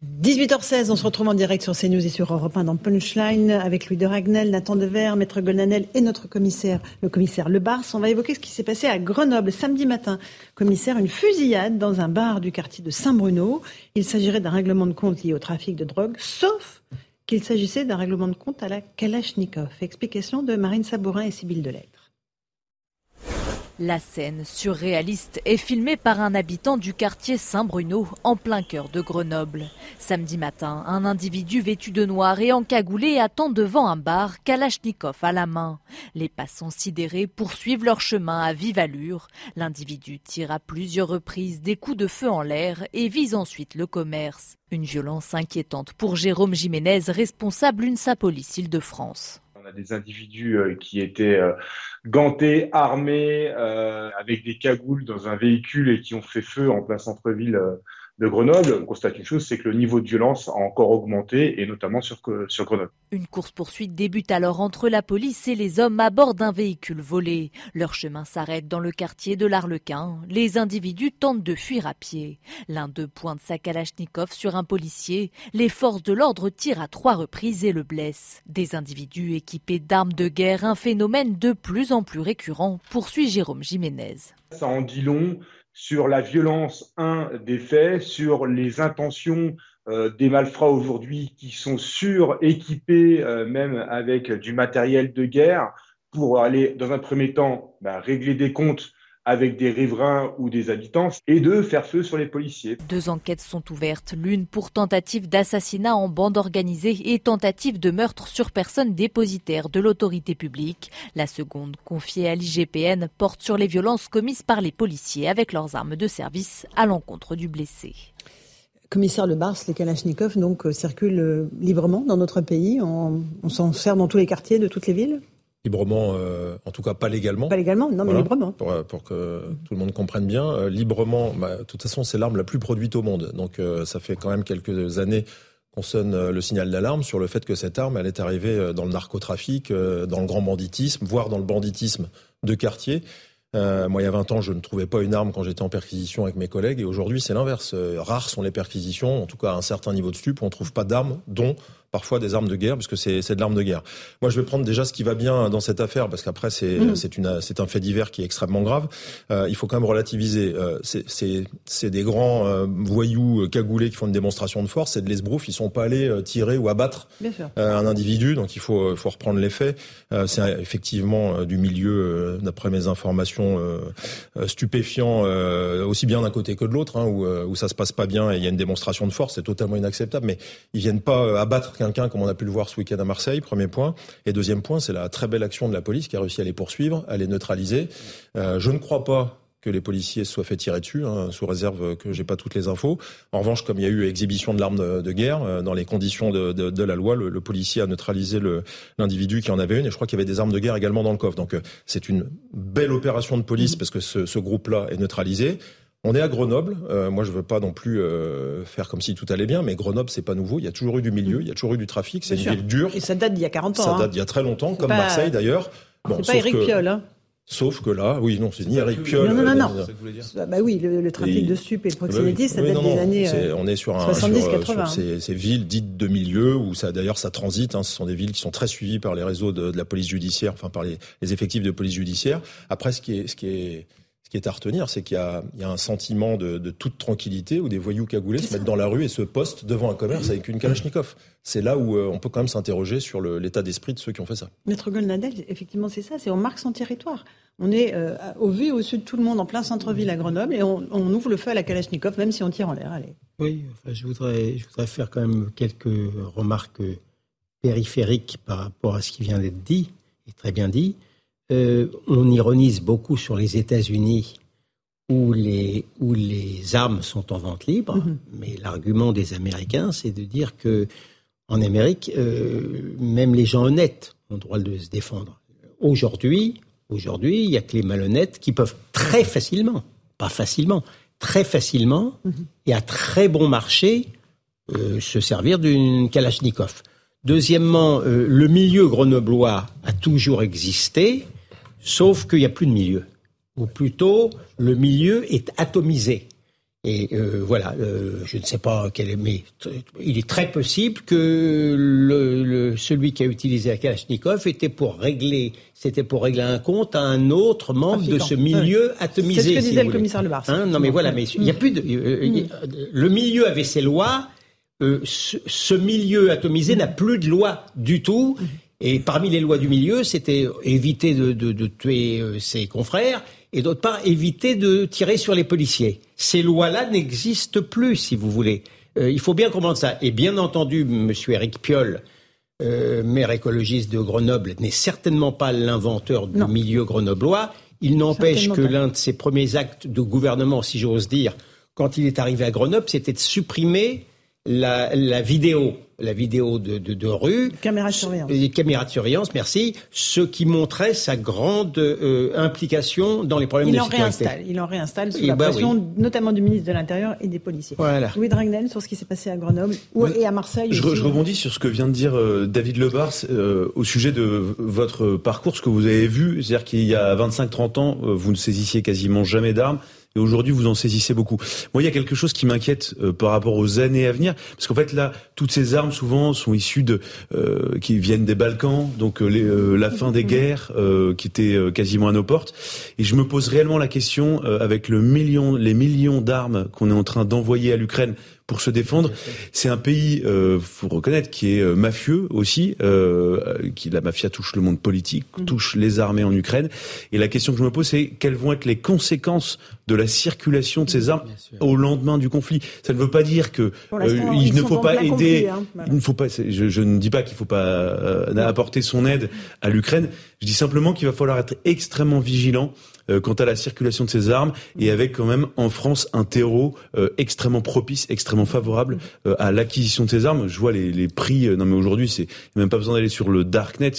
18h16, on se retrouve en direct sur CNews et sur Europe 1 dans Punchline avec Louis de Ragnel, Nathan Dever, Maître Golnanel et notre commissaire, le commissaire Le Bars. On va évoquer ce qui s'est passé à Grenoble samedi matin. Commissaire, une fusillade dans un bar du quartier de Saint-Bruno. Il s'agirait d'un règlement de compte lié au trafic de drogue, sauf qu'il s'agissait d'un règlement de compte à la Kalachnikov. Explication de Marine Sabourin et Sybille Delettre. La scène surréaliste est filmée par un habitant du quartier Saint-Bruno, en plein cœur de Grenoble. Samedi matin, un individu vêtu de noir et encagoulé attend devant un bar, Kalachnikov à la main. Les passants sidérés poursuivent leur chemin à vive allure. L'individu tire à plusieurs reprises des coups de feu en l'air et vise ensuite le commerce. Une violence inquiétante pour Jérôme Jiménez, responsable UNSA Police Île-de-France. On a des individus euh, qui étaient euh, gantés, armés, euh, avec des cagoules dans un véhicule et qui ont fait feu en plein centre-ville de Grenoble, on constate une chose, c'est que le niveau de violence a encore augmenté, et notamment sur, sur Grenoble. Une course-poursuite débute alors entre la police et les hommes à bord d'un véhicule volé. Leur chemin s'arrête dans le quartier de l'Arlequin. Les individus tentent de fuir à pied. L'un d'eux pointe sa kalachnikov sur un policier. Les forces de l'ordre tirent à trois reprises et le blessent. Des individus équipés d'armes de guerre, un phénomène de plus en plus récurrent, poursuit Jérôme Jiménez. Ça en dit long sur la violence, un, des faits, sur les intentions euh, des malfrats aujourd'hui qui sont suréquipés, euh, même avec du matériel de guerre, pour aller, dans un premier temps, bah, régler des comptes avec des riverains ou des habitants et de faire feu sur les policiers. Deux enquêtes sont ouvertes, l'une pour tentative d'assassinat en bande organisée et tentative de meurtre sur personne dépositaire de l'autorité publique. La seconde, confiée à l'IGPN, porte sur les violences commises par les policiers avec leurs armes de service à l'encontre du blessé. Commissaire Le Bars, les Kalachnikov donc euh, circulent euh, librement dans notre pays. On, on s'en sert dans tous les quartiers de toutes les villes Librement, euh, en tout cas pas légalement. Pas légalement, non, mais librement. Pour, euh, pour, que tout le monde comprenne bien. Euh, librement, bah, de toute façon, c'est l'arme la plus produite au monde. Donc euh, ça fait quand même quelques années qu'on sonne le signal d'alarme sur le fait que cette arme, elle est arrivée dans le narcotrafic, dans le grand banditisme, voire dans le banditisme de quartier. Euh, moi, il y a 20 ans, je ne trouvais pas une arme quand j'étais en perquisition avec mes collègues, et aujourd'hui, c'est l'inverse. rares sont les perquisitions, en tout cas à un certain niveau de stup, on ne trouve pas d'armes, dont parfois des armes de guerre, puisque c'est, c'est de l'arme de guerre. Moi, je vais prendre déjà ce qui va bien dans cette affaire, parce qu'après, c'est, Mhm. c'est, une, c'est un fait divers qui est extrêmement grave. Euh, il faut quand même relativiser. Euh, c'est, c'est, c'est des grands euh, voyous euh, cagoulés qui font une démonstration de force, c'est de l'esbrouf, ils sont pas allés euh, tirer ou abattre euh, un individu, donc il faut, faut reprendre les faits. Euh, c'est effectivement du milieu, euh, d'après mes informations, stupéfiant, euh, aussi bien d'un côté que de l'autre, hein, où, où ça se passe pas bien et il y a une démonstration de force, c'est totalement inacceptable. Mais ils viennent pas abattre quelqu'un comme on a pu le voir ce week-end à Marseille, premier point. Et deuxième point, c'est la très belle action de la police qui a réussi à les poursuivre, à les neutraliser. Euh, je ne crois pas que les policiers se soient fait tirer dessus, hein, sous réserve que j'ai pas toutes les infos. En revanche, comme il y a eu exhibition de l'arme de, de guerre, euh, dans les conditions de, de, de la loi, le, le policier a neutralisé l'individu qui en avait une, et je crois qu'il y avait des armes de guerre également dans le coffre. Donc euh, c'est une belle opération de police parce que ce, ce groupe-là est neutralisé. On est à Grenoble. Euh, moi, je veux pas non plus euh, faire comme si tout allait bien, mais Grenoble, c'est pas nouveau. Il y a toujours eu du milieu, il y a toujours eu du trafic. C'est une sûr. ville dure. Et ça date d'il y a 40 ans. Ça hein. date d'il y a très longtemps, comme pas- Marseille d'ailleurs. c'est pas sauf Eric que- Piolle. Hein. Sauf que là, oui, non, c'est ni Eric Piolle. Non, non, non, non. euh, Ah Bah oui, le, le trafic Et- de stup et le Ah bah oui. proxénétisme, ça Oui, date non, des non, années euh, on est sur, un, 70, sur, euh, 80. sur ces, ces villes dites de milieu où ça d'ailleurs ça transite. Hein, ce sont des villes qui sont très suivies par les réseaux de, de la police judiciaire, enfin par les, les effectifs de police judiciaire. Après, ce qui est, ce qui est qui est à retenir, c'est qu'il y a, il y a un sentiment de, de toute tranquillité où des voyous cagoulés se mettent dans la rue et se postent devant un commerce avec une Kalachnikov. C'est là où euh, on peut quand même s'interroger sur l'état d'esprit de ceux qui ont fait ça. Maître Goldnadel, effectivement, c'est ça, c'est on marque son territoire. On est euh, au vu et au sud de tout le monde, en plein centre-ville à Grenoble, et on, on ouvre le feu à la Kalachnikov, même si on tire en l'air. Allez. Oui, enfin, je, voudrais, je voudrais faire quand même quelques remarques périphériques par rapport à ce qui vient d'être dit, et très bien dit. Euh, on ironise beaucoup sur les États-Unis où les, où les armes sont en vente libre, Mhm. mais l'argument des Américains, c'est de dire que en Amérique, euh, même les gens honnêtes ont le droit de se défendre. Aujourd'hui, aujourd'hui, il y a que les malhonnêtes qui peuvent très facilement, pas facilement, très facilement et à très bon marché euh, se servir d'une Kalachnikov. Deuxièmement, euh, le milieu grenoblois a toujours existé, sauf qu'il n'y a plus de milieu. Ou plutôt, le milieu est atomisé. Et euh, voilà, euh, je ne sais pas quel est, mais il est très possible que le, le- celui qui a utilisé la Kalachnikov était pour régler, c'était pour régler un compte à un autre membre de ce milieu atomisé. C'est ce que disait le commissaire Lebars. Hein, non, mais voilà, mais il y a Mm. plus de, euh, a- le milieu avait ses lois. ce, ce milieu atomisé n'a plus de loi du tout. Et parmi les lois du milieu, c'était éviter de, de- de tuer euh, ses confrères et d'autre part éviter de tirer sur les policiers. Ces lois-là n'existent plus, si vous voulez. Euh, il faut bien comprendre ça. Et bien entendu, Monsieur Eric Piolle, euh, maire écologiste de Grenoble, n'est certainement pas l'inventeur du milieu grenoblois. Il n'empêche que l'un de ses premiers actes de gouvernement, si j'ose dire, quand il est arrivé à Grenoble, c'était de supprimer la, la vidéo, la vidéo de, de, de rue. Caméra de surveillance. Les caméras de surveillance, merci. Ce qui montrait sa grande euh, implication dans les problèmes Il de en sécurité. réinstalle, il en réinstalle sous Eh la ben pression oui. notamment du ministre de l'Intérieur et des policiers. Voilà. Louis Dragnel sur ce qui s'est passé à Grenoble ou, et à Marseille. Je, aussi. je rebondis sur ce que vient de dire euh, David Lebars euh, au sujet de votre parcours, ce que vous avez vu, c'est-à-dire qu'il y a 25-30 ans, euh, vous ne saisissiez quasiment jamais d'armes. Et aujourd'hui, vous en saisissez beaucoup. Moi, il y a quelque chose qui m'inquiète euh, par rapport aux années à venir, parce qu'en fait, là, toutes ces armes, souvent, sont issues de, euh, qui viennent des Balkans, donc euh, les, la fin des guerres, euh, qui était quasiment à nos portes. Et je me pose réellement la question, euh, avec le million, les millions d'armes qu'on est en train d'envoyer à l'Ukraine pour se défendre. C'est un pays, euh, faut reconnaître, qui est euh, mafieux aussi. Euh, qui la mafia touche le monde politique, Mm. touche les armées en Ukraine. Et la question que je me pose, c'est quelles vont être les conséquences de la circulation de ces armes au lendemain du conflit? Ça ne veut pas dire que euh, l'instant, il ne faut pas aider. conflit, hein. Voilà. Il ne faut pas. Je, je ne dis pas qu'il faut pas euh, apporter son aide à l'Ukraine. Je dis simplement qu'il va falloir être extrêmement vigilant quant à la circulation de ces armes et avec quand même en France un terreau euh, extrêmement propice, extrêmement favorable euh, à l'acquisition de ces armes. Je vois les, les prix. euh, non mais aujourd'hui, c'est il y a même pas besoin d'aller sur le darknet.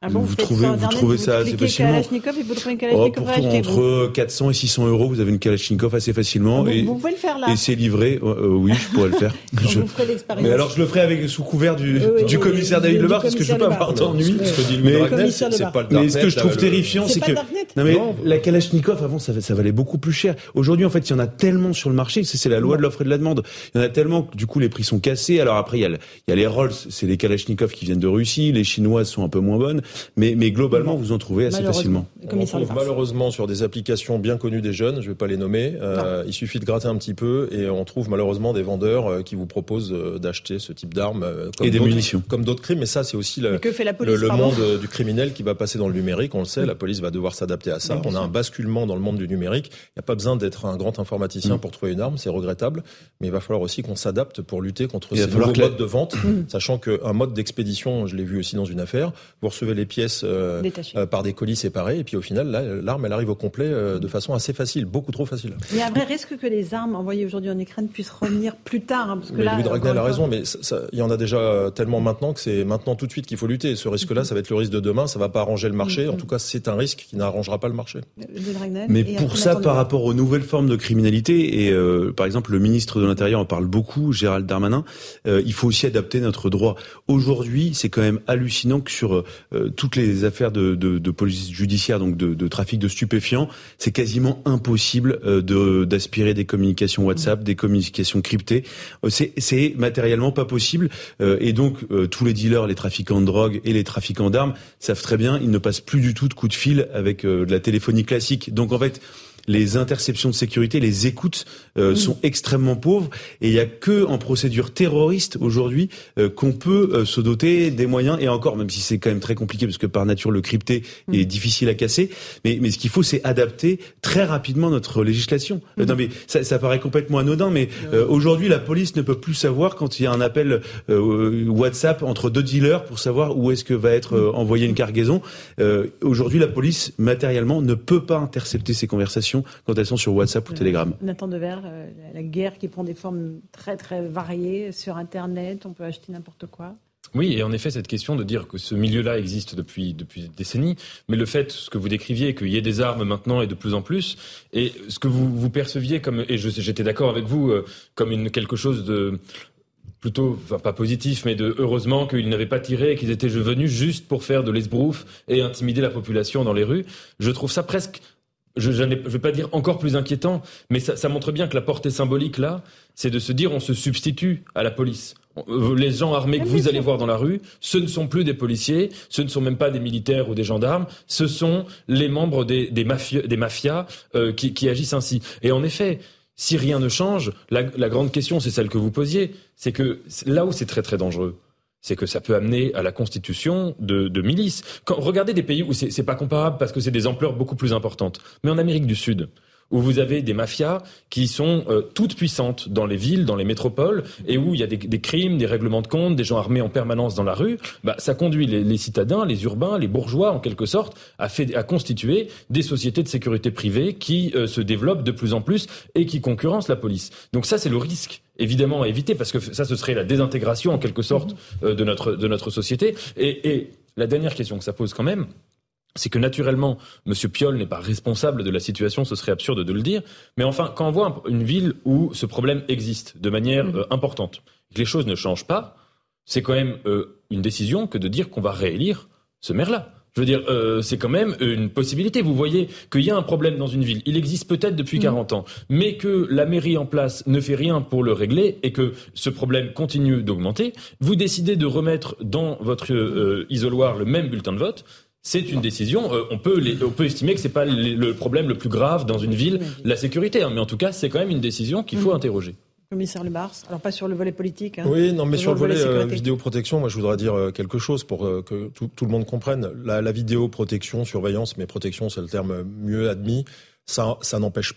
Ah bon, vous, trouvez, vous trouvez vous ça assez facilement. Kalachnikov et vous trouvez une Oh, Kalachnikov pour entre 400 et 600 euros, vous avez une Kalachnikov assez facilement. Vous- et, vous pouvez le faire, là Et c'est livré. Euh, oui, je pourrais le faire. Je- vous ferez l'expérience. Mais alors, je le ferai avec sous couvert du, du oui, commissaire David Lebar parce que je veux pas avoir d'ennui. C'est pas le Mais ce que je trouve terrifiant, C'est que non mais la Kalachnikov avant ça, valait beaucoup plus cher. Aujourd'hui en fait il y en a tellement sur le marché, c'est la loi de l'offre et de la demande. Il y en a tellement que du coup les prix sont cassés. Alors après il y a, le- il y a les Rolls, c'est les Kalachnikov qui viennent de Russie, les chinoises sont un peu moins bonnes, mais mais globalement vous en trouvez assez facilement. On en trouve malheureusement sur des applications bien connues des jeunes, je vais pas les nommer. Euh, il suffit de gratter un petit peu et on trouve malheureusement des vendeurs euh, qui vous proposent euh, d'acheter ce type d'armes comme Et des d'autres- munitions. comme d'autres crimes. Mais ça, c'est aussi le, Mais que fait la police, le, le pardon monde du criminel qui va passer dans le numérique. On le sait, la police va devoir s'adapter à ça. Oui, on a un basculement dans le monde du numérique. Il n'y a pas besoin d'être un grand informaticien Mm. pour trouver une arme, c'est regrettable. Mais il va falloir aussi qu'on s'adapte pour lutter contre Il ces nouveaux modes de vente, Mm. sachant qu'un mode d'expédition, je l'ai vu aussi dans une affaire, vous recevez les pièces euh, euh, par des colis séparés et puis au final, l'arme, elle arrive au complet euh, de façon assez facile, beaucoup trop facile. Il y a un vrai risque que les armes envoyées aujourd'hui en Ukraine puissent revenir plus tard. hein, parce que Mais là, Louis Dragnel a raison, mais ça- ça- il y en a déjà tellement maintenant que c'est maintenant tout de suite qu'il faut lutter. Ce risque-là, ça va être le risque de demain, ça va pas arranger le marché. Mhm. En tout cas, c'est un risque qui n'arrangera pas le marché. Louis Dragnel, Mais pour ça, par rapport aux nouvelles formes de criminalité, et euh, par exemple le ministre de l'Intérieur en parle beaucoup, Gérald Darmanin, euh, il faut aussi adapter notre droit. Aujourd'hui, c'est quand même hallucinant que sur euh, toutes les affaires de, de, de police judiciaire, donc de, de trafic de stupéfiants, c'est quasiment impossible euh, d'aspirer des communications WhatsApp, des communications cryptées. Euh, c'est matériellement pas possible, Euh, et donc euh, tous les dealers, les trafiquants de drogue et les trafiquants d'armes savent très bien, ils ne passent plus du tout de coups de fil avec de la téléphonie classique. Donc en fait, les interceptions de sécurité, les écoutes euh, sont extrêmement pauvres. Et il y a que en procédure terroriste aujourd'hui euh, qu'on peut euh, se doter des moyens. Et encore même si c'est quand même très compliqué parce que par nature le crypté est difficile à casser. Mais mais ce qu'il faut c'est adapter très rapidement notre législation. Euh, non mais ça, ça paraît complètement anodin mais euh, aujourd'hui la police ne peut plus savoir quand il y a un appel euh, WhatsApp entre deux dealers pour savoir où est-ce que va être euh, envoyée une cargaison. Euh, aujourd'hui la police matériellement ne peut pas intercepter ces conversations quand elles sont sur WhatsApp ou Telegram. Nathan Dever, euh, la, la guerre qui prend des formes très très variées sur Internet, on peut acheter n'importe quoi. Oui, et en effet, cette question de dire que ce milieu-là existe depuis, depuis des décennies, mais le fait, ce que vous décriviez, qu'il y ait des armes maintenant et de plus en plus, et ce que vous, vous perceviez comme, et j'étais d'accord avec vous, euh, comme une, quelque chose de plutôt, enfin pas positif, mais de heureusement qu'ils n'avaient pas tiré et qu'ils étaient venus juste pour faire de l'esbrouf et intimider la population dans les rues. Je trouve ça presque je ne vais pas dire encore plus inquiétant, mais ça, ça montre bien que la portée symbolique là, c'est de se dire on se substitue à la police. On- Les gens armés que vous allez voir dans la rue, ce ne sont plus des policiers, ce ne sont même pas des militaires ou des gendarmes, ce sont les membres des, des, mafieux- des mafias euh, qui, qui agissent ainsi. Et en effet, si rien ne change, la, la grande question, c'est celle que vous posiez, c'est que là où c'est très très dangereux, c'est que ça peut amener à la constitution de, milices. Quand, regardez des pays où c'est pas comparable parce que c'est des ampleurs beaucoup plus importantes. Mais en Amérique du Sud, où vous avez des mafias qui sont euh, toutes puissantes dans les villes, dans les métropoles, et où il y a des, des crimes, des règlements de compte, des gens armés en permanence dans la rue, bah, ça conduit les, les citadins, les urbains, les bourgeois, en quelque sorte, à, fait, à constituer des sociétés de sécurité privée qui euh, se développent de plus en plus et qui concurrencent la police. Donc ça, c'est le risque évidemment à éviter parce que ça, ce serait la désintégration en quelque sorte euh, de notre de notre société. Et, et la dernière question que ça pose quand même, c'est que naturellement, Monsieur Piolle n'est pas responsable de la situation, ce serait absurde de le dire. Mais enfin, quand on voit un- une ville où ce problème existe de manière euh, importante, que les choses ne changent pas, c'est quand même euh, une décision que de dire qu'on va réélire ce maire-là. Je veux dire, euh, c'est quand même une possibilité. Vous voyez qu'il y a un problème dans une ville. Il existe peut-être depuis 40 ans, mais que la mairie en place ne fait rien pour le régler et que ce problème continue d'augmenter. Vous décidez de remettre dans votre euh, isoloir le même bulletin de vote. C'est une décision. euh, on peut les- on peut estimer que c'est pas le le problème le plus grave dans une ville, la sécurité. hein, mais en tout cas, c'est quand même une décision qu'il faut interroger. Commissaire Le Bars, alors pas sur le volet politique. Hein, oui, non, mais sur le volet, volet vidéoprotection, moi je voudrais dire quelque chose pour que tout, tout, le monde comprenne. La, la vidéoprotection, surveillance, mais protection, c'est le terme mieux admis. Ça, ça n'empêche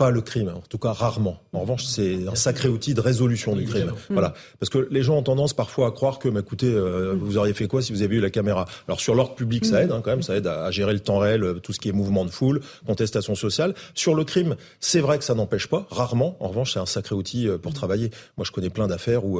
pas le crime, en tout cas rarement. En revanche, c'est un sacré outil de résolution du crime. Voilà, parce que les gens ont tendance parfois à croire que, bah, écoutez, euh, vous auriez fait quoi si vous avez eu la caméra? Alors sur l'ordre public, ça aide hein, quand même, ça aide à, gérer le temps réel, euh, tout ce qui est mouvement de foule, contestation sociale. Sur le crime, c'est vrai que ça n'empêche pas, rarement. En revanche, c'est un sacré outil euh, pour travailler. Moi, je connais plein d'affaires où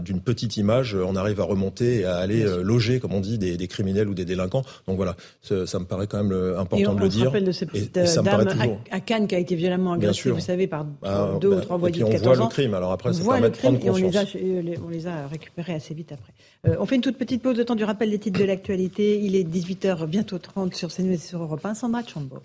d'une petite image, on arrive à remonter et à aller loger, comme on dit, des, des, criminels ou des délinquants. Donc voilà, ça, me paraît quand même important de le dire. de ces petites dames à, Cannes qui a été violemment Bien sûr. vous savez, par ah, deux ou bah, trois voyous de 14 on voit le crime, alors après, ça permet de prendre conscience. Et on les, a, on les a récupérés assez vite après. Euh, on fait une toute petite pause de temps du rappel des titres de l'actualité. Il est 18h, bientôt 30 sur CNews et sur Europe 1. Sandra Chambo.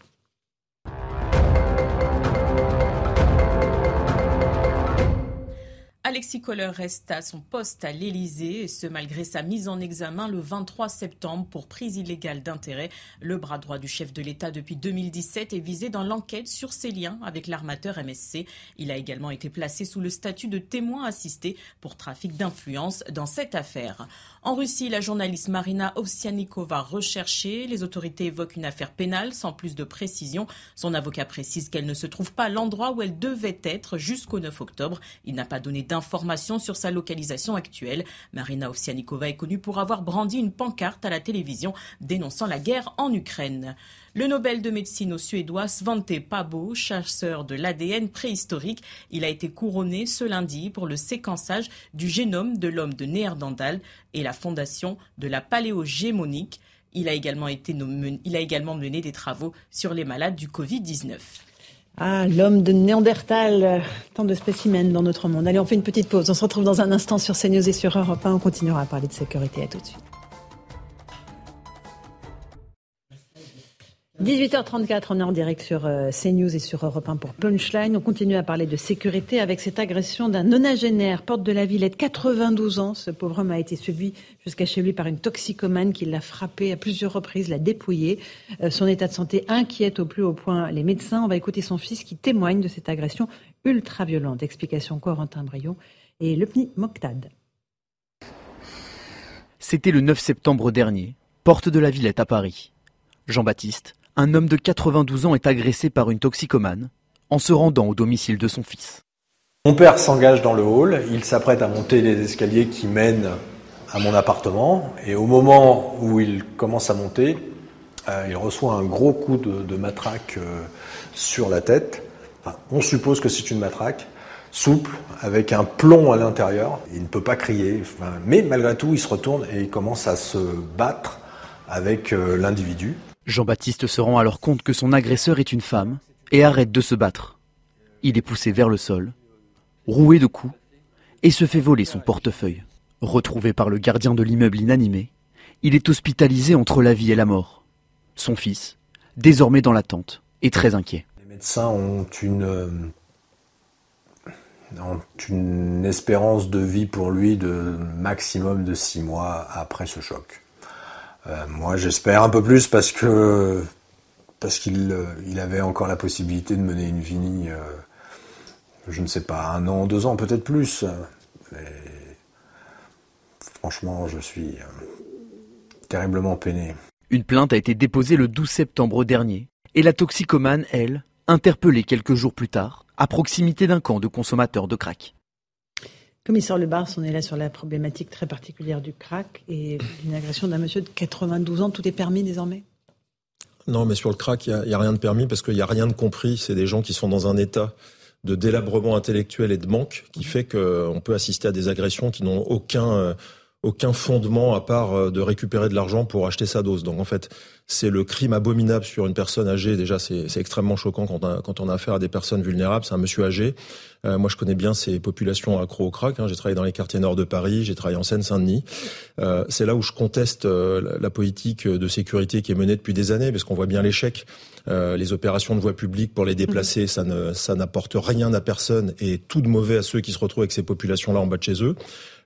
Alexis Kohler reste à son poste à l'Élysée, et ce malgré sa mise en examen le 23 septembre pour prise illégale d'intérêt. Le bras droit du chef de l'État depuis 2017 est visé dans l'enquête sur ses liens avec l'armateur MSC. Il a également été placé sous le statut de témoin assisté pour trafic d'influence dans cette affaire. En Russie, la journaliste Marina Ovsianikova recherchée. Les autorités évoquent une affaire pénale sans plus de précision. Son avocat précise qu'elle ne se trouve pas à l'endroit où elle devait être jusqu'au 9 octobre. Il n'a pas donné d'informations sur sa localisation actuelle. Marina Ovsianikova est connue pour avoir brandi une pancarte à la télévision dénonçant la guerre en Ukraine. Le Nobel de médecine au Suédois Svante Pabo, chasseur de l'ADN préhistorique, il a été couronné ce lundi pour le séquençage du génome de l'homme de Néerlandal et la fondation de la paléogémonique. Il a il a également mené des travaux sur les malades du Covid-19. Ah, l'homme de Néandertal, tant de spécimens dans notre monde. Allez, on fait une petite pause. On se retrouve dans un instant sur CNews et sur Europe 1. On continuera à parler de sécurité. À tout de suite. 18h34, on est en direct sur euh, CNews et sur Europe 1 pour Punchline. On continue à parler de sécurité avec cette agression d'un nonagénaire, porte de la Villette, 92 ans. Ce pauvre homme a été suivi jusqu'à chez lui par une toxicomane qui l'a frappé à plusieurs reprises, l'a dépouillé. Euh, son état de santé inquiète au plus haut point les médecins. On va écouter son fils qui témoigne de cette agression ultra-violente. Explication Corentin Brion et Lepni Moktad. C'était le 9 septembre dernier, porte de la Villette à Paris. Jean-Baptiste, un homme de 92 ans est agressé par une toxicomane en se rendant au domicile de son fils. Mon père s'engage dans le hall, il s'apprête à monter les escaliers qui mènent à mon appartement et au moment où il commence à monter, euh, il reçoit un gros coup de, matraque euh, sur la tête. on suppose que c'est une matraque souple avec un plomb à l'intérieur. Il ne peut pas crier, mais malgré tout, il se retourne et il commence à se battre avec euh, l'individu. Jean-Baptiste se rend alors compte que son agresseur est une femme et arrête de se battre. Il est poussé vers le sol, roué de coups, et se fait voler son portefeuille. Retrouvé par le gardien de l'immeuble inanimé, il est hospitalisé entre la vie et la mort. Son fils, désormais dans l'attente, est très inquiet. Les médecins ont une, euh, ont une espérance de vie pour lui de maximum de six mois après ce choc. Euh, moi, j'espère un peu plus parce que parce qu'il euh, avait encore la possibilité de mener une vie, euh, je ne sais pas, un an, deux ans, peut-être plus. franchement, je suis terriblement peiné. Une plainte a été déposée le 12 septembre dernier et la toxicomane, elle, interpellée quelques jours plus tard, à proximité d'un camp de consommateurs de crack. Commissaire Lebars, on est là sur la problématique très particulière du crack et d'une agression d'un monsieur de 92 ans. Tout est permis désormais? Non, mais sur le crack, il n'y a, rien de permis parce qu'il n'y a rien de compris. C'est des gens qui sont dans un état de délabrement intellectuel et de manque qui fait qu'on peut assister à des agressions qui n'ont aucun, euh, aucun fondement à part euh, de récupérer de l'argent pour acheter sa dose. Donc en fait, c'est le crime abominable sur une personne âgée. Déjà, c'est extrêmement choquant quand on, a, affaire à des personnes vulnérables. C'est un monsieur âgé. Euh, moi, je connais bien ces populations accro au crack. Hein. J'ai travaillé dans les quartiers nord de Paris, j'ai travaillé en Seine-Saint-Denis. Euh, c'est là où je conteste la, politique de sécurité qui est menée depuis des années, parce qu'on voit bien l'échec. Les opérations de voie publique pour les déplacer, ça ça n'apporte rien à personne et tout de mauvais à ceux qui se retrouvent avec ces populations-là en bas de chez eux.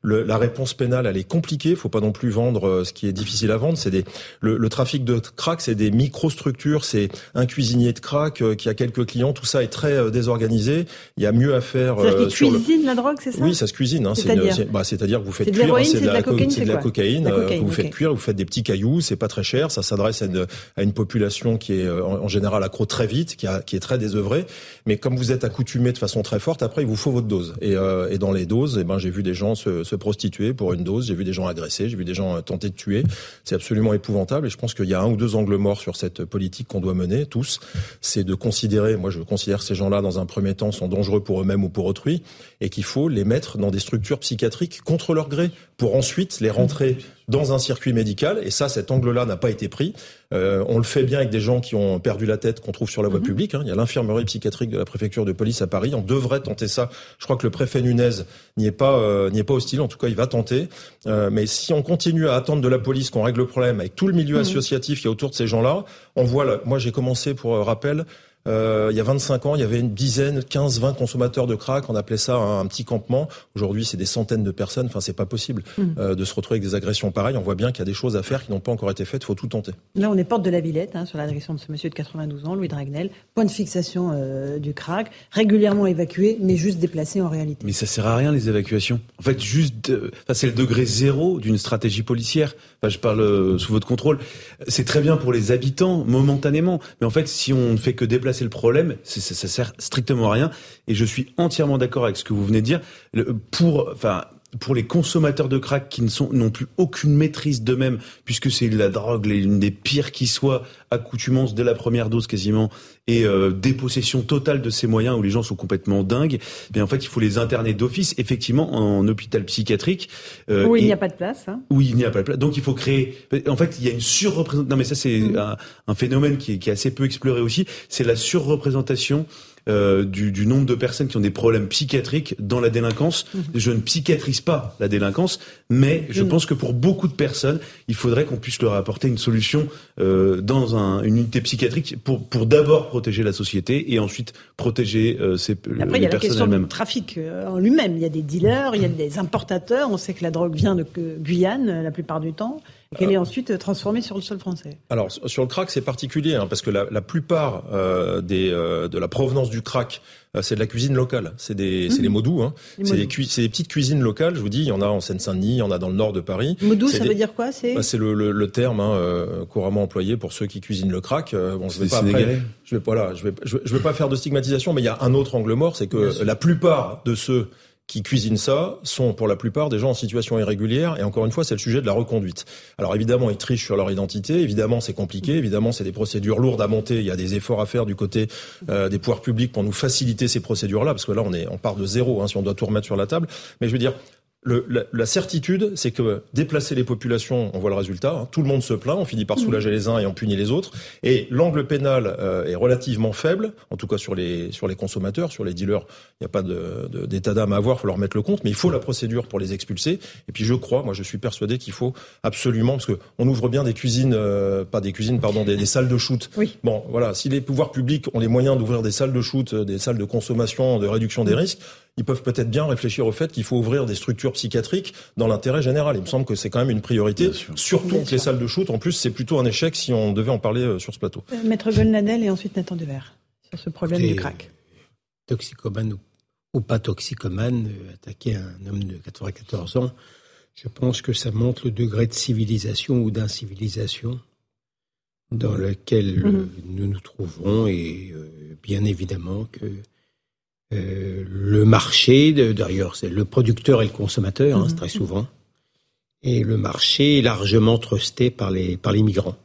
Le, la réponse pénale, elle est compliquée. Il faut pas non plus vendre ce qui est difficile à vendre. C'est des le, le, trafic de, crack, c'est des microstructures, c'est un cuisinier de crack qui a quelques clients, tout ça est très désorganisé. Il y a mieux à faire. C'est-à-dire sur cuisine la drogue, c'est ça? Oui, ça se cuisine. Hein, c'est-à-dire bah, que vous faites cuire, c'est de, la, cocaïne, c'est de la cocaïne, vous faites cuire, vous faites des petits cailloux, c'est pas très cher, ça s'adresse à, à une, population qui est en, général accro très vite, qui, a, qui est très désœuvrée. Mais comme vous êtes accoutumé de façon très forte, après il vous faut votre dose. Et, et dans les doses, eh ben j'ai vu des gens se, se prostituer pour une dose, j'ai vu des gens agressés, j'ai vu des gens tenter de tuer. C'est absolument épouvantable. Et je pense qu'il y a un ou deux angles morts sur cette politique qu'on doit mener tous. C'est de considérer, moi je considère que ces gens-là dans un premier temps sont dangereux pour eux-mêmes ou pour autrui, et qu'il faut les mettre dans des structures psychiatriques contre leur gré, pour ensuite les rentrer dans un circuit médical. Et ça, cet angle-là n'a pas été pris. Euh, on le fait bien avec des gens qui ont perdu la tête, qu'on trouve sur la voie mhm. publique. Hein. Il y a l'infirmerie psychiatrique de la préfecture de police à Paris. On devrait tenter ça. Je crois que le préfet Nunez n'y est pas euh, n'y est pas hostile. En tout cas, il va tenter. Euh, mais si on continue à attendre de la police qu'on règle le problème avec tout le milieu mhm. associatif qui est autour de ces gens-là, on voit. moi, j'ai commencé pour rappel euh, il y a 25 ans, il y avait une dizaine, 15, 20 consommateurs de crack. On appelait ça un, petit campement. Aujourd'hui, c'est des centaines de personnes. Enfin, c'est pas possible mm. euh, de se retrouver avec des agressions pareilles. On voit bien qu'il y a des choses à faire qui n'ont pas encore été faites. Il faut tout tenter. Là, on est porte de la Villette, hein, sur l'agression de ce monsieur de 92 ans, Louis Dragnel. Point de fixation euh, du crack, régulièrement évacué, mais juste déplacé en réalité. Mais ça sert à rien les évacuations. En fait, juste, enfin, c'est le degré zéro d'une stratégie policière. Enfin, je parle sous votre contrôle. C'est très bien pour les habitants momentanément, mais en fait, si on ne fait que déplacer c'est le problème, ça, ça sert strictement à rien. Et je suis entièrement d'accord avec ce que vous venez de dire. pour, enfin, pour les consommateurs de crack qui ne sont n'ont plus aucune maîtrise d'eux-mêmes, puisque c'est la drogue l'une des pires qui soit, accoutumance dès la première dose quasiment, et euh, dépossession totale de ces moyens où les gens sont complètement dingues. Mais en fait, il faut les interner d'office, effectivement, en hôpital psychiatrique. Euh, où il n'y a pas de place. Hein. Oui, il n'y a pas de place. Donc il faut créer. En fait, il y a une surreprésentation. Non, mais ça c'est mmh. un, un, phénomène qui est, qui est assez peu exploré aussi. C'est la surreprésentation euh, du, du, nombre de personnes qui ont des problèmes psychiatriques dans la délinquance. Mhm. Je ne psychiatrise pas la délinquance, mais je pense que pour beaucoup de personnes, il faudrait qu'on puisse leur apporter une solution euh, dans un, une unité psychiatrique pour, pour d'abord protéger la société et ensuite protéger euh, ces, Après, les personnes il y a la question du trafic euh, en lui-même. Il y a des dealers, il y a des importateurs. On sait que la drogue vient de Guyane euh, la plupart du temps qu'elle est ensuite transformée sur le sol français. Alors sur le crack, c'est particulier hein, parce que la, la plupart euh, des, euh, de la provenance du crack, euh, c'est de la cuisine locale. C'est des, c'est les modous. Hein. C'est des, des, petites cuisines locales. Je vous dis, il y en a en Seine-Saint-Denis, il y en a dans le nord de Paris. Modou, ça veut dire quoi C'est bah, c'est le, le, le, terme hein, euh, couramment employé pour ceux qui cuisinent le crack. bon, je vais pas après, je vais, voilà, je vais, je vais pas faire de stigmatisation, mais il y a un autre angle mort, c'est que la plupart de ceux qui cuisinent ça sont pour la plupart des gens en situation irrégulière et encore une fois c'est le sujet de la reconduite. Alors évidemment ils trichent sur leur identité, évidemment c'est compliqué, évidemment c'est des procédures lourdes à monter, il y a des efforts à faire du côté euh, des pouvoirs publics pour nous faciliter ces procédures là parce que là on est on part de zéro hein, si on doit tout remettre sur la table, mais je veux dire le, la, la, certitude, c'est que déplacer les populations, on voit le résultat. Hein. tout le monde se plaint, on finit par soulager les uns et on punit les autres. Et l'angle pénal euh, est relativement faible, en tout cas sur les sur les consommateurs, sur les dealers. Il n'y a pas d'état d'âme à avoir, faut leur mettre le compte, mais il faut la procédure pour les expulser. Et puis je crois, moi je suis persuadé qu'il faut absolument, parce que on ouvre bien des cuisines, euh, pas des cuisines, pardon, des, des, salles de shoot. Oui. Bon, voilà, si les pouvoirs publics ont les moyens d'ouvrir des salles de shoot, euh, des salles de consommation, de réduction des risques, ils peuvent peut-être bien réfléchir au fait qu'il faut ouvrir des structures psychiatriques dans l'intérêt général. Il me semble que c'est quand même une priorité, surtout que les salles de shoot. En plus, c'est plutôt un échec si on devait en parler euh, sur ce plateau. Euh, Maître Golnadel et ensuite Nathan Devers sur ce problème du crack. Toxicomane ou, pas toxicomane, euh, attaquer un homme de 94 ans, je pense que ça montre le degré de civilisation ou d'incivilisation dans lequel mhm. nous nous trouvons et bien évidemment que euh, le marché, d'ailleurs, c'est le producteur et le consommateur, hein, mhm. très souvent. Et le marché est largement trusté par les, par les migrants.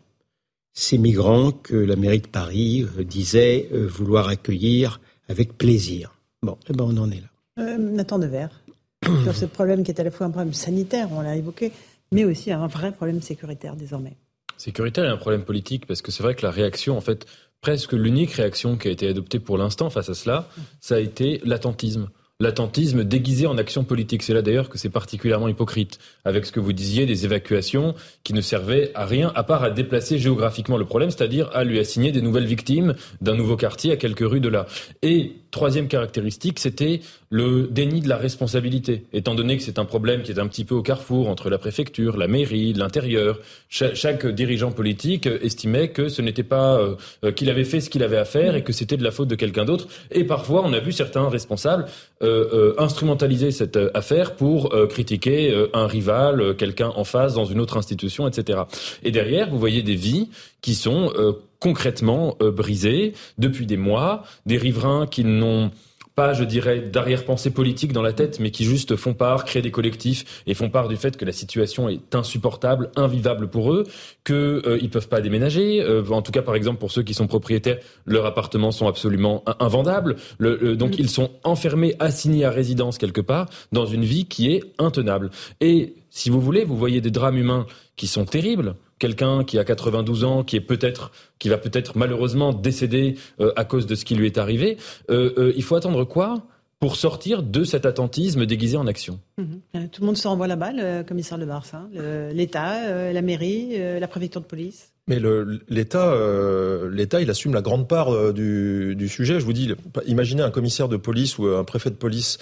Ces migrants que la mairie de Paris euh, disait euh, vouloir accueillir avec plaisir. Bon, eh ben on en est là. Euh, Nathan Devers, sur ce problème qui est à la fois un problème sanitaire, on l'a évoqué, mais aussi un vrai problème sécuritaire désormais. Sécuritaire et un problème politique, parce que c'est vrai que la réaction, en fait, presque l'unique réaction qui a été adoptée pour l'instant face à cela, ça a été l'attentisme. l'attentisme déguisé en action politique. C'est là d'ailleurs que c'est particulièrement hypocrite, avec ce que vous disiez des évacuations qui ne servaient à rien à part à déplacer géographiquement le problème, c'est-à-dire à lui assigner des nouvelles victimes d'un nouveau quartier à quelques rues de là. Et troisième caractéristique, c'était le déni de la responsabilité, étant donné que c'est un problème qui est un petit peu au carrefour entre la préfecture, la mairie, l'intérieur. Chaque, dirigeant politique estimait que ce n'était pas euh, qu'il avait fait ce qu'il avait à faire et que c'était de la faute de quelqu'un d'autre. Et parfois, on a vu certains responsables euh, euh, instrumentaliser cette affaire pour critiquer un rival, quelqu'un en face dans une autre institution, etc. Et derrière, vous voyez des vies qui sont concrètement brisées depuis des mois, des riverains qui n'ont pas, je dirais, d'arrière-pensée politique dans la tête, mais qui juste font part, créent des collectifs et font part du fait que la situation est insupportable, invivable pour eux, qu'ils euh, ils peuvent pas déménager. Euh, en tout cas, par exemple, pour ceux qui sont propriétaires, leurs appartements sont absolument invendables. Le, donc, ils sont enfermés, assignés à résidence quelque part, dans une vie qui est intenable. Et si vous voulez, vous voyez des drames humains qui sont terribles quelqu'un qui a 92 ans, qui est peut-être, qui va peut-être malheureusement décéder euh, à cause de ce qui lui est arrivé, euh, euh, il faut attendre quoi pour sortir de cet attentisme déguisé en action? Mhm. Tout le monde se renvoie la balle, commissaire Le Barça, hein. l'État, la mairie, la préfecture de police. Mais l'État, l'État, il assume la grande part du, du, sujet. Je vous dis, imaginez un commissaire de police ou un préfet de police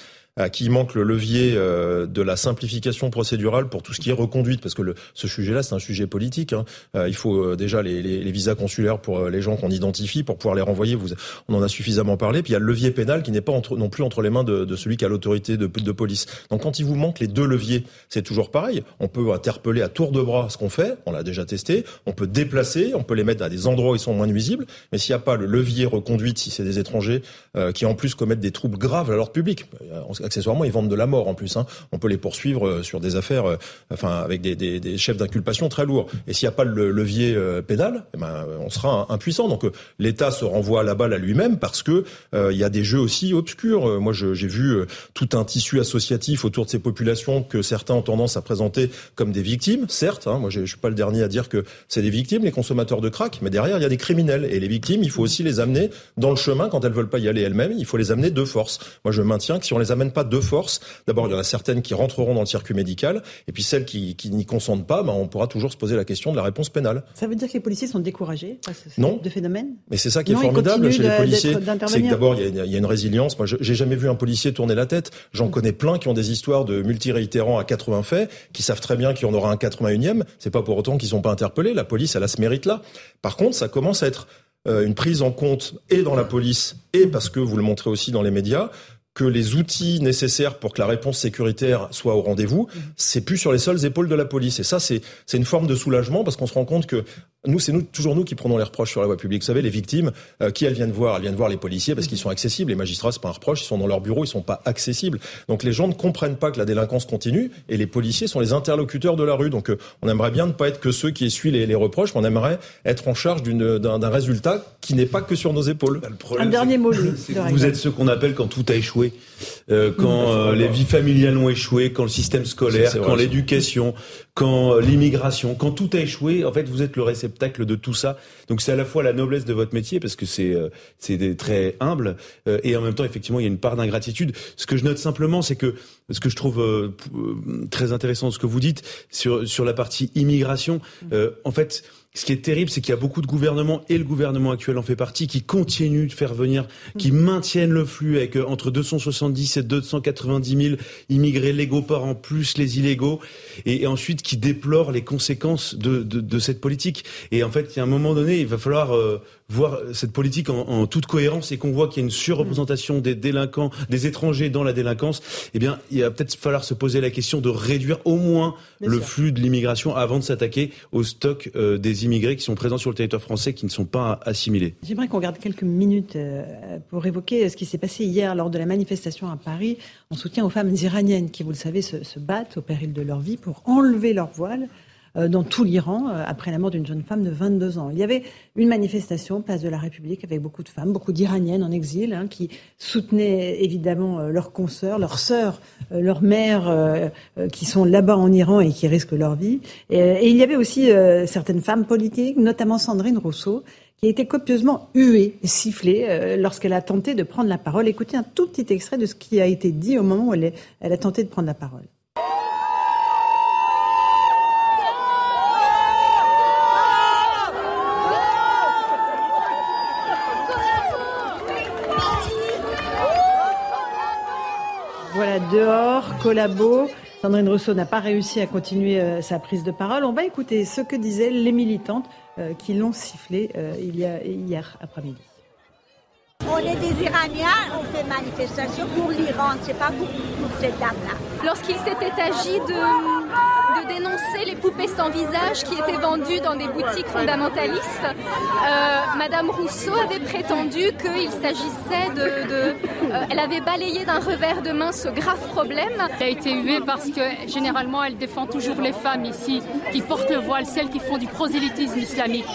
qui manque le levier euh, de la simplification procédurale pour tout ce qui est reconduite, parce que le, ce sujet-là, c'est un sujet politique. Hein. Euh, il faut euh, déjà les, les, les, visas consulaires pour les gens qu'on identifie, pour pouvoir les renvoyer. Vous, on en a suffisamment parlé. Puis il y a le levier pénal qui n'est pas entre, non plus entre les mains de, de celui qui a l'autorité de, de, police. Donc quand il vous manque les deux leviers, c'est toujours pareil. On peut interpeller à tour de bras ce qu'on fait. On l'a déjà testé. On peut déplacer. On peut les mettre à des endroits où ils sont moins nuisibles. Mais s'il n'y a pas le levier reconduite, si c'est des étrangers qui en plus commettent des troubles graves à l'ordre public, accessoirement, ils vendent de la mort en plus. Hein. On peut les poursuivre euh, sur des affaires, euh, enfin avec des, des, des chefs d'inculpation très lourds. Et s'il n'y a pas le levier euh, pénal, eh ben, on sera impuissant. Donc l'État se renvoie la balle à lui-même parce que il y a des jeux aussi obscurs. Moi, j'ai vu tout un tissu associatif autour de ces populations que certains ont tendance à présenter comme des victimes. Certes, hein, moi je suis pas le dernier à dire que c'est des victimes, les consommateurs de crack, mais derrière il y a des criminels et les victimes, il faut aussi les amener dans le chemin quand elles veulent pas y aller elles-mêmes. Il faut les amener de force. Moi, je maintiens que si on les amène pas de force. D'abord, il y en a certaines qui rentreront dans le circuit médical, et puis celles qui, qui n'y consentent pas, ben, on pourra toujours se poser la question de la réponse pénale. Ça veut dire que les policiers sont découragés ce non. de phénomène? Mais c'est ça qui est formidable chez les policiers. C'est que d'abord, il, y, a une résilience. Moi, j'ai jamais vu un policier tourner la tête. J'en mm. connais plein qui ont des histoires de multiréitérants à 80 faits, qui savent très bien qu'il y en aura un 81e. C'est pas pour autant qu'ils sont pas interpellés. La police, elle a ce mérite-là. Par contre, ça commence à être euh, une prise en compte et dans la police et parce que vous le montrez aussi dans les médias que les outils nécessaires pour que la réponse sécuritaire soit au rendez-vous, mmh. c'est plus sur les seules épaules de la police. Et ça, c'est une forme de soulagement parce qu'on se rend compte que nous, c'est nous, toujours nous qui prenons les reproches sur la voie publique. Vous savez, les victimes, euh, qui elles viennent voir? Elles viennent voir les policiers parce qu'ils sont accessibles. Les magistrats, c'est pas un reproche, ils sont dans leur bureau, ils sont pas accessibles. Donc les gens ne comprennent pas que la délinquance continue et les policiers sont les interlocuteurs de la rue. Donc euh, on aimerait bien ne pas être que ceux qui essuient les, les reproches, mais on aimerait être en charge d'un résultat qui n'est pas que sur nos épaules. un dernier mot, Louis. Vous êtes ce qu'on appelle quand tout a échoué, euh, quand les vies familiales ont échoué, quand le système scolaire, quand l'éducation, quand l'immigration, quand tout a échoué. En fait, vous êtes le récepteur de tout ça. Donc c'est à la fois la noblesse de votre métier parce que c'est euh, c'est très humble euh, et en même temps effectivement il y a une part d'ingratitude. Ce que je note simplement c'est que ce que je trouve euh, très intéressant ce que vous dites sur sur la partie immigration en fait ce qui est terrible, c'est qu'il y a beaucoup de gouvernements, et le gouvernement actuel en fait partie, qui continuent de faire venir, qui maintiennent le flux avec euh, entre 270 et 290 000 immigrés légaux par an, plus les illégaux, et, ensuite qui déplorent les conséquences de, de, de, cette politique. Et en fait, il y a un moment donné, il va falloir euh, voir cette politique en, en toute cohérence et qu'on voit qu'il y a une surreprésentation des délinquants, des étrangers dans la délinquance, eh bien, il va peut-être falloir se poser la question de réduire au moins le flux de l'immigration avant de s'attaquer au stock euh, des immigrés qui sont présents sur le territoire français qui ne sont pas assimilés. J'aimerais qu'on garde quelques minutes euh, pour évoquer ce qui s'est passé hier lors de la manifestation à Paris. En soutien aux femmes iraniennes qui, vous le savez, se, se battent au péril de leur vie pour enlever leur voile dans tout l'Iran euh, après la mort d'une jeune femme de 22 ans. Il y avait une manifestation, place de la République, avec beaucoup de femmes, beaucoup d'Iraniennes en exil, hein, qui soutenaient évidemment leurs consoeurs, leurs sœurs, leurs mères, qui sont là-bas en Iran et qui risquent leur vie. Et, et il y avait aussi certaines femmes politiques, notamment Sandrine Rousseau, qui a été copieusement huée, sifflée euh, lorsqu'elle a tenté de prendre la parole. Écoutez un tout petit extrait de ce qui a été dit au moment où elle, elle a tenté de prendre la parole. Voilà, dehors, collabo. Sandrine Rousseau n'a pas réussi à continuer euh, sa prise de parole. On va écouter ce que disaient les militantes euh, qui l'ont sifflé euh, il y a, hier après-midi. On est des Iraniens, on fait manifestation pour l'Iran, c'est pas pour, pour cette dame-là. Lorsqu'il s'était agi de, de, dénoncer les poupées sans visage qui étaient vendues dans des boutiques fondamentalistes, euh, Madame Rousseau avait prétendu qu'il s'agissait de... de euh, elle avait balayé d'un revers de main ce grave problème. Elle a été huée parce que généralement elle défend toujours les femmes ici qui portent le voile, celles qui font du prosélytisme islamique.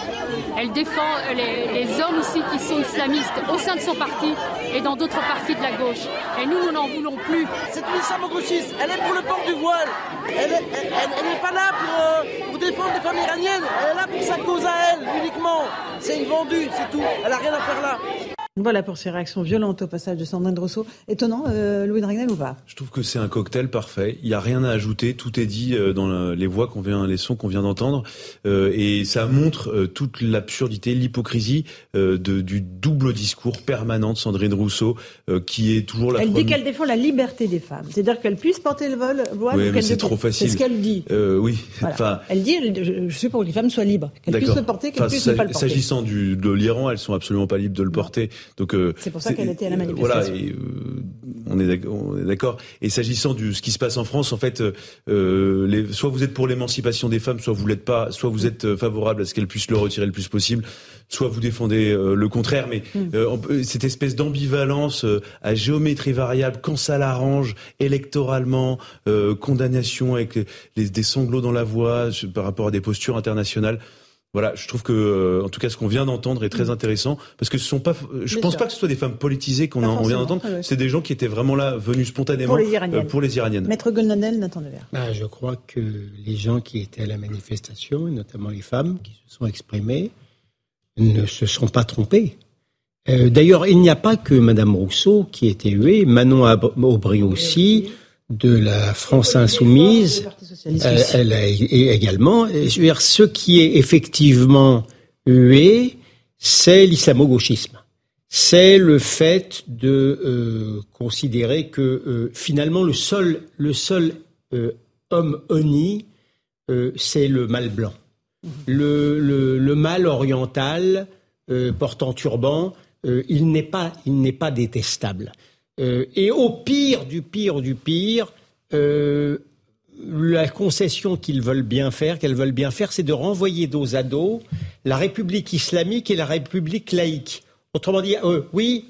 Elle défend les, les hommes ici qui sont islamistes au sein de son parti et dans d'autres partis de la gauche. Et nous, nous n'en voulons plus. C'est une islamo-gauchiste. Elle est pour le port du voile. Elle n'est pas là pour, euh, pour, défendre les femmes iraniennes. Elle est là pour sa cause à elle, uniquement. C'est une vendue, c'est tout. Elle n'a rien à faire là. Voilà pour ces réactions violentes au passage de Sandrine Rousseau. Étonnant, euh, Louis Dragnel ou pas? Je trouve que c'est un cocktail parfait. Il n'y a rien à ajouter. Tout est dit euh, dans les voix qu'on vient, les sons qu'on vient d'entendre, euh, et ça montre euh, toute l'absurdité, l'hypocrisie euh, du double discours permanent de Sandrine Rousseau, qui est toujours la. Elle dit qu'elle défend la liberté des femmes, c'est-à-dire qu'elle puisse porter le vol, voile. Oui, mais c'est trop facile. C'est ce qu'elle dit. oui. Voilà. Enfin, elle dit, je, je suis pour que les femmes soient libres, qu'elles puissent le porter, qu'elles enfin, puissent ne pas le porter. S'agissant de l'Iran, elles sont absolument pas libres de le porter. Donc euh, c'est pour ça qu'elle était à la manifestation. Voilà, et, euh, on est d'accord. Et s'agissant de ce qui se passe en France, en fait, euh, les, soit vous êtes pour l'émancipation des femmes, soit vous l'êtes pas, soit vous êtes favorable à ce qu'elles puissent le retirer le plus possible, soit vous défendez euh, le contraire. Mais euh, cette espèce d'ambivalence euh, à géométrie variable, quand ça l'arrange, électoralement, condamnation avec les, des sanglots dans la voix par rapport à des postures internationales. Voilà, je trouve que, en tout cas, ce qu'on vient d'entendre est très intéressant parce que ce sont pas, je Bien pense sûr. pas que ce soit des femmes politisées qu'on vient d'entendre. C'est des gens qui étaient vraiment là, venus spontanément Pour les Iraniennes. euh, pour les Iraniennes. Maître Golnadel, Nathan Devers. Ben, je crois que les gens qui étaient à la manifestation, et notamment les femmes qui se sont exprimées, ne se sont pas trompés. Euh, D'ailleurs, il n'y a pas que Madame Rousseau qui a été huée, Manon Aubry aussi, de la France insoumise, aussi. elle a également. Je veux dire, ce qui est effectivement hué, c'est l'islamo-gauchisme. C'est le fait de euh, considérer que euh, finalement le seul, le seul euh, homme honni, c'est le mâle blanc. Le, le, le mâle oriental portant turban, il n'est pas, il n'est pas détestable. Euh, et au pire du pire du pire, euh, la concession qu'ils veulent bien faire, qu'elles veulent bien faire, c'est de renvoyer dos à dos la République islamique et la République laïque. Autrement dit, euh, oui,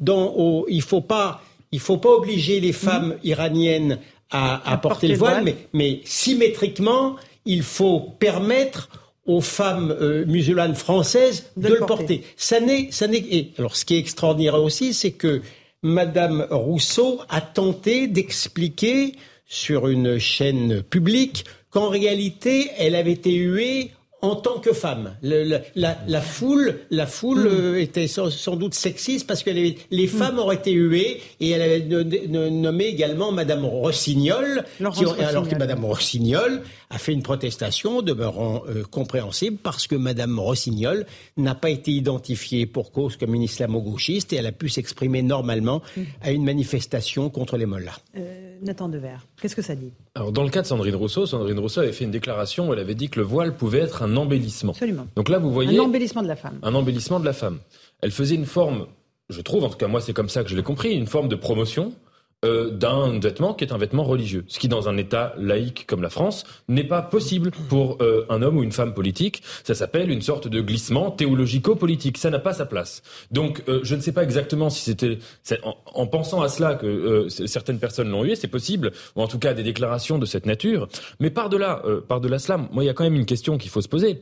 dans, il faut pas, il faut pas obliger les femmes iraniennes à, à porter, le voile, mais, mais symétriquement, il faut permettre aux femmes euh, musulmanes françaises de, le porter. Ça n'est, ça n'est. Et alors, ce qui est extraordinaire aussi, c'est que Madame Rousseau a tenté d'expliquer sur une chaîne publique qu'en réalité, elle avait été huée en tant que femme. Le- le- la, la foule, la foule euh, était sans, sans doute sexiste parce que les, les femmes auraient été huées et elle avait no- no- nommé également Madame Rossignol, qui alors que Rossignol. Madame Rossignol a fait une protestation demeurant euh, compréhensible parce que Madame Rossignol n'a pas été identifiée pour cause comme une islamo-gauchiste et elle a pu s'exprimer normalement à une manifestation contre les mollahs. Euh, Nathan Devers, qu'est-ce que ça dit Alors, dans le cas de Sandrine Rousseau, Sandrine Rousseau avait fait une déclaration où elle avait dit que le voile pouvait être un embellissement. Absolument. Donc là, vous voyez Un embellissement de la femme. un embellissement de la femme. Elle faisait une forme, je trouve, en tout cas moi c'est comme ça que je l'ai compris, une forme de promotion euh, d'un vêtement qui est un vêtement religieux. Ce qui, dans un État laïque comme la France, n'est pas possible pour euh, un homme ou une femme politique. Ça s'appelle une sorte de glissement théologico-politique. Ça n'a pas sa place. Donc, euh, je ne sais pas exactement si c'était en, en, pensant à cela que certaines personnes l'ont eu, c'est possible, ou en tout cas des déclarations de cette nature. Mais par-delà, par-delà cela, moi, il y a quand même une question qu'il faut se poser.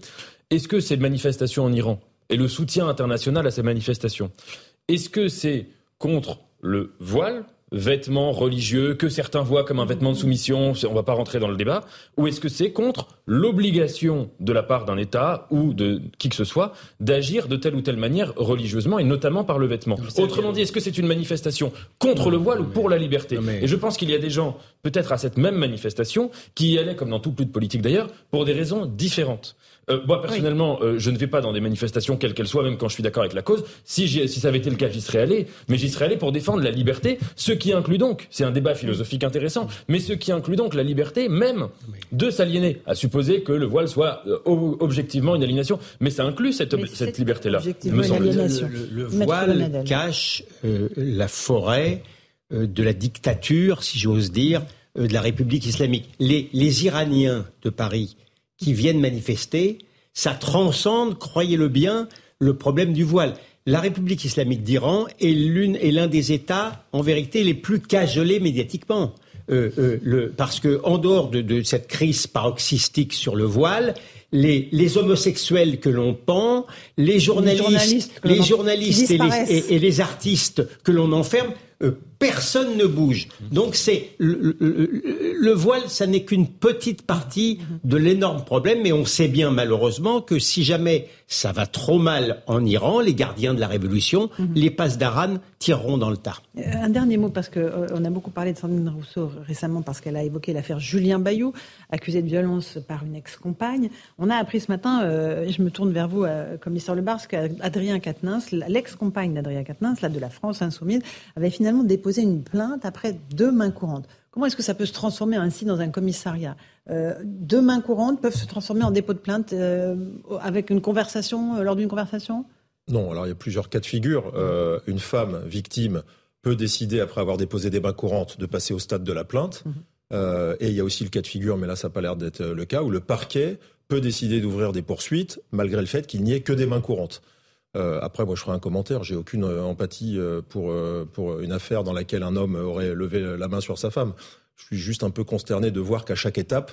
Est-ce que ces manifestations en Iran et le soutien international à ces manifestations, est-ce que c'est contre le voile vêtement religieux que certains voient comme un vêtement de soumission, on ne va pas rentrer dans le débat, ou est-ce que c'est contre l'obligation de la part d'un État ou de qui que ce soit d'agir de telle ou telle manière religieusement et notamment par le vêtement? Autrement dit, est-ce que c'est une manifestation contre le voile ou pour la liberté? Et je pense qu'il y a des gens, peut-être à cette même manifestation, qui y allaient, comme dans toute lutte politique d'ailleurs, pour des raisons différentes. Euh, moi, personnellement, euh, je ne vais pas dans des manifestations, quelles qu'elles soient, même quand je suis d'accord avec la cause. Si, si ça avait été le cas, j'y serais allé. Mais j'y serais allé pour défendre la liberté, ce qui inclut donc, c'est un débat philosophique intéressant, mais ce qui inclut donc la liberté même de s'aliéner, à supposer que le voile soit euh, objectivement une aliénation. Mais ça inclut cette, cette liberté-là. Le, le, voile cache la forêt de la dictature, si j'ose dire, de la République islamique. Les, les Iraniens de Paris qui viennent manifester, ça transcende, croyez-le bien, le problème du voile. La République islamique d'Iran est l'une et l'un des États, en vérité, les plus cajolés médiatiquement. Euh, euh, le, parce que en dehors de, de, cette crise paroxystique sur le voile, les, les homosexuels que l'on pend, les journalistes, les journalistes, et, les, et, les, artistes que l'on enferme, euh, personne ne bouge. Donc c'est le, voile, ça n'est qu'une petite partie de l'énorme problème, mais on sait bien malheureusement que si jamais ça va trop mal en Iran, les gardiens de la révolution, mhm. les passes d'Aran tireront dans le tas. Euh, un dernier mot parce que euh, on a beaucoup parlé de Sandrine Rousseau récemment parce qu'elle a évoqué l'affaire Julien Bayou, accusé de violence par une ex-compagne. On a appris ce matin, euh, je me tourne vers vous, commissaire Lebars, qu'Adrien Quatennens, l'ex-compagne d'Adrien Quatennens, là de la France insoumise, avait finalement déposé une plainte après deux mains courantes. Comment est-ce que ça peut se transformer ainsi dans un commissariat? Euh, Deux mains courantes peuvent se transformer en dépôt de plainte euh, avec une conversation, euh, lors d'une conversation? Non, alors il y a plusieurs cas de figure. une femme victime peut décider, après avoir déposé des mains courantes, de passer au stade de la plainte. Mhm. et il y a aussi le cas de figure, mais là ça n'a pas l'air d'être le cas, où le parquet peut décider d'ouvrir des poursuites malgré le fait qu'il n'y ait que des mains courantes. Euh, après, moi, je ferai un commentaire. J'ai aucune euh, empathie euh, pour, pour une affaire dans laquelle un homme aurait levé la main sur sa femme. Je suis juste un peu consterné de voir qu'à chaque étape,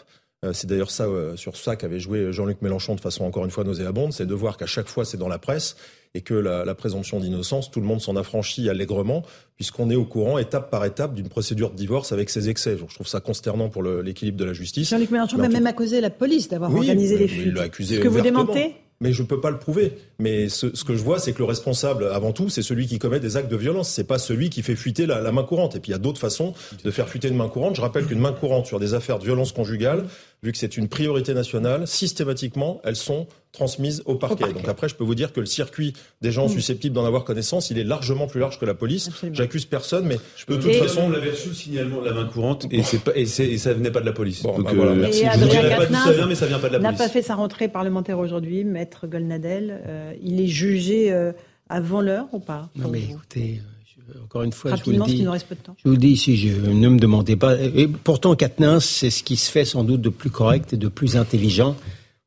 c'est d'ailleurs ça sur ça qu'avait joué Jean-Luc Mélenchon de façon encore une fois nauséabonde, c'est de voir qu'à chaque fois c'est dans la presse et que la, la présomption d'innocence, tout le monde s'en affranchit allègrement, puisqu'on est au courant, étape par étape, d'une procédure de divorce avec ses excès. je trouve ça consternant pour l'équilibre de la justice. Jean-Luc Mélenchon a même accusé la police d'avoir organisé les fuites. Ce que vous démentez mais je ne peux pas le prouver. Mais ce, que je vois, c'est que le responsable, avant tout, c'est celui qui commet des actes de violence. C'est pas celui qui fait fuiter la, la main courante. Et puis il y a d'autres façons de faire fuiter une main courante. Je rappelle qu'une main courante sur des affaires de violence conjugale, vu que c'est une priorité nationale, systématiquement, elles sont transmises au parquet. Donc après, je peux vous dire que le circuit des gens mm. susceptibles d'en avoir connaissance, il est largement plus large que la police. J'accuse personne, mais je peux de toute façon, on avait reçu le signalement de la main courante et c'est pas et, et, ça venait pas de la police. Bon, Donc, bah, voilà, euh, merci. Je dirais pas d'où ça vient, mais ça vient pas de la police. N'a pas fait sa rentrée parlementaire aujourd'hui, maître Golnadel. Euh, il est jugé euh, avant l'heure ou pas Non mais écoutez. Encore une fois, je vous le dis. Je vous le dis ici, je, ne me demandez pas. Et pourtant, Katnins, c'est ce qui se fait sans doute de plus correct et de plus intelligent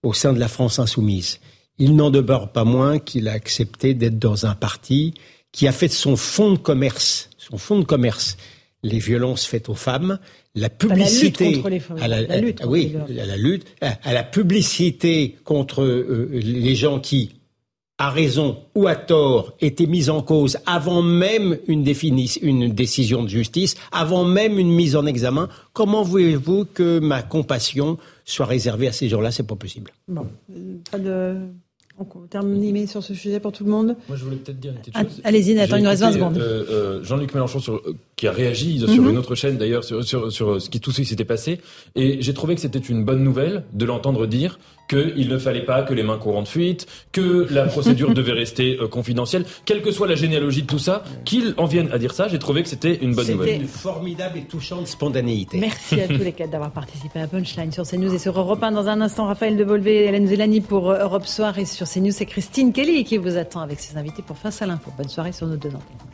au sein de la France insoumise. Il n'en demeure pas moins qu'il a accepté d'être dans un parti qui a fait de son fonds de commerce, son fonds de commerce, les violences faites aux femmes, la publicité, la lutte femmes, la, lutte oui, à la lutte, à, la publicité contre euh, les gens qui à raison ou à tort, été mise en cause avant même une, une décision de justice, avant même une mise en examen, comment voulez-vous que ma compassion soit réservée à ces gens-là? C'est pas possible. Bon, pas de on termine sur ce sujet pour tout le monde? Moi, je voulais peut-être dire une petite ah, chose. Allez-y, attends, il nous reste 20 secondes. Euh, euh, Jean-Luc Mélenchon, sur, euh, qui a réagi sur mhm. une autre chaîne d'ailleurs, sur, sur, sur, ce qui, tout ce qui s'était passé. Et j'ai trouvé que c'était une bonne nouvelle de l'entendre dire qu'il ne fallait pas que les mains courantes fuitent, que la procédure devait rester euh, confidentielle, quelle que soit la généalogie de tout ça, qu'il en vienne à dire ça, j'ai trouvé que c'était une bonne nouvelle. C'était une formidable et touchante spontanéité. Merci à tous les quatre d'avoir participé à Punchline sur CNews et sur Europe 1. Dans un instant, Raphaël Devolvé et Hélène Zelani pour euh, Europe Soir et sur CNews, c'est Christine Kelly qui vous attend avec ses invités pour Face à l'info. Bonne soirée sur nos deux antennes.